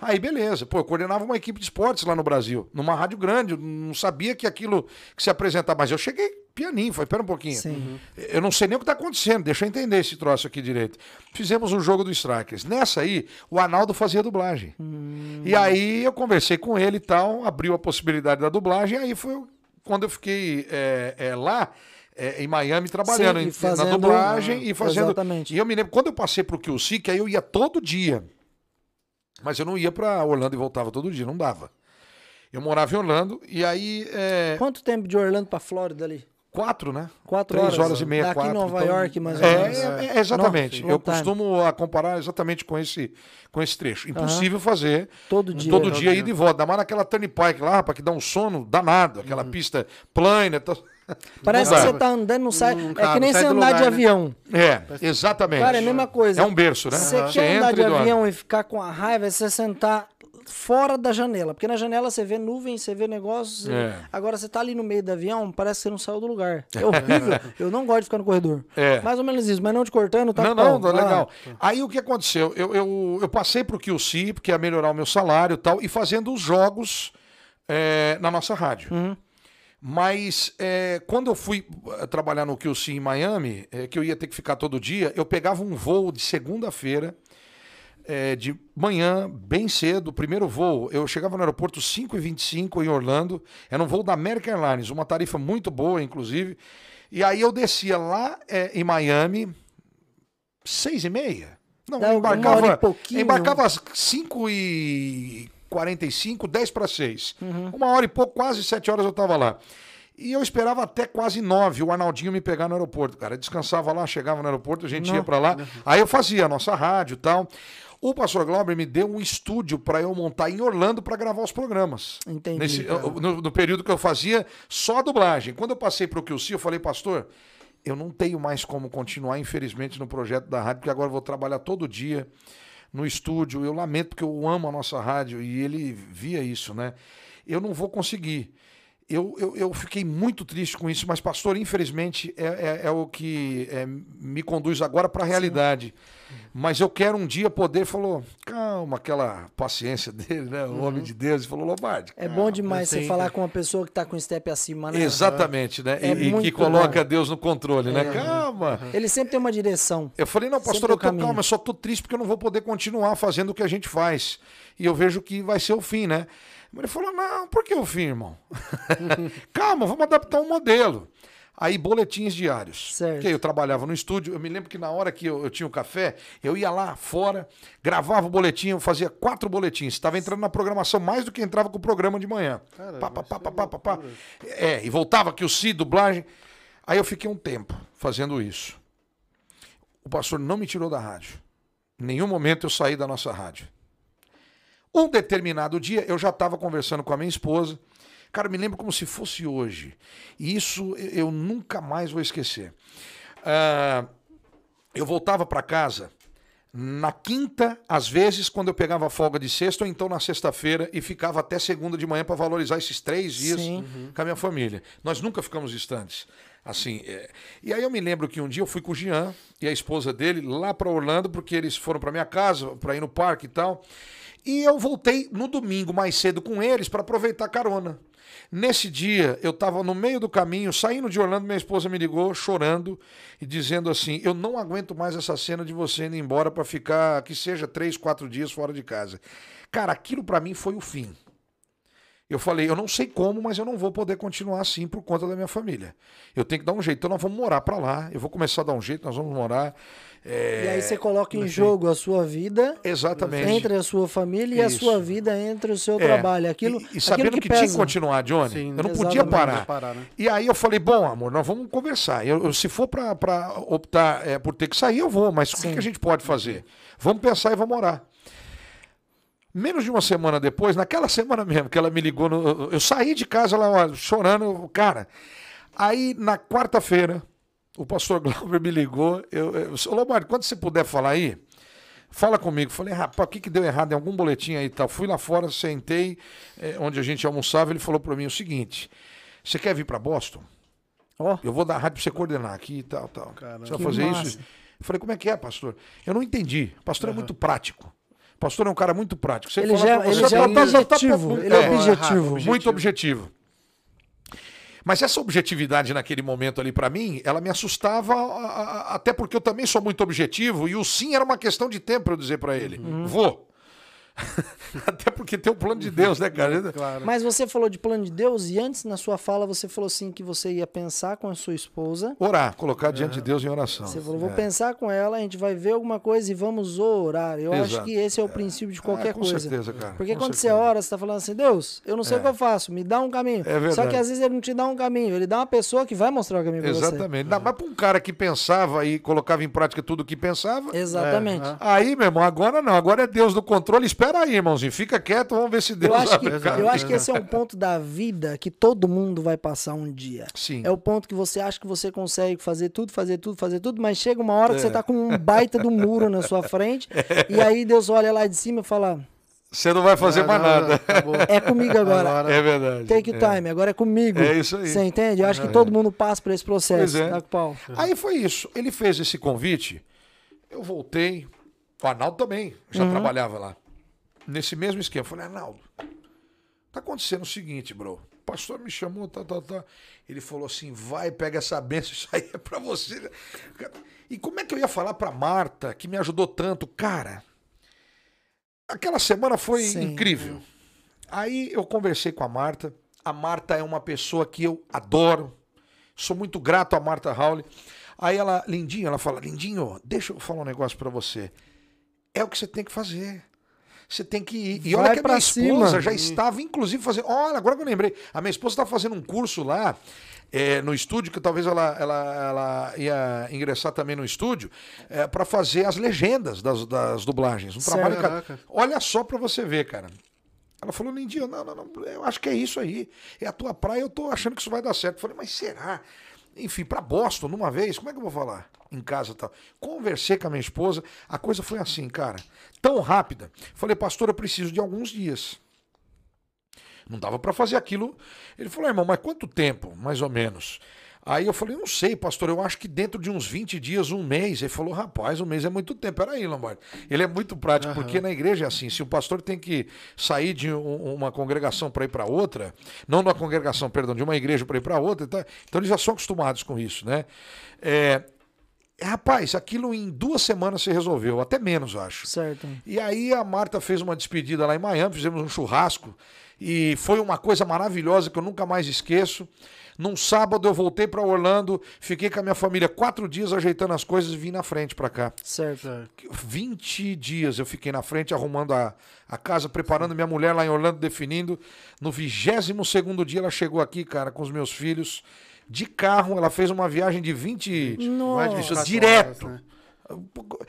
Aí beleza, pô, eu coordenava uma equipe de esportes lá no Brasil, numa rádio grande, eu não sabia que aquilo que se apresentava, mas eu cheguei pianinho, falei, pera um pouquinho. Sim. Eu não sei nem o que está acontecendo, deixa eu entender esse troço aqui direito. Fizemos um jogo do Strikers. Nessa aí, o Arnaldo fazia dublagem. E aí eu conversei com ele e tal, abriu a possibilidade da dublagem, aí foi quando eu fiquei é, é, lá. é, em Miami trabalhando Sim, fazendo- na dublagem e fazendo. exatamente. E eu me lembro, quando eu passei pro QC, que aí eu ia todo dia. Mas eu não ia para Orlando e voltava todo dia, não dava. Eu morava em Orlando e aí. é, Quanto tempo de Orlando pra Flórida ali? Quatro, né? Quatro Três horas. horas, e meia, Daqui quatro. Nova então- York, mais ou é, menos. é, é, exatamente. Nossa, eu time. costumo a comparar exatamente com esse, com esse trecho. Impossível fazer Todo dia. todo dia ir de volta. Ainda mais naquela turnpike lá, rapaz, que dá um sono danado. Aquela pista plana. tá- Parece Não que dá. você tá andando, não sai. Não é cabe, que nem você andar lugar, de né? avião. É, exatamente. Cara, é a mesma coisa. É um berço, né? Você Você quer andar de dorme. avião e ficar com a raiva, é você sentar fora da janela. Porque na janela você vê nuvem, você vê negócios. É. Agora você tá ali no meio do avião, parece que você não saiu do lugar. É horrível. Eu não gosto de ficar no corredor. É. Mais ou menos isso, mas não te cortando, tá Não, não, tá lá. legal. Aí o que aconteceu? Eu, eu, eu passei pro QC, porque ia melhorar o meu salário e tal, e fazendo os jogos é, na nossa rádio. Uhum. Mas é, quando eu fui eh, trabalhar no QC em Miami, é, que eu ia ter que ficar todo dia, eu pegava um voo de segunda-feira, é, de manhã, bem cedo, o primeiro voo. Eu chegava no aeroporto 5h25 em Orlando, era um voo da American Airlines, uma tarifa muito boa, inclusive. E aí eu descia lá é, em Miami, seis e meia. Não, Dá embarcava, e embarcava às 5 e 45, 10 para 6. Uhum. Uma hora e pouco, quase sete horas eu estava lá. E eu esperava até quase nove o Arnaldinho me pegar no aeroporto, cara. Eu descansava lá, chegava no aeroporto, a gente ia para lá. Aí eu fazia a nossa rádio e tal. O pastor Glauber me deu um estúdio para eu montar em Orlando para gravar os programas. Entendi, Nesse- no, no período que eu fazia só a dublagem. Quando eu passei para o QC, eu falei, pastor, eu não tenho mais como continuar, infelizmente, no projeto da rádio, porque agora eu vou trabalhar todo dia no estúdio. Eu lamento porque eu amo a nossa rádio e ele via isso, né? Eu não vou conseguir. Eu, eu, eu fiquei muito triste com isso, mas, pastor, infelizmente, é, é, é o que é, me conduz agora para a realidade. Mas eu quero um dia poder, falou, calma, aquela paciência dele, né? O homem de Deus, ele falou, Lombardi. É bom demais você falar com uma pessoa que tá com o step acima, né? Exatamente, né? É e, e que coloca bom. Deus no controle, né? Calma. Ele sempre tem uma direção. Eu falei, não, pastor, Sempre eu tô caminho. calma, eu só tô triste porque eu não vou poder continuar fazendo o que a gente faz. E eu vejo que vai ser o fim, né? Mas ele falou, não, por que o fim, irmão? calma, vamos adaptar um modelo. Aí, boletins diários. Certo. Que eu trabalhava no estúdio. Eu me lembro que na hora que eu, eu tinha o café, eu ia lá fora, gravava o boletim, eu fazia quatro boletins. Estava entrando na programação mais do que entrava com o programa de manhã. Caramba, pá, pá, pá, é pá, pá, pá. É, e voltava aqui o Si, dublagem. Aí eu fiquei um tempo fazendo isso. O pastor não me tirou da rádio. Em nenhum momento eu saí da nossa rádio. Um determinado dia eu já estava conversando com a minha esposa. Cara, me lembro como se fosse hoje. E isso eu nunca mais vou esquecer. Ah, eu voltava para casa na quinta, às vezes, quando eu pegava folga de sexta, ou então na sexta-feira, e ficava até segunda de manhã para valorizar esses três dias Sim. com a minha família. Nós nunca ficamos distantes. Assim, é, e aí eu me lembro que um dia eu fui com o Jean e a esposa dele lá para Orlando, porque eles foram para minha casa, para ir no parque e tal. E eu voltei no domingo mais cedo com eles para aproveitar a carona. Nesse dia, eu estava no meio do caminho, saindo de Orlando, minha esposa me ligou chorando e dizendo assim: Eu não aguento mais essa cena de você indo embora para ficar, que seja três, quatro dias fora de casa. Cara, aquilo para mim foi o fim. Eu falei, eu não sei como, mas eu não vou poder continuar assim por conta da minha família. Eu tenho que dar um jeito. Então nós vamos morar para lá. Eu vou começar a dar um jeito, nós vamos morar. é, E aí você coloca em jogo a sua vida Exatamente. entre a sua família e a Isso. sua vida entre o seu É, trabalho. Aquilo, e, e sabendo aquilo que, que, tinha que continuar, Johnny, Sim, eu não podia parar. parar, né? E aí eu falei, bom, amor, nós vamos conversar. Eu, eu- se for pra optar é, por ter que sair, eu vou. Mas o que, Sim. que a gente pode fazer? Vamos pensar e vamos orar. Menos de uma semana depois, naquela semana mesmo que ela me ligou, no- eu- saí de casa lá chorando, cara. Aí na quarta-feira, o pastor Glauber me ligou. Eu, eu, Lombardi, quando você puder falar aí, fala comigo. Falei, rapaz, o que, que deu errado em algum boletim aí e tal? Fui lá fora, sentei, eh, onde a gente almoçava. Ele falou para mim o seguinte: você quer vir para Boston? Ó, Eu vou dar rádio pra você coordenar aqui e tal, tal. Caramba. Você vai fazer massa. isso? Eu falei, como é que é, pastor? Eu não entendi. O pastor é muito prático. O pastor é um cara muito prático. Você ele já, pra ele você, já é tá- objetivo. Ele é é, objetivo. muito objetivo. Mas essa objetividade naquele momento ali pra mim, ela me assustava, a- a- até porque eu também sou muito objetivo e o sim era uma questão de tempo pra eu dizer pra ele, Uhum. vou. até porque tem o plano de Deus, né, cara? Claro. Mas você falou de plano de Deus e antes na sua fala você falou assim que você ia pensar com a sua esposa. Orar, colocar diante de Deus em oração. Você falou, vou É. pensar com ela, a gente vai ver alguma coisa e vamos orar. Eu acho Exato. que esse é o princípio de qualquer Ah, com coisa. certeza, cara. Porque com quando certeza. você ora, você tá falando assim, Deus, eu não sei É. o que eu faço, me dá um caminho. É verdade. Só que às vezes ele não te dá um caminho, ele dá uma pessoa que vai mostrar o caminho pra você. Exatamente. Mais pra um cara que pensava e colocava em prática tudo o que pensava. Exatamente. É, Aí, meu irmão, agora não. Agora é Deus no controle. Espera aí, irmãozinho. Fica quieto, vamos ver se Deus Eu acho, que, eu acho que esse é um ponto da vida que todo mundo vai passar um dia. Sim. É o ponto que você acha que você consegue fazer tudo, fazer tudo, fazer tudo, mas chega uma hora que É. você tá com um baita do muro na sua frente, e aí Deus olha lá de cima e fala: Você não vai fazer Não, mais não, nada. acabou. É comigo agora. Agora- É verdade. Take your time, agora é comigo. É isso aí. Você entende? Eu acho que todo mundo passa por esse processo. Pois é. Tá com pau. Aí foi isso. Ele fez esse convite. Eu voltei. O Arnaldo também já Uhum. trabalhava lá. Nesse mesmo esquema. Eu falei, Arnaldo, tá acontecendo o seguinte, bro. O pastor me chamou, tá, tá, tá. Ele falou assim: vai, pega essa benção, isso aí é pra você. E como é que eu ia falar pra Marta, que me ajudou tanto? Cara, aquela semana foi Sim. incrível. Aí eu conversei com a Marta. A Marta é uma pessoa que eu adoro. Sou muito grato a Marta Howley. Aí ela, Lindinho, ela fala: Lindinho, deixa eu falar um negócio pra você. É o que você tem que fazer. Você tem que ir. E Vai olha que a minha esposa cima. já estava, inclusive, fazendo. Olha, agora que eu lembrei. A minha esposa está fazendo um curso lá é, no estúdio, que talvez ela, ela, ela ia ingressar também no estúdio, é, para fazer as legendas das, das dublagens. Um trabalho. ca- Caraca. Olha só para você ver, cara. Ela falou, Lindinho, não, não, não, eu acho que é isso aí. É a tua praia, eu tô achando que isso vai dar certo. Eu falei, mas será? Enfim, para Boston, numa vez, como é que eu vou falar? Em casa e tal. Conversei com a minha esposa, a coisa foi assim, cara, tão rápida. Falei, pastor, eu preciso de alguns dias. Não dava para fazer aquilo. Ele falou, irmão, mas quanto tempo, mais ou menos? Aí eu falei, não sei, pastor, eu acho que dentro de uns 20 dias, um mês. Ele falou, rapaz, um mês é muito tempo. Peraí, Lombardi. Ele é muito prático, porque na igreja é assim: se o pastor tem que sair de um- uma congregação para ir para outra, não uma congregação, perdão, de uma igreja para ir para outra, então eles já são acostumados com isso, né? É, rapaz, aquilo em duas semanas se resolveu, até menos, acho. Certo. E aí a Marta fez uma despedida lá em Miami, fizemos um churrasco e foi uma coisa maravilhosa que eu nunca mais esqueço. Num sábado eu voltei para Orlando, fiquei com a minha família quatro dias ajeitando as coisas e vim na frente para cá. Certo. 20 dias eu fiquei na frente arrumando a, a casa, preparando minha mulher lá em Orlando, definindo. No 22 segundo dia ela chegou aqui, cara, com os meus filhos. De carro, ela fez uma viagem de 20 Mais de Nossa. 24 direto. horas, né?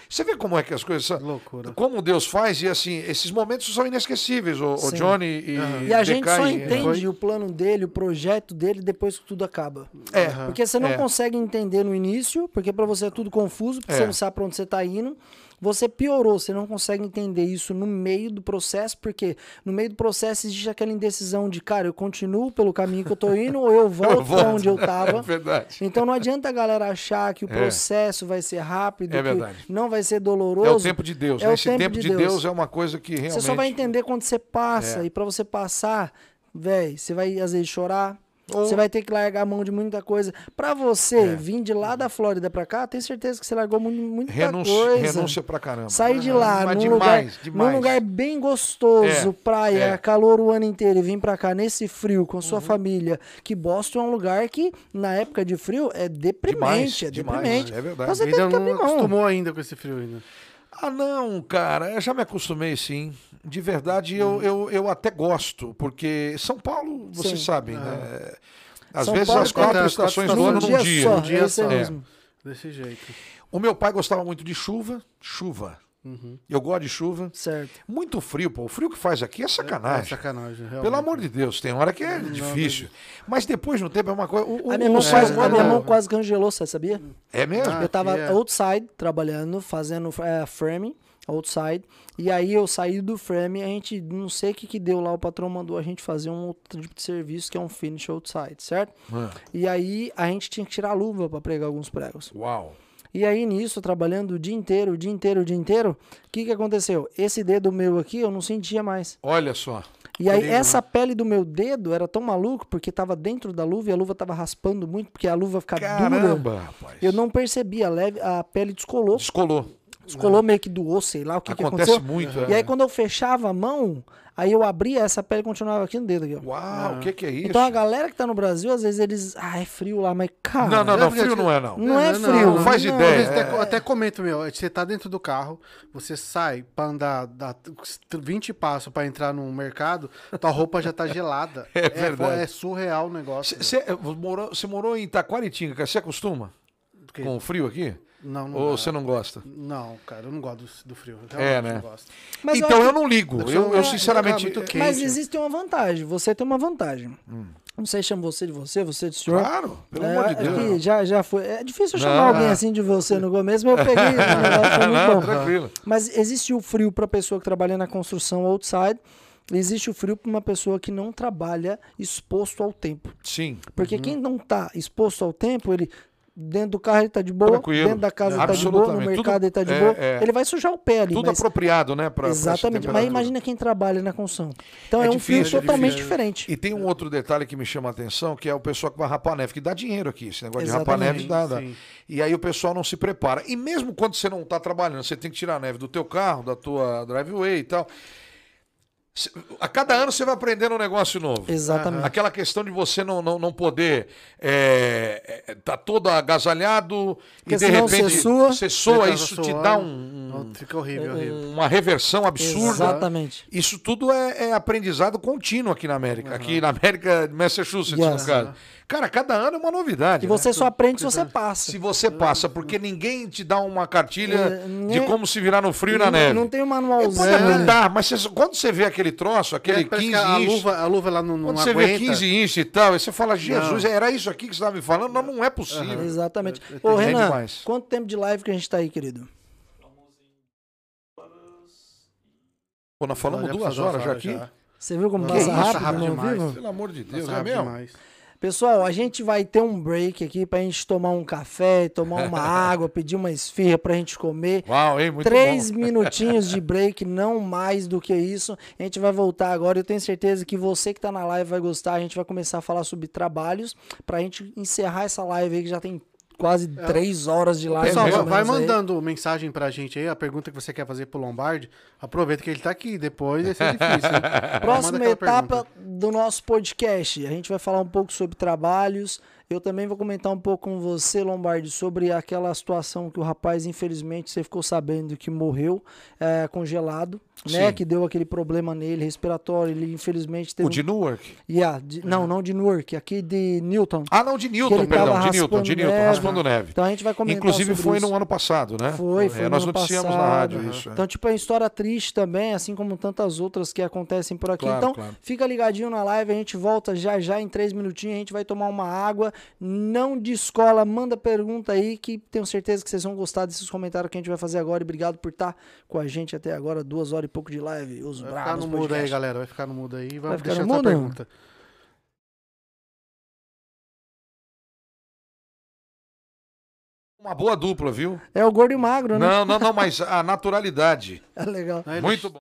Você vê como é que as coisas são. Loucura. Como Deus faz, e assim, esses momentos são inesquecíveis, o, o. Johnny e. E a gente Decai, só é. entende o plano dele, o projeto dele, depois que tudo acaba. É, Porque você não É. consegue entender no início, porque pra você é tudo confuso, porque É. você não sabe pra onde você tá indo. Você piorou, você não consegue entender isso no meio do processo, porque no meio do processo existe aquela indecisão de, cara, eu continuo pelo caminho que eu tô indo ou eu volto pra onde eu É tava. verdade. Então não adianta a galera achar que o É. processo vai ser rápido, É que não vai ser doloroso. É o tempo de Deus. É né? Esse tempo, de Deus. é uma coisa que realmente. Você só vai entender quando você passa. É. E pra você passar, velho, você vai às vezes chorar, Ou- Você vai ter que largar a mão de muita coisa. Pra você É. vir de lá da Flórida pra cá, tenho certeza que você largou mu- muita Renúncia, coisa. renúncia pra caramba. Sair de lá, Mas num, demais, lugar, demais. num lugar bem gostoso, É, praia, é. calor o ano inteiro e vir pra cá nesse frio com Uhum. sua família. Que Boston é um lugar que, na época de frio, é deprimente. Demais, é demais, deprimente. é verdade. Então você tem que não abrir mão. acostumou ainda com esse frio ainda. Ah, não, cara, eu já me acostumei sim. De verdade, eu, eu, eu até gosto, porque São Paulo, vocês Sim. sabem, né? Às São vezes Paulo as tem quatro estações do ano Num dia só, num dia é só. mesmo. Desse jeito. O meu pai gostava muito de chuva, chuva. Eu gosto de chuva. Certo. Muito frio, pô. O frio que faz aqui é É sacanagem. sacanagem, realmente. Pelo amor de Deus, tem hora que é difícil. Mas depois, no tempo, é uma coisa. O, A minha, o mão quase, a minha mão quase congelou, você sabia? É mesmo? Ah, eu tava que é. outside, trabalhando, fazendo é, frame, outside. E aí eu saí do frame, a gente, não sei o que que deu lá, o patrão mandou a gente fazer um outro tipo de serviço, que é um finish outside, certo? Ah, E aí a gente tinha que tirar a luva pra pregar alguns pregos. Uau. E aí nisso, trabalhando o dia inteiro, o dia inteiro, o dia inteiro, o que que aconteceu? Esse dedo meu aqui eu não sentia mais. Olha só. E aí Perigo, essa pele do meu dedo era tão maluco porque tava dentro da luva e a luva tava raspando muito porque a luva fica dura. Caramba, rapaz. Eu não percebi, a, leve, a pele descolou, Descolou. Descolou meio que do osso, sei lá o que, que Acontece aconteceu. muito. E é. aí quando eu fechava a mão, aí eu abria, essa pele continuava aqui no dedo. Aqui, ó. Uau, o que, que é isso? Então a galera que tá no Brasil, às vezes eles, ah, é frio lá, mas cara, Não, não, não, frio não é, não. não é Não, frio. não faz ideia. Às vezes É. até, até comento, meu, você tá dentro do carro, você sai pra andar, dá 20 passos pra entrar no mercado, tua roupa já tá gelada. É verdade. É, surreal o negócio. Você morou, você morou em Taquaritinga, cara. Você acostuma com o frio aqui? Não, não Ou dá. você não gosta? Não, cara, eu não gosto do, do frio. É, realmente né? Não gosto. Mas eu então acho eu não ligo. Eu Eu, eu é, sinceramente. muito quente. Mas existe uma vantagem. Você tem uma vantagem. Hum. Não sei se chama você de você, você de senhor. Claro, pelo É, amor de acho Deus. que já, já foi. É difícil eu Não, chamar alguém é. assim de você no começo, mas eu peguei. Não, bom. tranquilo. Mas existe o frio para pessoa que trabalha na construção outside. Existe o frio para uma pessoa que não trabalha exposto ao tempo. Sim. Porque Uhum. quem não tá exposto ao tempo, ele dentro do carro ele tá de boa, Tranquilo. dentro da casa ele tá de boa, no mercado Tudo- ele tá de é, boa, é. ele vai sujar o pé ali. Tudo mas- apropriado, né? Pra, pra Exatamente. Mas temperatura. imagina quem trabalha na construção. Então É é, um difícil, é totalmente difícil. diferente. E tem um outro detalhe que me chama a atenção, que é o pessoal que vai rapar neve, que dá dinheiro aqui. Esse negócio de rapar Exatamente. neve dá. E aí o pessoal não se prepara. E mesmo quando você não está trabalhando, você tem que tirar a neve do teu carro, da tua driveway e tal. A cada ano você vai aprendendo um negócio novo. Exatamente. Aquela questão de você não, não, não poder é, é, tá todo agasalhado Porque e de repente você sua. você soa, isso tá te dá um- Fica horrível, horrível. um- uma reversão absurda. Exatamente. Isso tudo é, é aprendizado contínuo aqui na América. Aqui na América, Massachusetts, Yes. no caso. Cara, cada ano é uma novidade. E né? você só aprende se você passa. Se você passa, porque ninguém te dá uma cartilha É, de nem- como se virar no frio e na não, neve. não tem um É, manualzinho. pode dar, mas você- quando você vê aquele troço, aquele É, parece 15 que a inches, luva, a luva lá não, não quando você vê aguenta. 15 inches e tal, aí você fala, Jesus, era isso aqui que você estava me falando? Não, não é possível. Exatamente. É, Ô, é Renan, demais. quanto tempo de live que a gente tá aí, querido? Pô, nós falamos Já duas horas já aqui? Você viu como Que passa isso, rápido, rápido no demais. vivo? Pelo amor de Deus, é mesmo? demais. Pessoal, a gente vai ter um break aqui pra gente tomar um café, tomar uma água, pedir uma esfirra pra gente comer. Uau, hein? Muito Três bom. minutinhos de break, não mais do que isso. A gente vai voltar agora. Eu tenho certeza que você que tá na live vai gostar. A gente vai começar a falar sobre trabalhos pra gente encerrar essa live aí que já tem quase três horas de live. Pessoal, vai menos aí. mandando mensagem pra gente aí, a pergunta que você quer fazer pro Lombardi. Aproveita que ele tá aqui, depois vai ser difícil. hein? Próxima etapa pergunta. do nosso podcast. A gente vai falar um pouco sobre trabalhos. Eu também vou comentar um pouco com você, Lombardi, sobre aquela situação que o rapaz, infelizmente, você ficou sabendo que morreu é, congelado, né? Sim. Que deu aquele problema nele respiratório. Ele, infelizmente, teve. O de Newark? Yeah, de- Não, não de Newark, aqui de Newton. Ah, não, de Newton, perdão, de Newton, de raspando Newton, neve. raspando neve. Então a gente vai comentar Inclusive foi isso. no ano passado, né? Foi, foi É, nós noticiamos na passado. rádio isso. é. Então, tipo, é uma história triste também, assim como tantas outras que acontecem por aqui. Claro, então, claro. fica ligadinho na live, a gente volta já já em três minutinhos, a gente vai tomar uma água. Não descola, manda pergunta aí, que tenho certeza que vocês vão gostar desses comentários que a gente vai fazer agora. E obrigado por estar com a gente até agora, duas horas e pouco de live. Os Vai ficar bravos no mudo aí, galera. Vai ficar no mudo aí. Vai, Vai ficar deixar no mudo? pergunta. Uma boa dupla, viu? É o gordo e magro, né? Não, não, não, mas a naturalidade. É legal. Muito bom.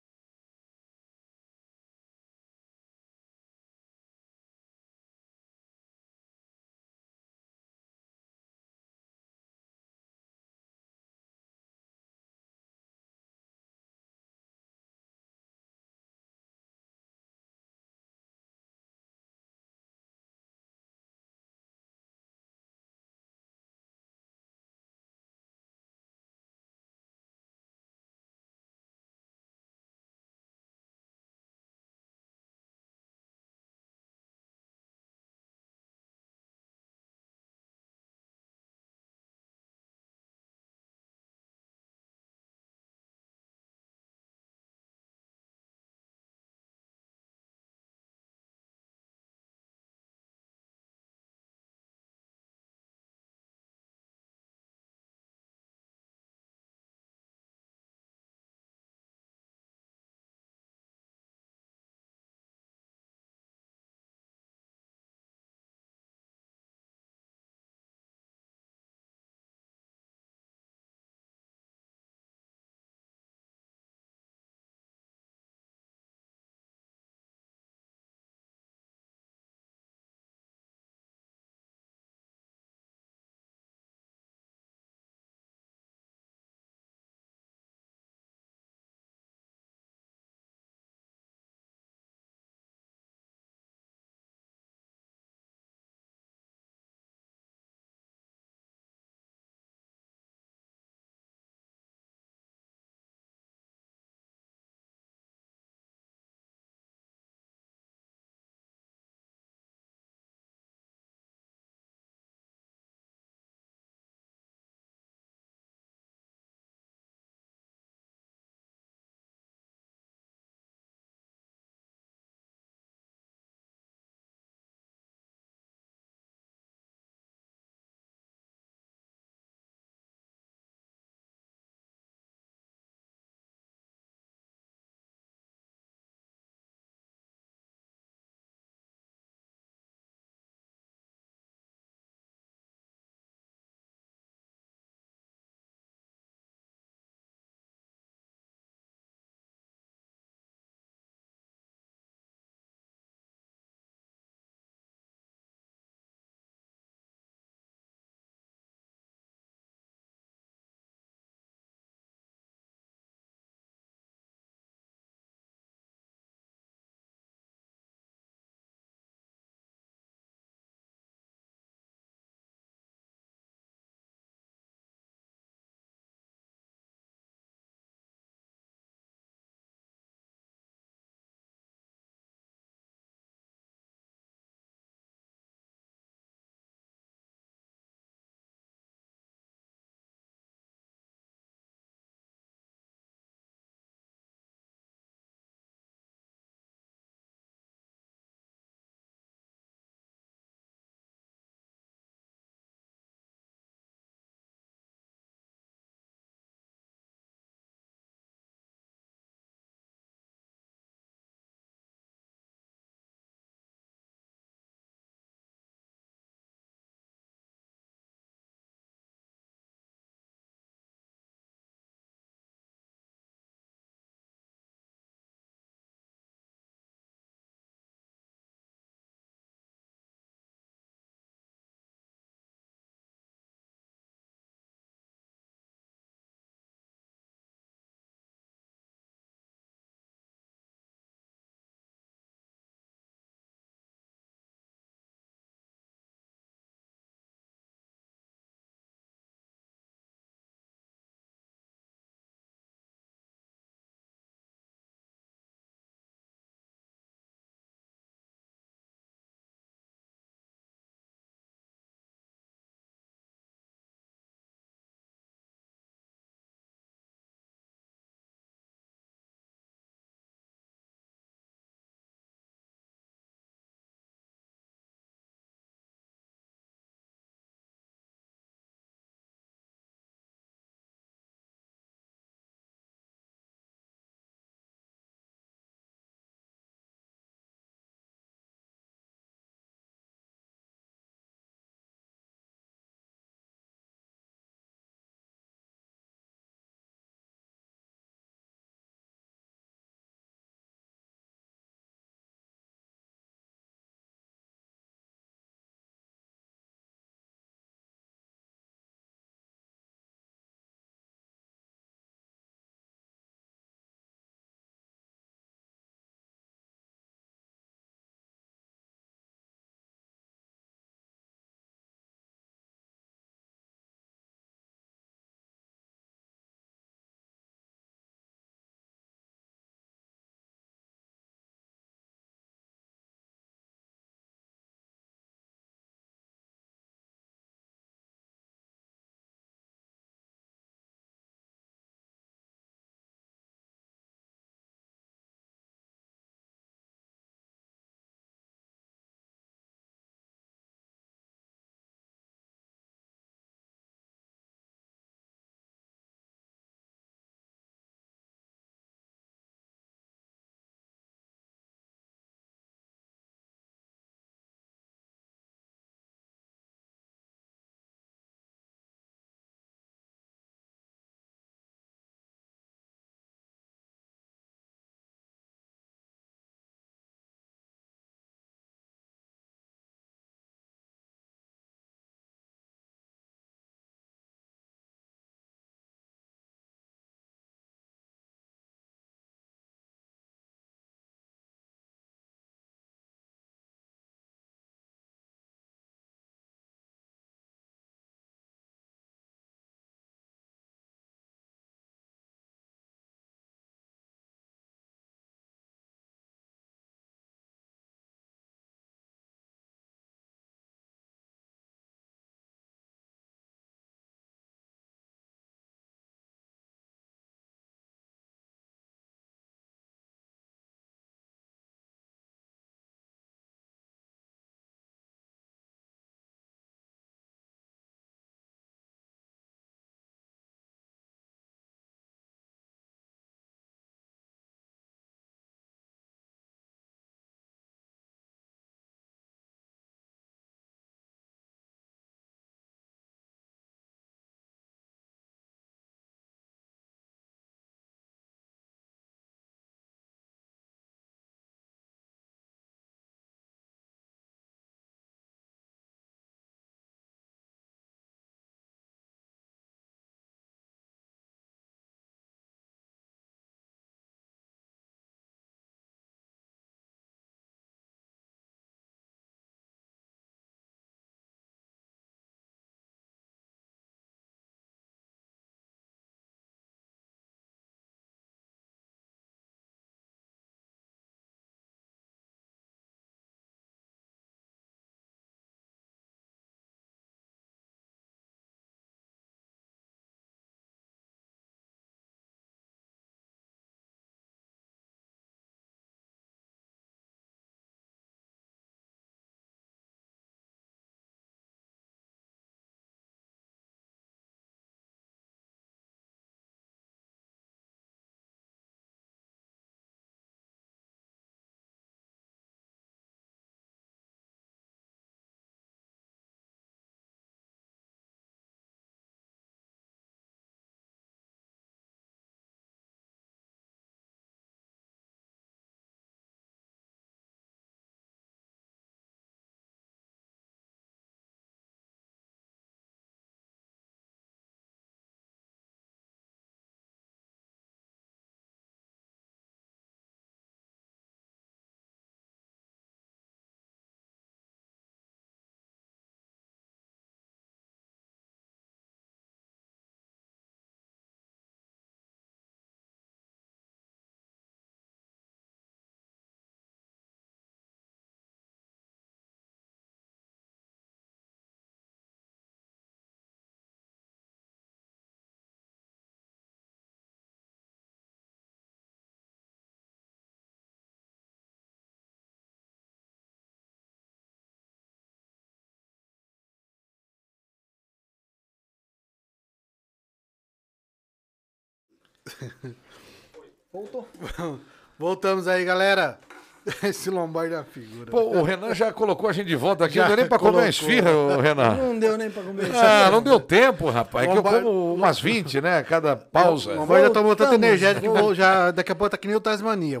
Voltou. Voltamos aí, galera. Esse Lombardi é uma figura. Pô, o Renan já colocou a gente de volta aqui. Já não deu nem pra comer uma colocou. esfirra, ô, Renan. Não deu nem pra comer. Ah, não deu tempo, rapaz. É que eu como umas 20, né? Cada pausa. O Lombardi já tomou tanto energético que vou- já, daqui a pouco tá que nem o Tasmania.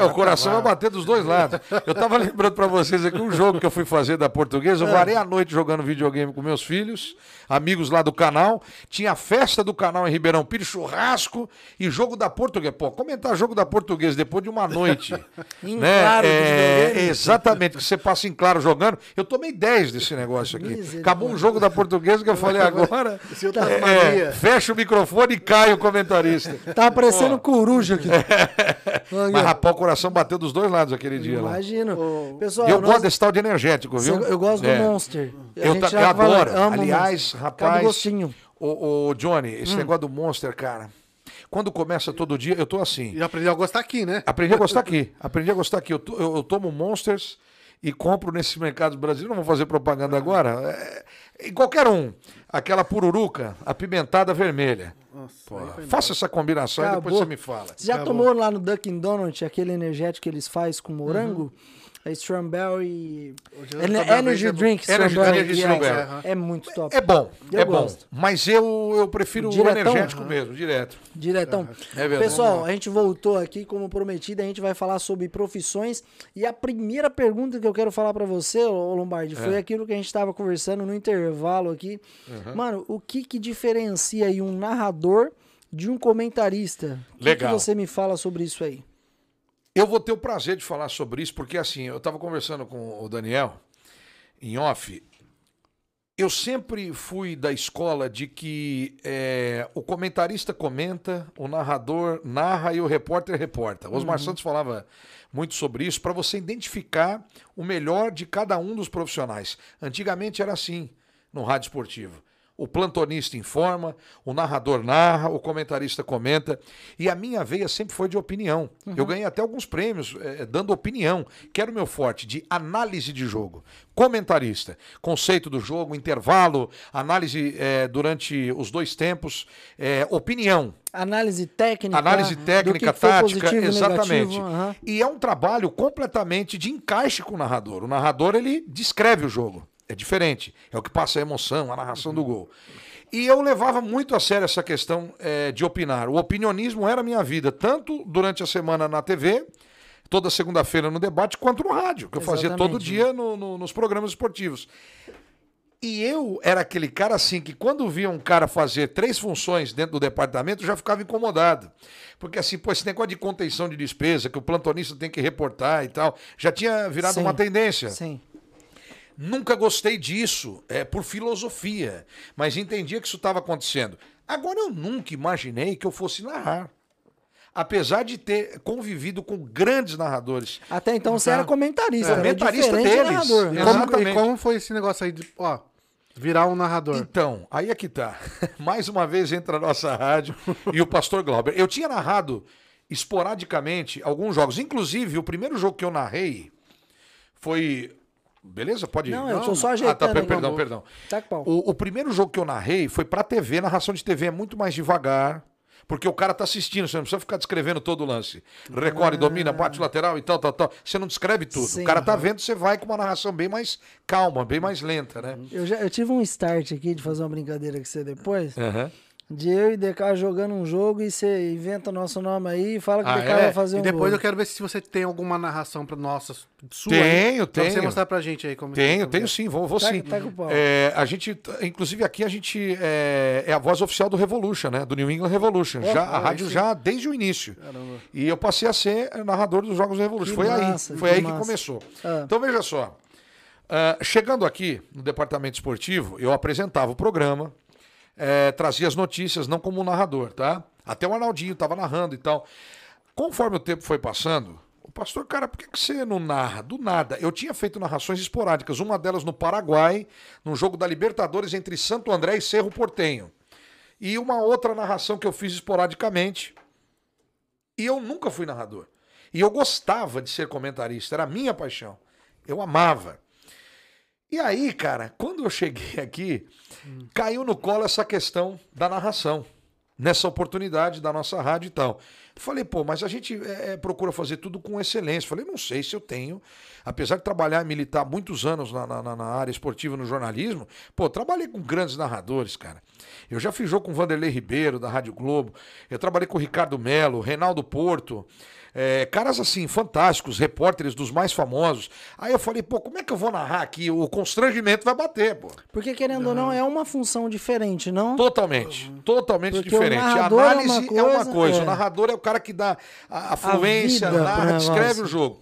É, o coração vai bater dos dois lados. Eu tava lembrando pra vocês aqui um jogo que eu fui fazer da portuguesa. Eu varei a noite jogando videogame com meus filhos, amigos lá do canal. Tinha festa do canal em Ribeirão Pires, churrasco e jogo da portuguesa. Pô, comentar jogo da portuguesa depois de uma noite. Em né? claro É, exatamente, que você passa em claro jogando. Eu tomei 10 desse negócio aqui. Acabou um jogo da portuguesa que eu falei agora. Esse o é, Tasmania. fecha o microfone e cai o comentarista. Tá parecendo coruja aqui. Mas, rapaz, o coração bateu dos dois lados aquele dia lá. Imagino. Pessoal, eu nós- gosto desse tal de energético, viu? eu gosto É. do Monster. A Eu, gente ta- já eu adoro. amo Aliás, Monster. rapaz. O, o Johnny, Hum. esse negócio do Monster, cara. Quando começa todo dia, eu tô assim. Já aprendeu a gostar aqui, né? Aprendi a gostar aqui. Aprendi a gostar aqui. Eu, to- eu- eu tomo Monsters e compro nesses mercados brasileiros. Não vou fazer propaganda agora. É, em qualquer um. Aquela pururuca apimentada vermelha. Pô, faça essa combinação e depois Acabou. você me fala. Você já Acabou. tomou lá no Dunkin' Donuts aquele energético que eles fazem com morango? É Ener- também Energy vejo- Drink Energy-. Energy yes. Strawberry. É muito top. É bom, Eu é bom. gosto. Mas eu, eu prefiro o Diretão? energético mesmo, direto. Diretão. É verdade. Pessoal, a gente voltou aqui, como prometido, a gente vai falar sobre profissões. E a primeira pergunta que eu quero falar pra você, Lombardi, foi É. aquilo que a gente tava conversando no intervalo aqui. Uhum. Mano, o que que diferencia aí um narrador de um comentarista? O que Legal. que você me fala sobre isso aí? Eu vou ter o prazer de falar sobre isso, porque assim, eu estava conversando com o Daniel em off. Eu sempre fui da escola de que é, o comentarista comenta, o narrador narra e o repórter reporta. O Osmar Santos falava muito sobre isso para você identificar o melhor de cada um dos profissionais. Antigamente era assim no rádio esportivo. O plantonista informa, o narrador narra, o comentarista comenta. E a minha veia sempre foi de opinião. Eu ganhei até alguns prêmios eh, dando opinião, que era o meu forte, de análise de jogo. Comentarista, conceito do jogo, intervalo, análise eh, durante os dois tempos, eh, opinião. Análise técnica. Análise técnica, tática, positivo exatamente. negativo, aham. E é um trabalho completamente de encaixe com o narrador. O narrador ele descreve o jogo. É diferente. É o que passa a emoção, a narração do gol. E eu levava muito a sério essa questão eh, de opinar. O opinionismo era a minha vida, tanto durante a semana na TV, toda segunda-feira no debate, quanto no rádio, que eu fazia todo Exatamente. dia no- no- nos programas esportivos. E eu era aquele cara assim que quando via um cara fazer três funções dentro do departamento, já ficava incomodado. Porque assim, pô, esse negócio de contenção de despesa, que o plantonista tem que reportar e tal, já tinha virado Sim. uma tendência. Sim. Nunca gostei disso, é por filosofia, mas entendia que isso estava acontecendo. Agora eu nunca imaginei que eu fosse narrar. Apesar de ter convivido com grandes narradores. Até então você era comentarista, era Comentarista diferente de deles. narrador. né? Como- e como foi esse negócio aí de, ó, virar um narrador? Então, aí é que tá. Mais uma vez entra a nossa rádio e o pastor Glauber. Eu tinha narrado esporadicamente alguns jogos. Inclusive, o primeiro jogo que eu narrei foi. Beleza? Pode ir. Não, eu tô só Ah, tá, ajeitando per- aqui. perdão, perdão. Tá que pau. O, o primeiro jogo que eu narrei foi pra TV. Narração de TV é muito mais devagar. Porque o cara tá assistindo, você não precisa ficar descrevendo todo o lance. Recorre, domina, bate lateral e tal, tal, tal. Você não descreve tudo. Ah. Sim. o cara tá vendo, você vai com uma narração bem mais calma, bem mais lenta, né? Eu, já, eu tive um start aqui de fazer uma brincadeira com você depois. Aham. De eu e DK jogando um jogo e você inventa nosso nome aí e fala que o Ah, DK é? vai fazer E um depois gol. eu quero ver se você tem alguma narração pra nossa sua. Tenho, aí, Pra você tenho. mostrar pra gente aí como Tenho, como tenho é. sim, vou, vou Tá- sim. tá com o pau. É, a gente, inclusive aqui a gente é, é a voz oficial do Revolution, né? Do New England Revolution. já, a rádio isso. já desde o início. E eu passei a ser narrador dos Jogos do Revolution. Que foi massa, aí, foi que aí que massa. começou. Ah. Então veja só. Ah, chegando aqui no departamento esportivo, eu apresentava o programa, é, trazia as notícias, não como narrador, tá? Até o Arnaldinho estava narrando e tal. Conforme o tempo foi passando, o pastor, cara, por que, que você não narra? Do nada. Eu tinha feito narrações esporádicas, uma delas no Paraguai, num jogo da Libertadores entre Santo André e Cerro Portenho. E uma outra narração que eu fiz esporadicamente. E eu nunca fui narrador. E eu gostava de ser comentarista, era a minha paixão. Eu amava. E aí, cara, quando eu cheguei aqui, caiu no colo essa questão da narração. nessa oportunidade da nossa rádio e tal. Falei, pô, mas a gente é, procura fazer tudo com excelência. Falei, não sei se eu tenho, apesar de trabalhar e militar muitos anos na, na, na área esportiva, no jornalismo, pô, trabalhei com grandes narradores, cara. Eu já fiz jogo com Vanderlei Ribeiro, da Rádio Globo, eu trabalhei com Ricardo Melo, Reinaldo Porto. É, caras assim, fantásticos, repórteres dos mais famosos. Aí eu falei, pô, como é que eu vou narrar aqui? O constrangimento vai bater, pô. Porque, querendo ou não, é uma função diferente, não? Totalmente, totalmente Porque diferente. A narrador é uma análise é uma coisa, coisa, é. o narrador é o cara que dá a, a fluência, vida pro narra, descreve o jogo.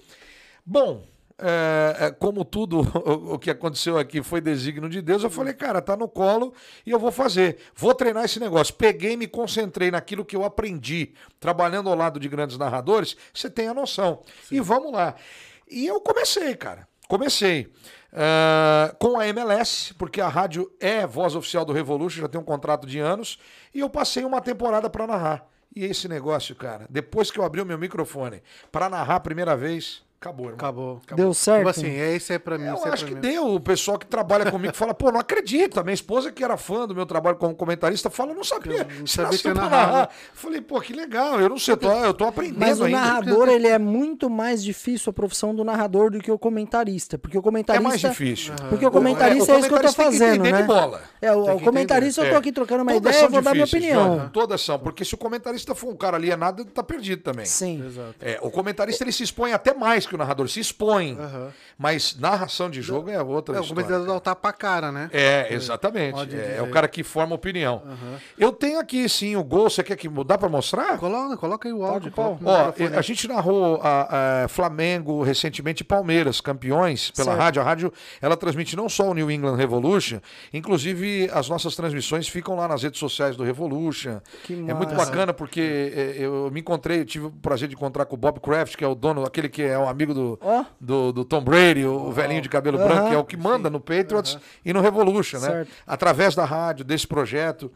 Bom, é, é, como tudo o, que aconteceu aqui foi desígnio de Deus, eu falei, cara, tá no colo e eu vou fazer. Vou treinar esse negócio. Peguei e me concentrei naquilo que eu aprendi trabalhando ao lado de grandes narradores, você tem a noção. E vamos lá. E eu comecei, cara. Comecei. ah, com a MLS, porque a rádio é voz oficial do Revolution, já tem um contrato de anos, e eu passei uma temporada para narrar. E esse negócio, cara, depois que eu abri o meu microfone para narrar a primeira vez, acabou, irmão. Acabou. Deu certo? Tipo assim, é, esse é pra mim, Eu esse é acho pra que mim. deu. O pessoal que trabalha comigo fala, pô, não acredito. A minha esposa, que era fã do meu trabalho como comentarista, fala, não sabia. não Você sabia que narrar. Falei, pô, que legal. Eu não sei, eu tô, eu tô aprendendo Mas o ainda. narrador, ele é muito mais difícil a profissão do narrador do que o comentarista. Porque o É comentarista. mais difícil. Porque o comentarista O- é, isso que eu tô fazendo, né? bola. É, o, o comentarista entender. eu tô É. aqui trocando uma Todas ideia, eu vou dar minha opinião. Todas são, porque se o comentarista for um cara alienado, ele tá perdido também. Sim. Exato. É, o comentarista ele se expõe até mais que o narrador, se expõe. Aham. Mas narração de jogo é outra É, o história. comentador o tapa a cara, né? É, exatamente. É, é o cara que forma opinião. Eu tenho aqui sim o gol. Você quer que dá pra mostrar? Coloca, coloca aí o áudio. coloca no Ó, a gente narrou a, a Flamengo recentemente Palmeiras, campeões pela Certo. rádio. A rádio ela transmite não só o New England Revolution, inclusive as nossas transmissões ficam lá nas redes sociais do Revolution. Que é muito bacana porque é, eu me encontrei, eu tive o prazer de encontrar com o Bob Kraft, que é o dono, aquele que é um amigo do, Ó. do, do Tom Brady, o, o velhinho de cabelo Aham. branco, que é o que manda no Patriots e no Revolution, né? Certo. Através da rádio, desse projeto,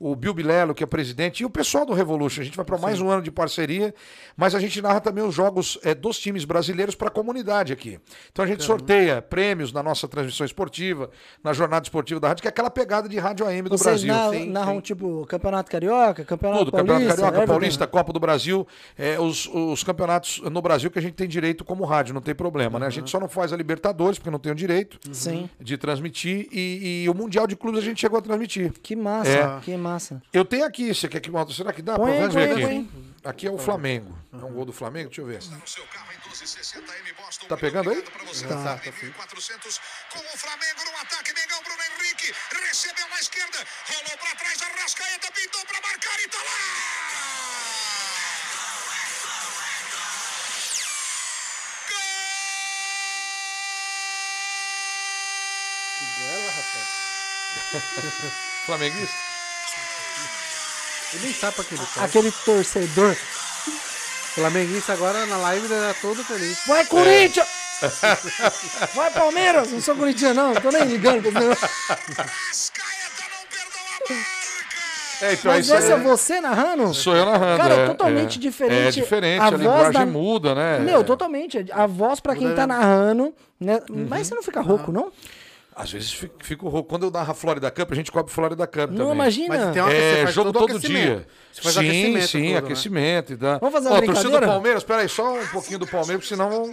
o Bill Bilelo, que é presidente, e o pessoal do Revolution. A gente vai para mais um ano de parceria, mas a gente narra também os jogos eh, dos times brasileiros para a comunidade aqui. Então a gente sorteia prêmios na nossa transmissão esportiva, na jornada esportiva da rádio, que é aquela pegada de rádio AM do Vocês Brasil. na- sim, narram, sim. tipo, Campeonato Carioca, Campeonato Tudo, Paulista, Campeonato Carioca, Everton? Paulista, Copa do Brasil, é, os, os campeonatos no Brasil que a gente tem direito como rádio, não tem problema, né? A gente só não faz a Libertadores, porque não tem o direito Sim. de transmitir, e, e o Mundial de Clubes a gente chegou a transmitir. Que massa, É. que massa. Eu tenho aqui, você quer que mostre? Será que dá? Põe Vamos põe ver aqui. põe Aqui é o Flamengo. É um gol do Flamengo? Deixa eu ver. no seu carro em 1260M Boston. Tá pegando aí? você. Tá, Tá, 1400 com o Flamengo no ataque. Mengão, Bruno Henrique recebeu na esquerda, rolou pra trás, Arrascaeta pintou pra marcar e tá lá! Flamenguista? Ele nem sabe pra que ele tá. Aquele torcedor. Flamenguista agora na live ele era todo feliz. Vai, Corinthians! Vai, Palmeiras! Não sou corintiano, não. Tô nem ligando pra esse não! É, então Mas essa é aí você narrando? sou eu narrando. Cara, é é, totalmente é. diferente. É diferente, A a, voz linguagem da- muda, né? Meu, É. totalmente. A voz pra quem tá narrando, né? Mas você não fica rouco, não? Às vezes fico, fico rouco. Quando eu narro a Florida Cup, a gente cobre Florida Cup Não também. imagina. Mas tem uma- É, jogo todo todo dia. Você faz sim, aquecimento sim, todo, né? aquecimento. e Tá. Vamos fazer uma Ó, torcida do brincadeira? Palmeiras, espera aí, só um pouquinho do Palmeiras, senão...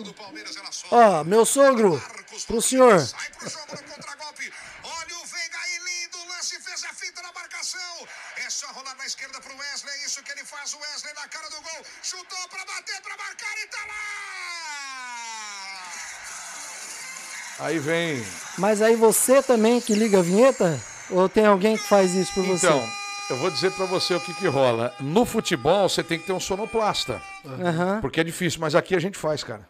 Ó, meu sogro, pro senhor. Sai pro jogo no contragolpe. Olha o Veiga aí, lindo lance, fez a finta na marcação. É só rolar na esquerda pro Wesley, é isso que ele faz. O Wesley na cara do gol, chutou pra bater, pra marcar e tá lá! Aí vem... Mas aí você também que liga a vinheta? Ou tem alguém que faz isso por você? Então, eu vou dizer pra você o que que rola. No futebol, você tem que ter um sonoplasta. Aham. Porque é difícil, mas aqui a gente faz, cara.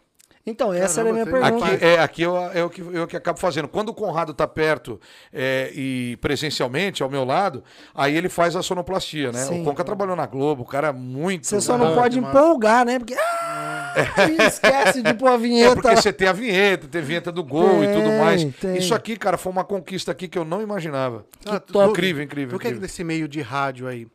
Então, essa era a minha Caramba, pergunta. Aqui, é, aqui eu, é o que, eu que acabo fazendo. Quando o Conrado tá perto é, e presencialmente ao meu lado, aí ele faz a sonoplastia, né? Sim. O Conca trabalhou na Globo, o cara é muito Você só não pode empolgar, né? Porque. Ah, esquece de pôr a É vinheta. porque você tem a vinheta, tem a vinheta do gol e tudo Tem, mais. tem. Isso aqui, cara, foi uma conquista aqui que eu não imaginava. Ah, incrível, incrível, Tu que é incrível. desse meio de rádio aí.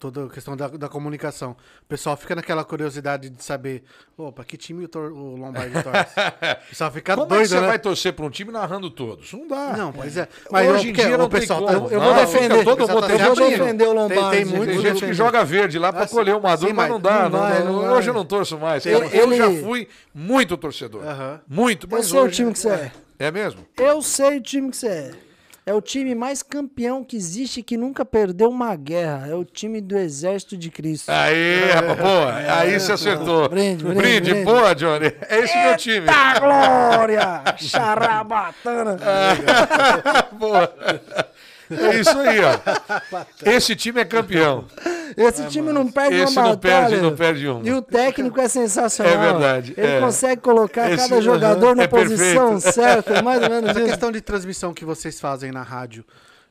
Toda a questão da, da comunicação. O pessoal fica naquela curiosidade de saber, opa, que time o, tor- o Lombardi torce? O pessoal fica Como é que doido, você né? vai torcer para um time narrando todos? Não dá. Não, pois é. Hoje eu- em dia não o tem pessoal tá- Eu Não, vou defender. todo o mundo tá Eu vou certinho. defender o Lombardi. Tem, tem Tem muito gente que joga verde lá pra Assim, colher o maduro, sim, mas mas não dá. não não vai, dá. não Hoje eu não torço mais. Ele- Eu já fui muito torcedor. Aham. Muito, Eu mas sei o hoje- time que você é. É mesmo? Eu sei o time que você é. É o time mais campeão que existe que nunca perdeu uma guerra. É o time do Exército de Cristo. Aí, rapaz, boa. Aí você acertou. Brinde, brinde, brinde. boa, Johnny. É esse meu time. Tá glória! Xarabatana! boa. É isso aí, ó. Esse time é campeão. Esse time não perde Esse uma não batalha. perde, não perde uma. E o técnico é sensacional. É verdade, Ele é. consegue colocar Esse- cada jogador na é posição perfeito. certa. é Mais ou menos Essa questão de transmissão que vocês fazem na rádio,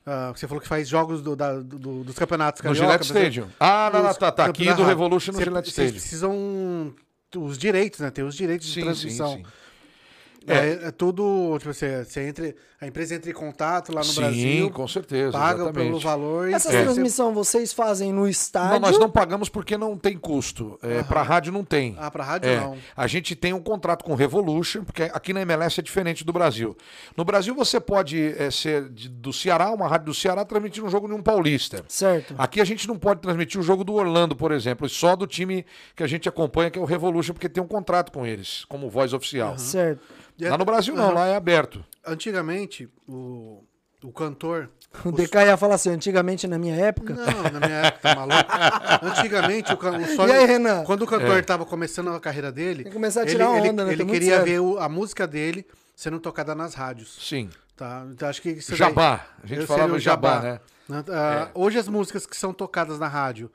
ah, você falou que faz jogos do- da- do- dos campeonatos No carioca, Gillette por exemplo. Stadium. Ah, não, não, tá, tá. Aqui do. Revolution no Cê- Gillette Vocês Stadium. precisam os direitos, né? Tem os direitos de Sim, sim, transmissão. sim. É, é tudo, tipo, você, você entra, a empresa entra em contato lá no Sim, Brasil, com certeza. paga exatamente. pelo valor. e Essas você- transmissões vocês fazem no estádio? Não, nós não pagamos porque não tem custo. É, Para rádio não tem. Ah, pra rádio É, não. A gente tem um contrato com Revolution, porque aqui na MLS é diferente do Brasil. No Brasil você pode é, ser de- do Ceará, uma rádio do Ceará, transmitir um jogo de um paulista. Certo. Aqui a gente não pode transmitir o jogo do Orlando, por exemplo, só do time que a gente acompanha, que é o Revolution, porque tem um contrato com eles, como voz oficial. Certo. Lá no Brasil não, Aham. lá é aberto. Antigamente, o, o cantor. O DK ia falar assim, antigamente na minha época. Não, na minha época, tá maluco? Antigamente, o, o sonho. E aí, Renan? Quando o cantor estava começando a carreira dele. Tem que começar a ele- tirar ele, onda, né? Ele Tá queria sério. ver o- a música dele sendo tocada nas rádios. Sim. Tá? Então acho que isso daí- Jabá. A gente falava o jabá, né? Ah, Hoje as músicas que são tocadas na rádio.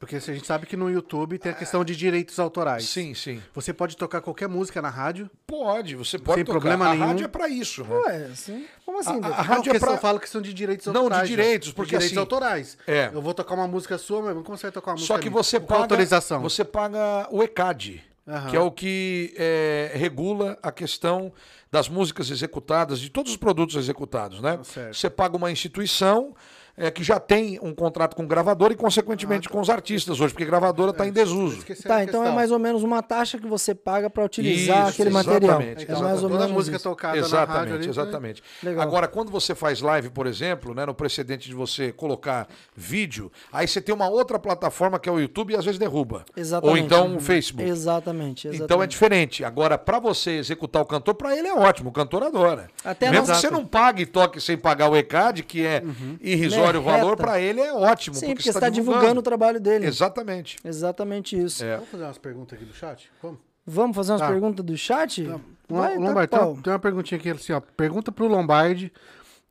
Porque a gente sabe que no YouTube tem a questão de direitos autorais. Sim, sim. Você pode tocar qualquer música na rádio. Pode, você pode Sem tocar. problema a nenhum. rádio é pra isso, né? Ué, assim, como assim? A- a Não, rádio é porque pra- eu falo questão de direitos Não, de autorais. direitos, João. porque de direitos assim- autorais. É. Eu vou tocar uma música sua, mas como você vai tocar uma música Só que minha? você Com paga autorização. Você paga o ECAD, Aham. que é o que é, regula a questão das músicas executadas, de todos os produtos executados, né? Certo. Você paga uma instituição é, que já tem um contrato com gravadora e, consequentemente, Ah, tá. com os artistas hoje, porque gravadora está em desuso. Tá, a então é mais ou menos uma taxa que você paga pra utilizar Isso, aquele material. exatamente, É mais ou toda menos música isso. tocada na rádio Exatamente, ali, né? exatamente. Legal. Agora, quando você faz live, por exemplo, né, no precedente de você colocar vídeo, aí você tem uma outra plataforma que é o YouTube e às vezes derruba. Exatamente. Ou então o Facebook. Exatamente, exatamente. Então é diferente. Agora, pra você executar o cantor, pra ele é ótimo. O cantor adora. Até a Mesmo que você não pague e toque sem pagar o ECAD, que é irrisório o valor, pra ele é ótimo. Sim, porque, você você está divulgando o trabalho dele. Exatamente. Exatamente isso. É. Vamos fazer umas perguntas aqui do chat? Vamos? Vamos fazer umas Tá. perguntas do chat? Vai, tá tem, tem uma perguntinha aqui assim, ó. Pergunta pro Lombardi,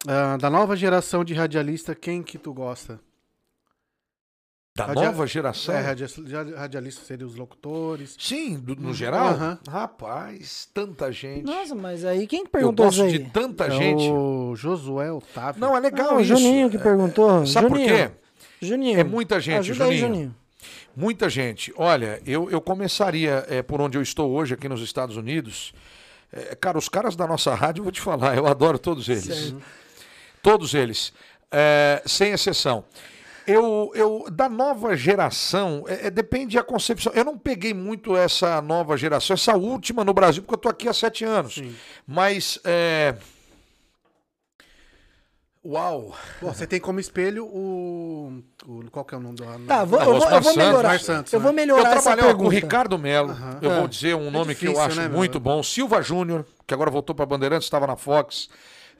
ah, da nova geração de radialista, quem que tu gosta? Da Radia- nova geração. É, radia- radialista seriam os locutores. Sim, do- no geral. Aham. Rapaz, tanta gente. Nossa, mas aí quem que Eu perguntou isso gosto aí? de tanta É gente. O Josué Otávio. Não, é legal Não, o isso. Juninho que perguntou. Sabe por Juninho, quê? Juninho. É muita gente, Ajuda aí, Juninho. Juninho. Muita gente. Olha, eu, eu começaria é, por onde eu estou hoje, aqui nos Estados Unidos. É, cara, os caras da nossa rádio, eu vou te falar, eu adoro todos eles. Todos eles. É, sem exceção. Eu, eu, da nova geração, é, é, depende da concepção. Eu não peguei muito essa nova geração, essa última no Brasil, porque eu estou aqui há sete anos. Mas. É... Uau! Bom, você tem como espelho o, o- Qual que é o nome do. Tá, vou, eu, vou, eu vou melhorar. Santos, eu né? vou Eu melhorar essa trabalhava com o. Ricardo Melo. Eu É. vou dizer um nome que eu difícil, acho né, meu? muito bom. Silva Júnior, que agora voltou para Bandeirantes, estava na Fox.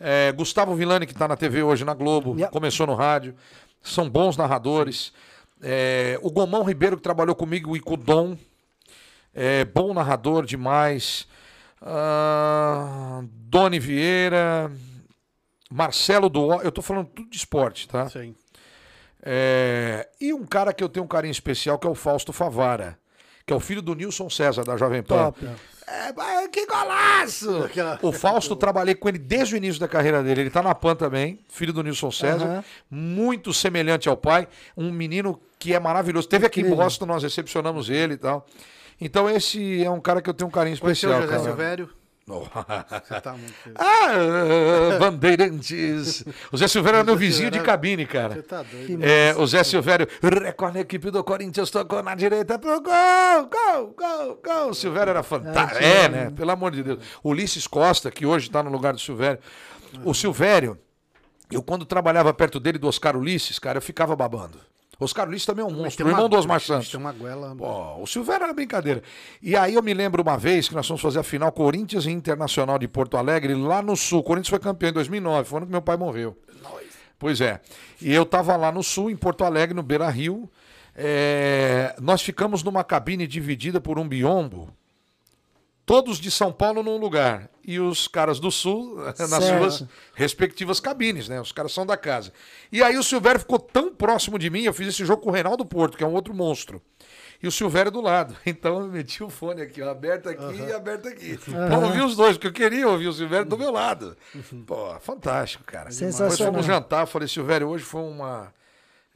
É, Gustavo Villani, que está na TV hoje, na Globo, Yep. começou no rádio. São bons narradores. É, o Gomão Ribeiro, que trabalhou comigo e com o Dom. É, bom narrador demais. Ah, Doni Vieira. Marcelo Duó. Eu tô falando tudo de esporte, tá? Sim. É, e um cara que eu tenho um carinho especial, que é o Fausto Favara, que é o filho do Nilson César, da Jovem Pan. Top. É, mas que golaço! Aquela- O Fausto, trabalhei com ele desde o início da carreira dele. Ele tá na PAN também, filho do Nilson César, Aham. muito semelhante ao pai, um menino que é maravilhoso. Teve aqui em. Boston, nós recepcionamos ele e tal. Então esse é um cara que eu tenho um carinho Conheceu especial, o José cara. Silvério? Você tá muito. Ah, Bandeirantes. O Zé Silvério era meu vizinho de cabine, Você cara. tá doido. É, o Zé Silvério, recorre a equipe do Corinthians, tocou na direita pro gol, gol, gol, gol. O Silvério era fantástico. É, né? Pelo amor de Deus. Ulisses Costa, que hoje está no lugar do Silvério. O Silvério, eu quando trabalhava perto dele, do Oscar Ulisses, cara, eu ficava babando. Oscar Ulisses também é um monstro, o irmão do Osmar Santos. Tem uma goela. Pô, o Silvério era brincadeira. E aí eu me lembro uma vez que nós fomos fazer a final Corinthians e Internacional de Porto Alegre, lá no Sul. O Corinthians foi campeão em 2009, foi ano que meu pai morreu. Pois é. E eu tava lá no Sul, em Porto Alegre, no Beira Rio. É, Nós ficamos numa cabine dividida por um biombo. Todos de São Paulo num lugar. E os caras do Sul nas Certo. suas respectivas cabines, né? Os caras são da casa. E aí o Silvério ficou tão próximo de mim, eu fiz esse jogo com o Reinaldo Porto, que é um outro monstro. E o Silvério do lado. Então eu meti o fone aqui, ó, aberto aqui e aberto aqui. Pra ouvir os dois, porque eu queria ouvir o Silvério do meu lado. Pô, fantástico, cara. Sensacional. Depois fomos jantar, falei, Silvério, hoje foi uma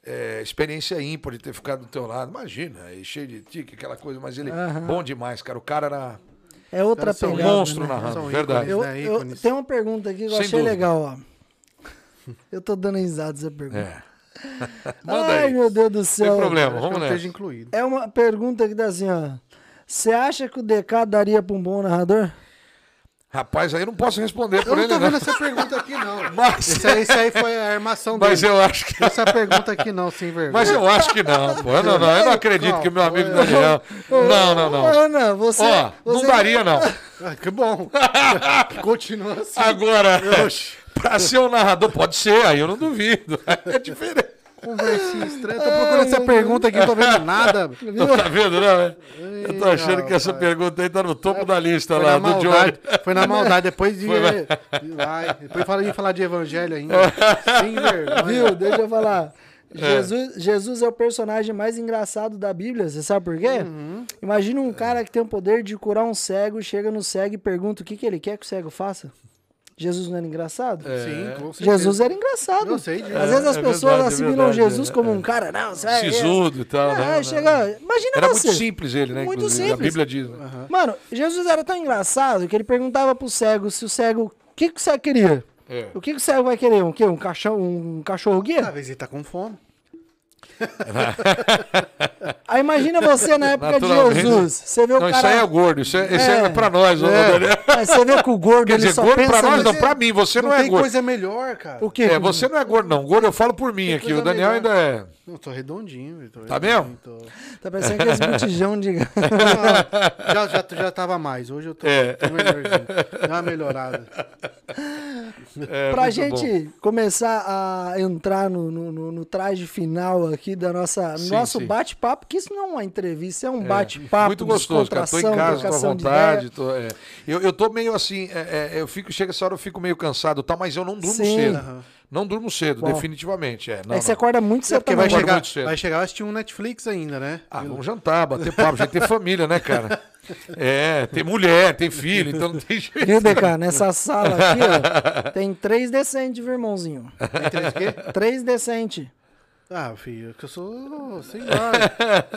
é, experiência ímpar de ter ficado do teu lado. Imagina, cheio de tique, aquela coisa, mas ele, bom demais, cara. O cara era É outra Cara, são pegada. monstro né? narrando, São verdade. Eu, né, eu- ícones. tem uma pergunta aqui que eu Sem achei dúvida. legal, ó. Eu tô dando risada dessa pergunta. É. Manda Ai, aí. meu Deus do Sem céu. problema, Acho que vamos nessa. incluído. É uma pergunta que dá assim, ó. Você acha que o DK daria pra um bom narrador? Rapaz, aí eu não posso responder Eu por não ele, tô não. vendo essa pergunta aqui, não. Mas, Esse aí, esse aí foi a armação dele. mas eu acho que. Essa pergunta aqui não, sem vergonha. Mas eu acho que não, pô. Eu não, não, eu não acredito que o meu amigo Daniel. Não, não, não. Ana, você. Ó, não você- daria, não. Ah, que bom. Continua assim. Agora, pra ser um narrador, pode ser, aí eu não duvido. É diferente. Conversinha estranha. Tô procurando essa pergunta aqui, não tô vendo nada. Não tá vendo, não? Eu tô achando que essa pergunta aí tá no topo da lista lá, do Johnny. Foi na maldade. Depois de. Foi, Vai. Depois fala de falar de evangelho ainda. Sem vergonha. Viu? Deixa eu falar. Jesus, Jesus é o personagem mais engraçado da Bíblia, você sabe por quê? Imagina um cara que tem o poder de curar um cego, chega no cego e pergunta o que, que ele quer que o cego faça. Jesus não era engraçado? Sim, com certeza. Jesus era engraçado. Eu sei disso. Às vezes as É pessoas verdade, é assimilam verdade, Jesus é, como é. um cara, não, você é. Sisudo e tal, É, né? Não, chega. Imagina Era você. muito simples ele, né? Muito inclusive. simples. A Bíblia diz. né? Mano, Jesus era tão engraçado que ele perguntava pro cego se o cego. O que, que o cego queria? É. O que, que o cego vai querer? Um quê? Um cachorro, um cachorro guia? Talvez ele tá com fome. Aí imagina você na época de. Jesus. Você vê o Não, cara. isso aí é o gordo. Isso é, isso é, É. pra nós, ô, Daniel. Mas você vê que o gordo Quer ele dizer, só gordo pensa pra nós, não, pra mim. Você não, Não é tem gordo. coisa melhor, cara. O quê? É, você não é gordo, não. Gordo eu falo por mim aqui. coisa O Daniel melhor. ainda é. Não, tô redondinho. tô Tá redondinho, mesmo? tô- Tá parecendo aqueles botijão de. Não, já, já, já tava mais. Hoje eu tô, É. tô melhorzinho. Dá uma melhorada. é pra gente começar a entrar no, no, no- no traje final aqui da nossa Sim, nosso bate-papo, que isso não é uma entrevista, é um bom. bate-papo. Muito gostoso, cara. Tô em casa, tô à vontade. tô, é. eu, eu tô meio assim, é, é, eu fico, chega essa hora, eu fico meio cansado, tá? Mas eu não durmo Sim. cedo. Não durmo cedo, Bom. definitivamente. É, não, é que você não. acorda muito É cedo porque vai também. Chegar, muito cedo. vai chegar a assistir um Netflix ainda, né? Ah, vamos jantar, bater papo, gente tem família, né, cara? É, tem mulher, tem filho, então não tem jeito. Viu? Nessa sala aqui, ó, tem três decentes, viu, irmãozinho? Tem três quê? Três decentes. Ah, filho, que eu sou, sei lá,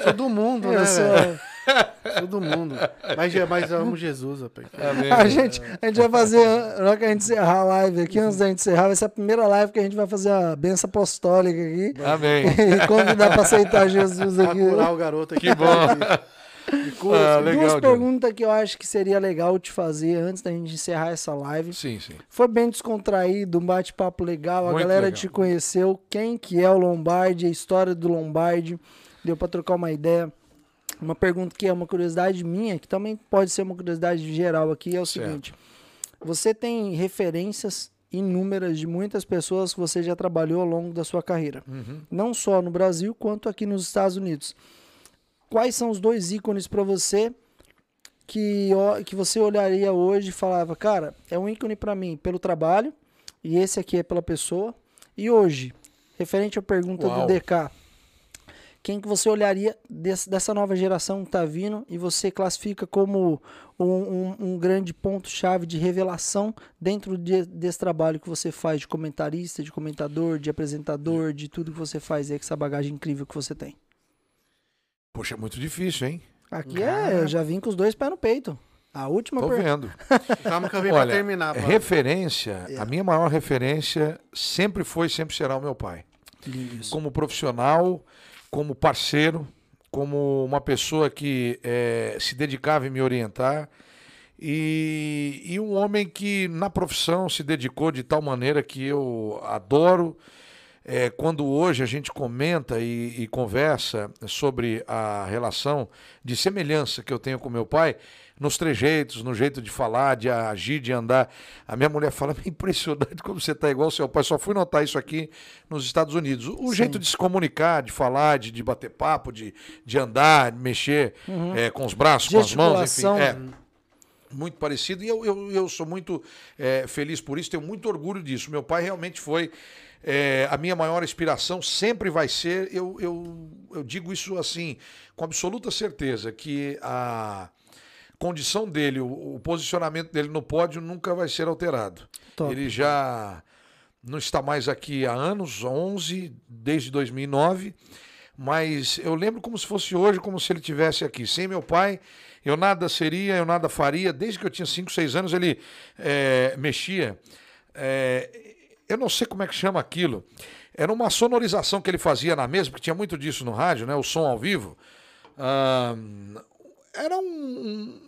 sou do mundo, né, Eu velho? sou... Sou do mundo. Mas, mas eu amo Jesus, rapaz. Amém. A gente, a gente vai fazer, na hora que a gente encerrar a live aqui, antes da gente encerrar, vai ser a primeira live que a gente vai fazer a benção apostólica aqui. Amém. E convidar pra aceitar Jesus Pra aqui. curar o garoto aqui. Que bom. Ah, legal, Duas perguntas que eu acho que seria legal te fazer antes da gente encerrar essa live. Sim, sim. Foi bem descontraído, um bate-papo legal, a Muito galera legal. te conheceu, quem que é o Lombardi, a história do Lombardi, deu pra trocar uma ideia. Uma pergunta que é uma curiosidade minha, que também pode ser uma curiosidade geral aqui, é o Certo. seguinte. Você tem referências inúmeras de muitas pessoas que você já trabalhou ao longo da sua carreira. Uhum. Não só no Brasil, quanto aqui nos Estados Unidos. Quais são os dois ícones para você que, que você olharia hoje e falava, cara, é um ícone para mim pelo trabalho e esse aqui é pela pessoa. E hoje, referente à pergunta Uau. do DK, quem que você olharia desse- dessa nova geração que tá vindo e você classifica como um, um- um grande ponto-chave de revelação dentro de- desse trabalho que você faz de comentarista, de comentador, de apresentador, de tudo que você faz aí com essa bagagem incrível que você tem? Poxa, é muito difícil, hein? Aqui é, eu já vim com os dois pés no peito. A última Tô pergunta. vendo. Calma que eu vim Olha, pra terminar. mano. referência, É. a minha maior referência sempre foi e sempre será o meu pai. Isso. Como profissional, como parceiro, como uma pessoa que eh, se dedicava em me orientar. E, e um homem que na profissão se dedicou de tal maneira que eu adoro. É, quando hoje a gente comenta e, e conversa sobre a relação de semelhança que eu tenho com meu pai, nos trejeitos, no jeito de falar, de agir, de andar, a minha mulher fala: é impressionante como você está igual ao seu pai. Só fui notar isso aqui nos Estados Unidos. O jeito de se comunicar, de falar, de, de bater papo, de, de andar, de mexer é, com os braços, com as mãos, enfim. É, muito parecido e eu, eu, eu sou muito eh, feliz por isso, tenho muito orgulho disso. Meu pai realmente foi eh, a minha maior inspiração, sempre vai ser. Eu, eu, eu digo isso assim, com absoluta certeza, que a condição dele, o, o posicionamento dele no pódio nunca vai ser alterado. Top. Ele já não está mais aqui há anos 11, desde 2009. Mas eu lembro como se fosse hoje, como se ele tivesse aqui. Sem meu pai, eu nada seria, eu nada faria. Desde que eu tinha 5, 6 anos, ele eh, mexia. Eh, eu não sei como é que chama aquilo. Era uma sonorização que ele fazia na mesa, porque tinha muito disso no rádio, né? O som ao vivo. Ah, era um,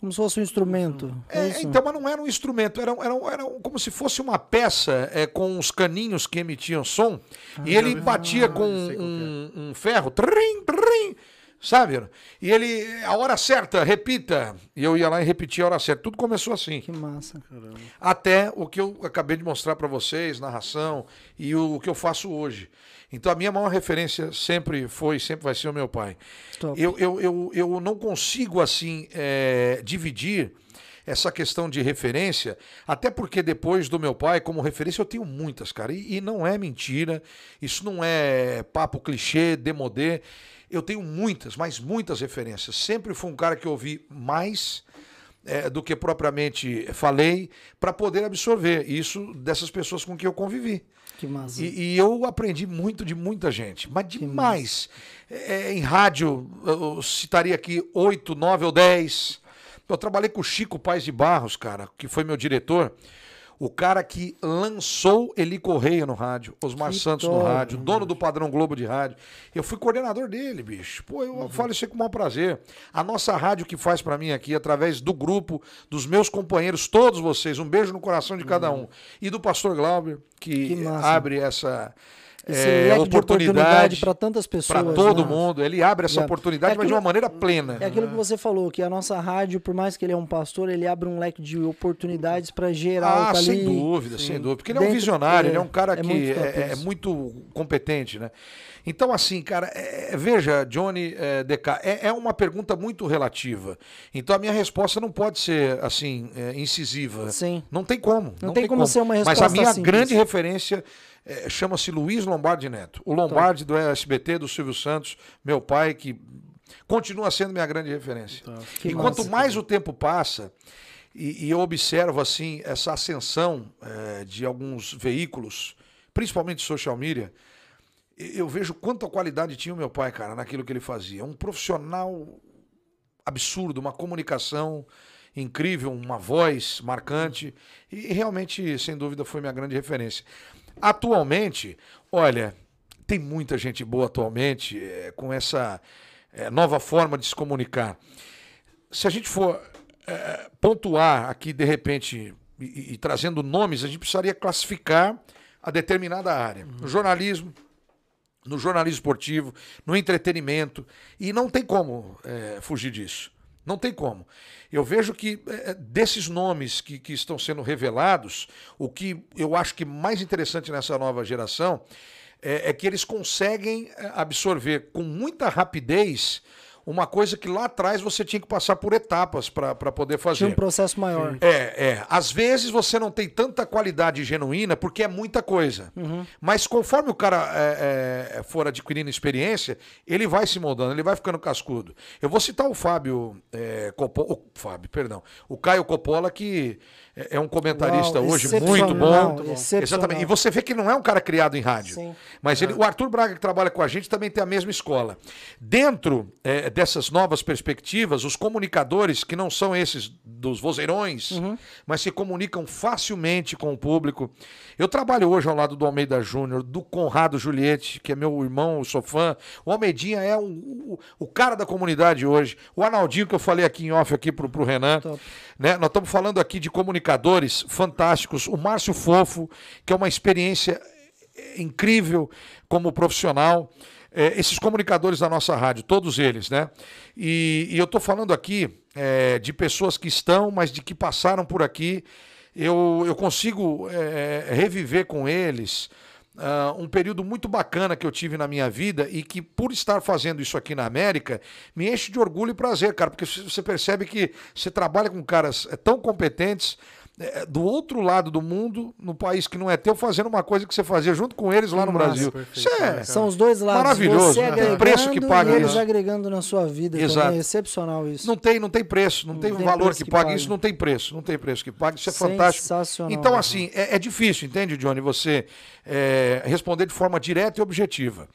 Como se fosse um instrumento. É, é, então, mas não era um instrumento, era, era, era como se fosse uma peça é, com uns caninhos que emitiam som, e ele batia com qual um, um ferro, trim, trim, sabe? E ele, a hora certa, repita. E eu ia lá e repetia a hora certa. Tudo começou assim. Que massa. Até o que eu acabei de mostrar para vocês, narração, e o, que eu faço hoje. Então a minha maior referência sempre foi, sempre vai ser o meu pai. Top. Eu, eu, eu, eu não consigo, assim, eh, dividir essa questão de referência, até porque depois do meu pai, como referência, eu tenho muitas, cara. E, e não é mentira, isso não é papo clichê, demodê. Eu tenho muitas, mas muitas referências. Sempre fui um cara que ouvi mais eh, do que propriamente falei, para poder absorver isso dessas pessoas com quem eu convivi. Que massa. E, e eu aprendi muito de muita gente, mas demais. É, em rádio, eu citaria aqui oito, nove ou dez. Eu trabalhei com o Chico Paz de Barros, cara, que foi meu diretor. O cara que lançou Eli Correia no rádio, Osmar Que Santos no rádio, dono do padrão Globo de rádio. Eu fui coordenador dele, bicho. Pô, eu falo isso com o maior prazer. A nossa rádio que faz pra mim aqui, através do grupo, dos meus companheiros, todos vocês, um beijo no coração de cada um. E do pastor Glauber, que, Que abre essa Esse é, leque de oportunidade para tantas pessoas. para todo né? mundo. Ele abre essa É. oportunidade, É mas de aquilo- uma maneira plena. É aquilo que você falou, que a nossa rádio, por mais que ele é um pastor, ele abre um leque de oportunidades para geral. Ah, tá sem ali. dúvida, sem dúvida. Porque ele é um Dentro- visionário, é, ele é um cara é que muito é, é muito competente, né? Então, assim, cara, é- é- veja, Johnny é, DK, é, é uma pergunta muito relativa. Então, a minha resposta não pode ser, assim, é, incisiva. Sim. Não tem como. Não tem como ser uma Mas a resposta minha simples. grande referência é, chama-se Luiz Lombardi Neto. O Lombardi do SBT, do Silvio Santos, meu pai, que continua sendo minha grande referência. Que e massa. quanto mais o tempo passa, e, e eu observo assim essa ascensão eh, de alguns veículos, principalmente social media, eu vejo quanta qualidade tinha o meu pai, cara, naquilo que ele fazia. Um profissional absurdo, uma comunicação incrível, uma voz marcante e realmente, sem dúvida, foi minha grande referência. Atualmente, olha, tem muita gente boa atualmente eh, com essa eh, nova forma de se comunicar. Se a gente for eh, pontuar aqui, de repente, e, e- trazendo nomes, a gente precisaria classificar a determinada área. No jornalismo, no jornalismo esportivo, no entretenimento. E não tem como fugir disso. Não tem como. Eu vejo que eh, desses nomes que, que estão sendo revelados, o que eu acho que mais interessante nessa nova geração é, é que eles conseguem eh, absorver com muita rapidez uma coisa que lá atrás você tinha que passar por etapas para poder fazer. Tinha um processo maior. É, é. Às vezes você não tem tanta qualidade genuína porque é muita coisa. Mas conforme o cara é, é, for adquirindo experiência, ele vai se moldando, ele vai ficando cascudo. Eu vou citar o Fábio é, Coppola, o Fábio, perdão, o Caio Coppola que é é um comentarista Uau, hoje muito bom. Exatamente. E você vê que não é um cara criado em rádio. Sim. Mas ele, o Arthur Braga, que trabalha com a gente, também tem a mesma escola. Dentro eh, dessas novas perspectivas, os comunicadores, que não são esses dos vozeirões, Uhum. mas se comunicam facilmente com o público. Eu trabalho hoje ao lado do Almeida Júnior, do Conrado Juliette, que é meu irmão, eu sou fã. O Almeidinha é o, o, o cara da comunidade hoje. O Arnaldinho, que eu falei aqui em off aqui pro, pro Renan. Top. Né? Nós estamos falando aqui de comunicadores fantásticos. O Márcio Fofo, que é uma experiência incrível como profissional. É, esses comunicadores da nossa rádio, todos eles, né? E, e eu estou falando aqui é, de pessoas que estão, mas de que passaram por aqui. Eu, eu consigo é, reviver com eles ah, um período muito bacana que eu tive na minha vida e que, por estar fazendo isso aqui na América, me enche de orgulho e prazer, cara, porque você percebe que você trabalha com caras é, tão competentes é, do outro lado do mundo, no país que não é teu, fazendo uma coisa que você fazia junto com eles lá no massa. Brasil. Perfeito, é. São os dois lados. Maravilhoso, Você né? Tem agregando preço que paga e eles isso. agregando na sua vida Exato. também. É excepcional isso. Não tem, não tem preço, não, tem, tem valor que, que pague. pague. Isso não tem preço, não tem preço que pague. Isso é fantástico. Então, assim, é, é difícil, entende, Johnny, você é, responder de forma direta e objetiva.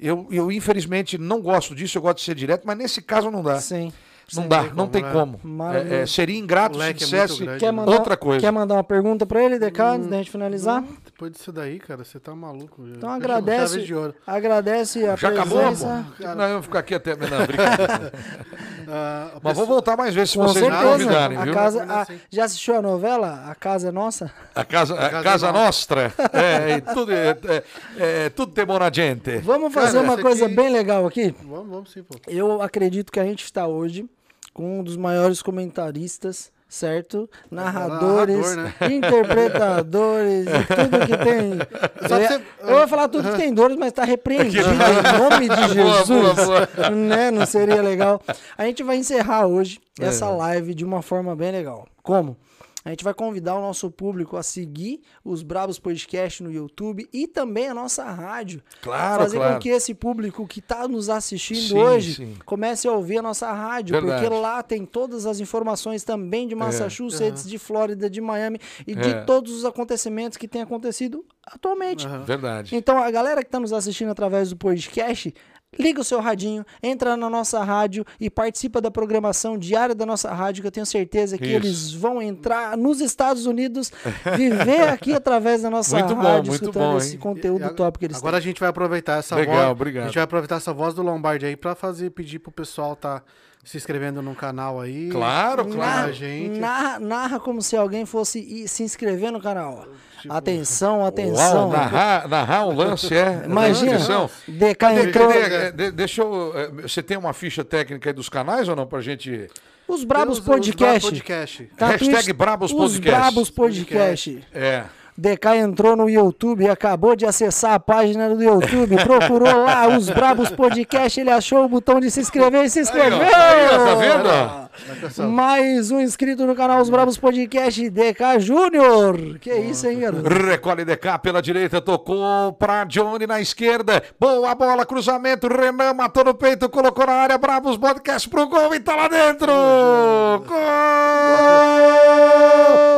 Eu, eu, infelizmente, não gosto disso, eu gosto de ser direto, mas nesse caso não dá. Sim. Não dá, tem não como, tem né? como. É, é, seria ingrato se é dissesse Quer né? mandar, outra coisa. Quer mandar uma pergunta pra ele, DK, antes da gente finalizar? Depois disso daí, cara, você tá maluco. Então agradece, de ouro. agradece a Já acabou, presença. pô? Não, eu vou ficar aqui até. Não, brincadeira. A Mas vou voltar mais vezes se Com vocês me certeza. convidarem, a viu? casa, a- já assistiu a novela? A Casa é Nossa? A casa, a casa casa é nostra. É, tudo, é, é, é, tudo tem buona gente. Vamos fazer Cara, uma coisa aqui- bem legal aqui? Vamos, vamos sim, pô. Eu acredito que a gente está hoje com um dos maiores comentaristas, certo? Narradores, narrador, né? interpretadores e tudo que tem. Eu, ia- eu ia falar tudo que tem dores, mas está repreendido em nome de Boa, Jesus. boa, Né? Não seria legal. A gente vai encerrar hoje É. essa live de uma forma bem legal. Como? A gente vai convidar o nosso público a seguir os Brabos Podcast no YouTube e também a nossa rádio. Claro, Fazer claro. com que esse público que está nos assistindo Sim, hoje sim. comece a ouvir a nossa rádio, Verdade. porque lá tem todas as informações também de Massachusetts, de Flórida, de Miami e de É. todos os acontecimentos que têm acontecido atualmente. Verdade. Então, a galera que está nos assistindo através do podcast, liga o seu radinho, entra na nossa rádio e participa da programação diária da nossa rádio, que eu tenho certeza que Isso. eles vão entrar nos Estados Unidos, viver aqui através da nossa Muito bom, rádio, muito escutando bom, esse conteúdo E top que eles Agora a gente vai aproveitar essa Legal, voz. obrigado. A gente vai aproveitar essa voz do Lombardi aí pra fazer, pedir pro pessoal tá se inscrevendo no canal aí. Claro, têm. claro. Narra, gente. narra, narra como se alguém fosse ir se inscrever no canal. Atenção, Uau, atenção. narrar, narrar um lance é. Imagina. DK entrou. cadê- é, de- deixa eu. é, Você tem uma ficha técnica aí dos canais ou não pra gente. Os Brabos Os- os Brabos Podcast. Podcast. Tá Hashtag Brabos Os Podcast. Brabos Podcast. É. DK entrou no YouTube, acabou de acessar a página do YouTube, procurou lá os Brabos Podcast, ele achou o botão de se inscrever e se inscreveu. aí, ó, tá vendo? Mais um inscrito no canal Os Brabos Podcast, DK Júnior. Que isso, hein, garoto? Recolhe DK pela direita, tocou pra Johnny na esquerda. Boa bola, cruzamento. Renan matou no peito, colocou na área. Bravos podcast pro gol e tá lá dentro. Gol!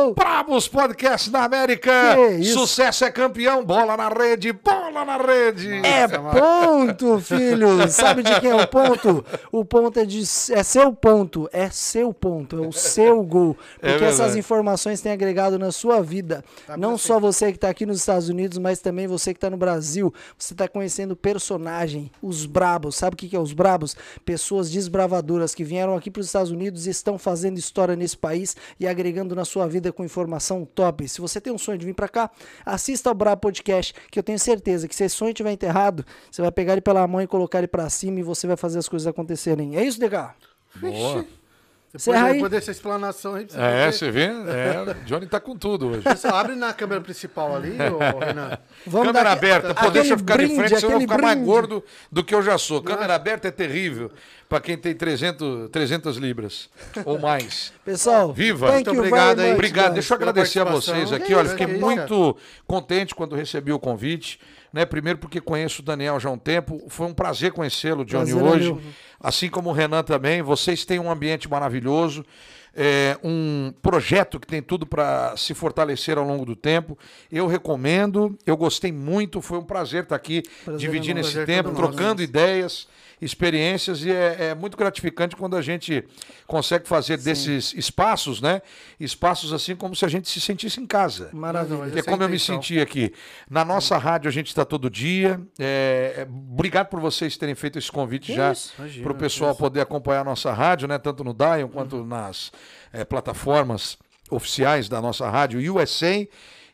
Bravos podcast na América. Que isso? Sucesso é campeão. Bola na rede, bola na rede. É ponto, filho. Sabe de quem é o ponto? O ponto é de é seu ponto, é seu ponto, é o seu gol. Porque verdade. essas informações têm agregado na sua vida. Não só você que está aqui nos Estados Unidos, mas também você que está no Brasil. Você está conhecendo personagem, os brabos. Sabe o que que é os brabos? Pessoas desbravadoras que vieram aqui para os Estados Unidos e estão fazendo história nesse país e agregando na sua vida com informação top. Se você tem um sonho de vir para cá, assista ao Brabo Podcast, que eu tenho certeza que se esse sonho estiver enterrado, você vai pegar ele pela mão e colocar ele para cima e você vai fazer as coisas acontecerem. É isso, DK? Boa. Encerra Depois, aí. depois dessa explanação aí, pra É, ver. você vê? É, Johnny tá com tudo hoje. Pessoal, abre na câmera principal ali, ô, Renan. Vamos Câmera dar- aberta, pô, deixa eu ficar de brinde, frente, senão eu vou ficar mais brinde. gordo do que eu já sou. Câmera aberta é terrível para quem tem 300, 300 libras ou mais. Pessoal, Viva. Muito obrigado aí. Obrigado, deixa eu agradecer a vocês aqui. Olha, fiquei muito contente quando recebi o convite. Né? Primeiro porque conheço o Daniel já há um tempo. Foi um prazer conhecê-lo, Johnny, Prazer é hoje. meu. Assim como o Renan também. Vocês têm um ambiente maravilhoso. é, um projeto que tem tudo para se fortalecer ao longo do tempo. Eu recomendo, eu gostei muito, foi um prazer estar aqui Prazer dividindo é nosso. esse Prazer tempo, trocando ideias, experiências, e é, é muito gratificante quando a gente consegue fazer desses espaços, né? Espaços assim como se a gente se sentisse em casa. Maravilha. Que é como eu me intenção. senti aqui. Na nossa rádio a gente está todo dia. É, é, obrigado por vocês terem feito esse convite já isso. Imagina, para o pessoal poder acompanhar a nossa rádio, né? Tanto no Dion quanto Uhum. nas é, plataformas oficiais da nossa rádio USA.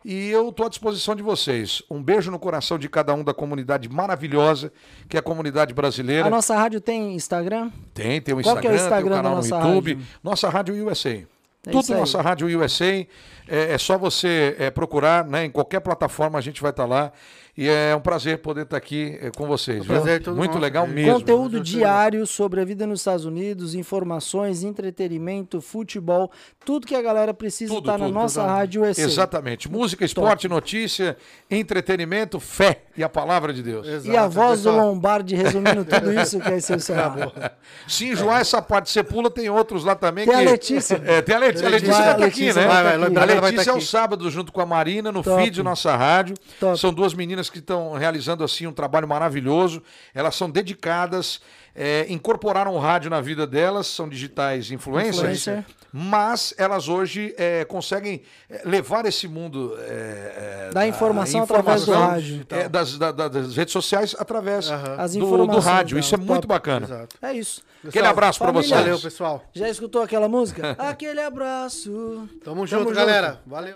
E eu estou à disposição de vocês. Um beijo no coração de cada um da comunidade maravilhosa, que é a comunidade brasileira. A nossa rádio tem Instagram? Tem, tem o Qual Instagram, é o tem Instagram o da canal no YouTube. rádio? Nossa Rádio USA. isso Tudo nossa Rádio USA. É, é só você é, procurar, né? Em qualquer plataforma a gente vai estar lá. E é um prazer poder estar aqui é, com vocês. viu? prazer é todo Muito nosso. legal É. mesmo. Conteúdo diário sobre a vida nos Estados Unidos, informações, entretenimento, futebol, tudo que a galera precisa Tudo, está na tudo, nossa tudo. rádio. Exatamente. Música, esporte, notícia, entretenimento, fé e a palavra de Deus. Exato, E a voz do. Lombardi resumindo tudo isso que é excepcional. Se enjoar essa parte, você pula, tem outros lá também. Tem a que- Letícia. É, tem a Letícia. A Letícia Vai, vai a estar aqui, né? vai estar a vai Letícia é estar o aqui. sábado junto com a Marina no Top. feed Nossa Rádio. Top. São duas meninas que estão realizando assim um trabalho maravilhoso. Elas são dedicadas, é, incorporaram o rádio na vida delas, são digitais influencers. Influencer. Mas elas hoje é, conseguem é, levar esse mundo é, é, Da informação através do rádio. é, das, da- da- das redes sociais através As do, do rádio. Isso é muito Top. bacana. Exato. É isso. Aquele abraço para vocês. Valeu, pessoal. Já escutou aquela música? Aquele abraço. Tamo junto, galera. Valeu.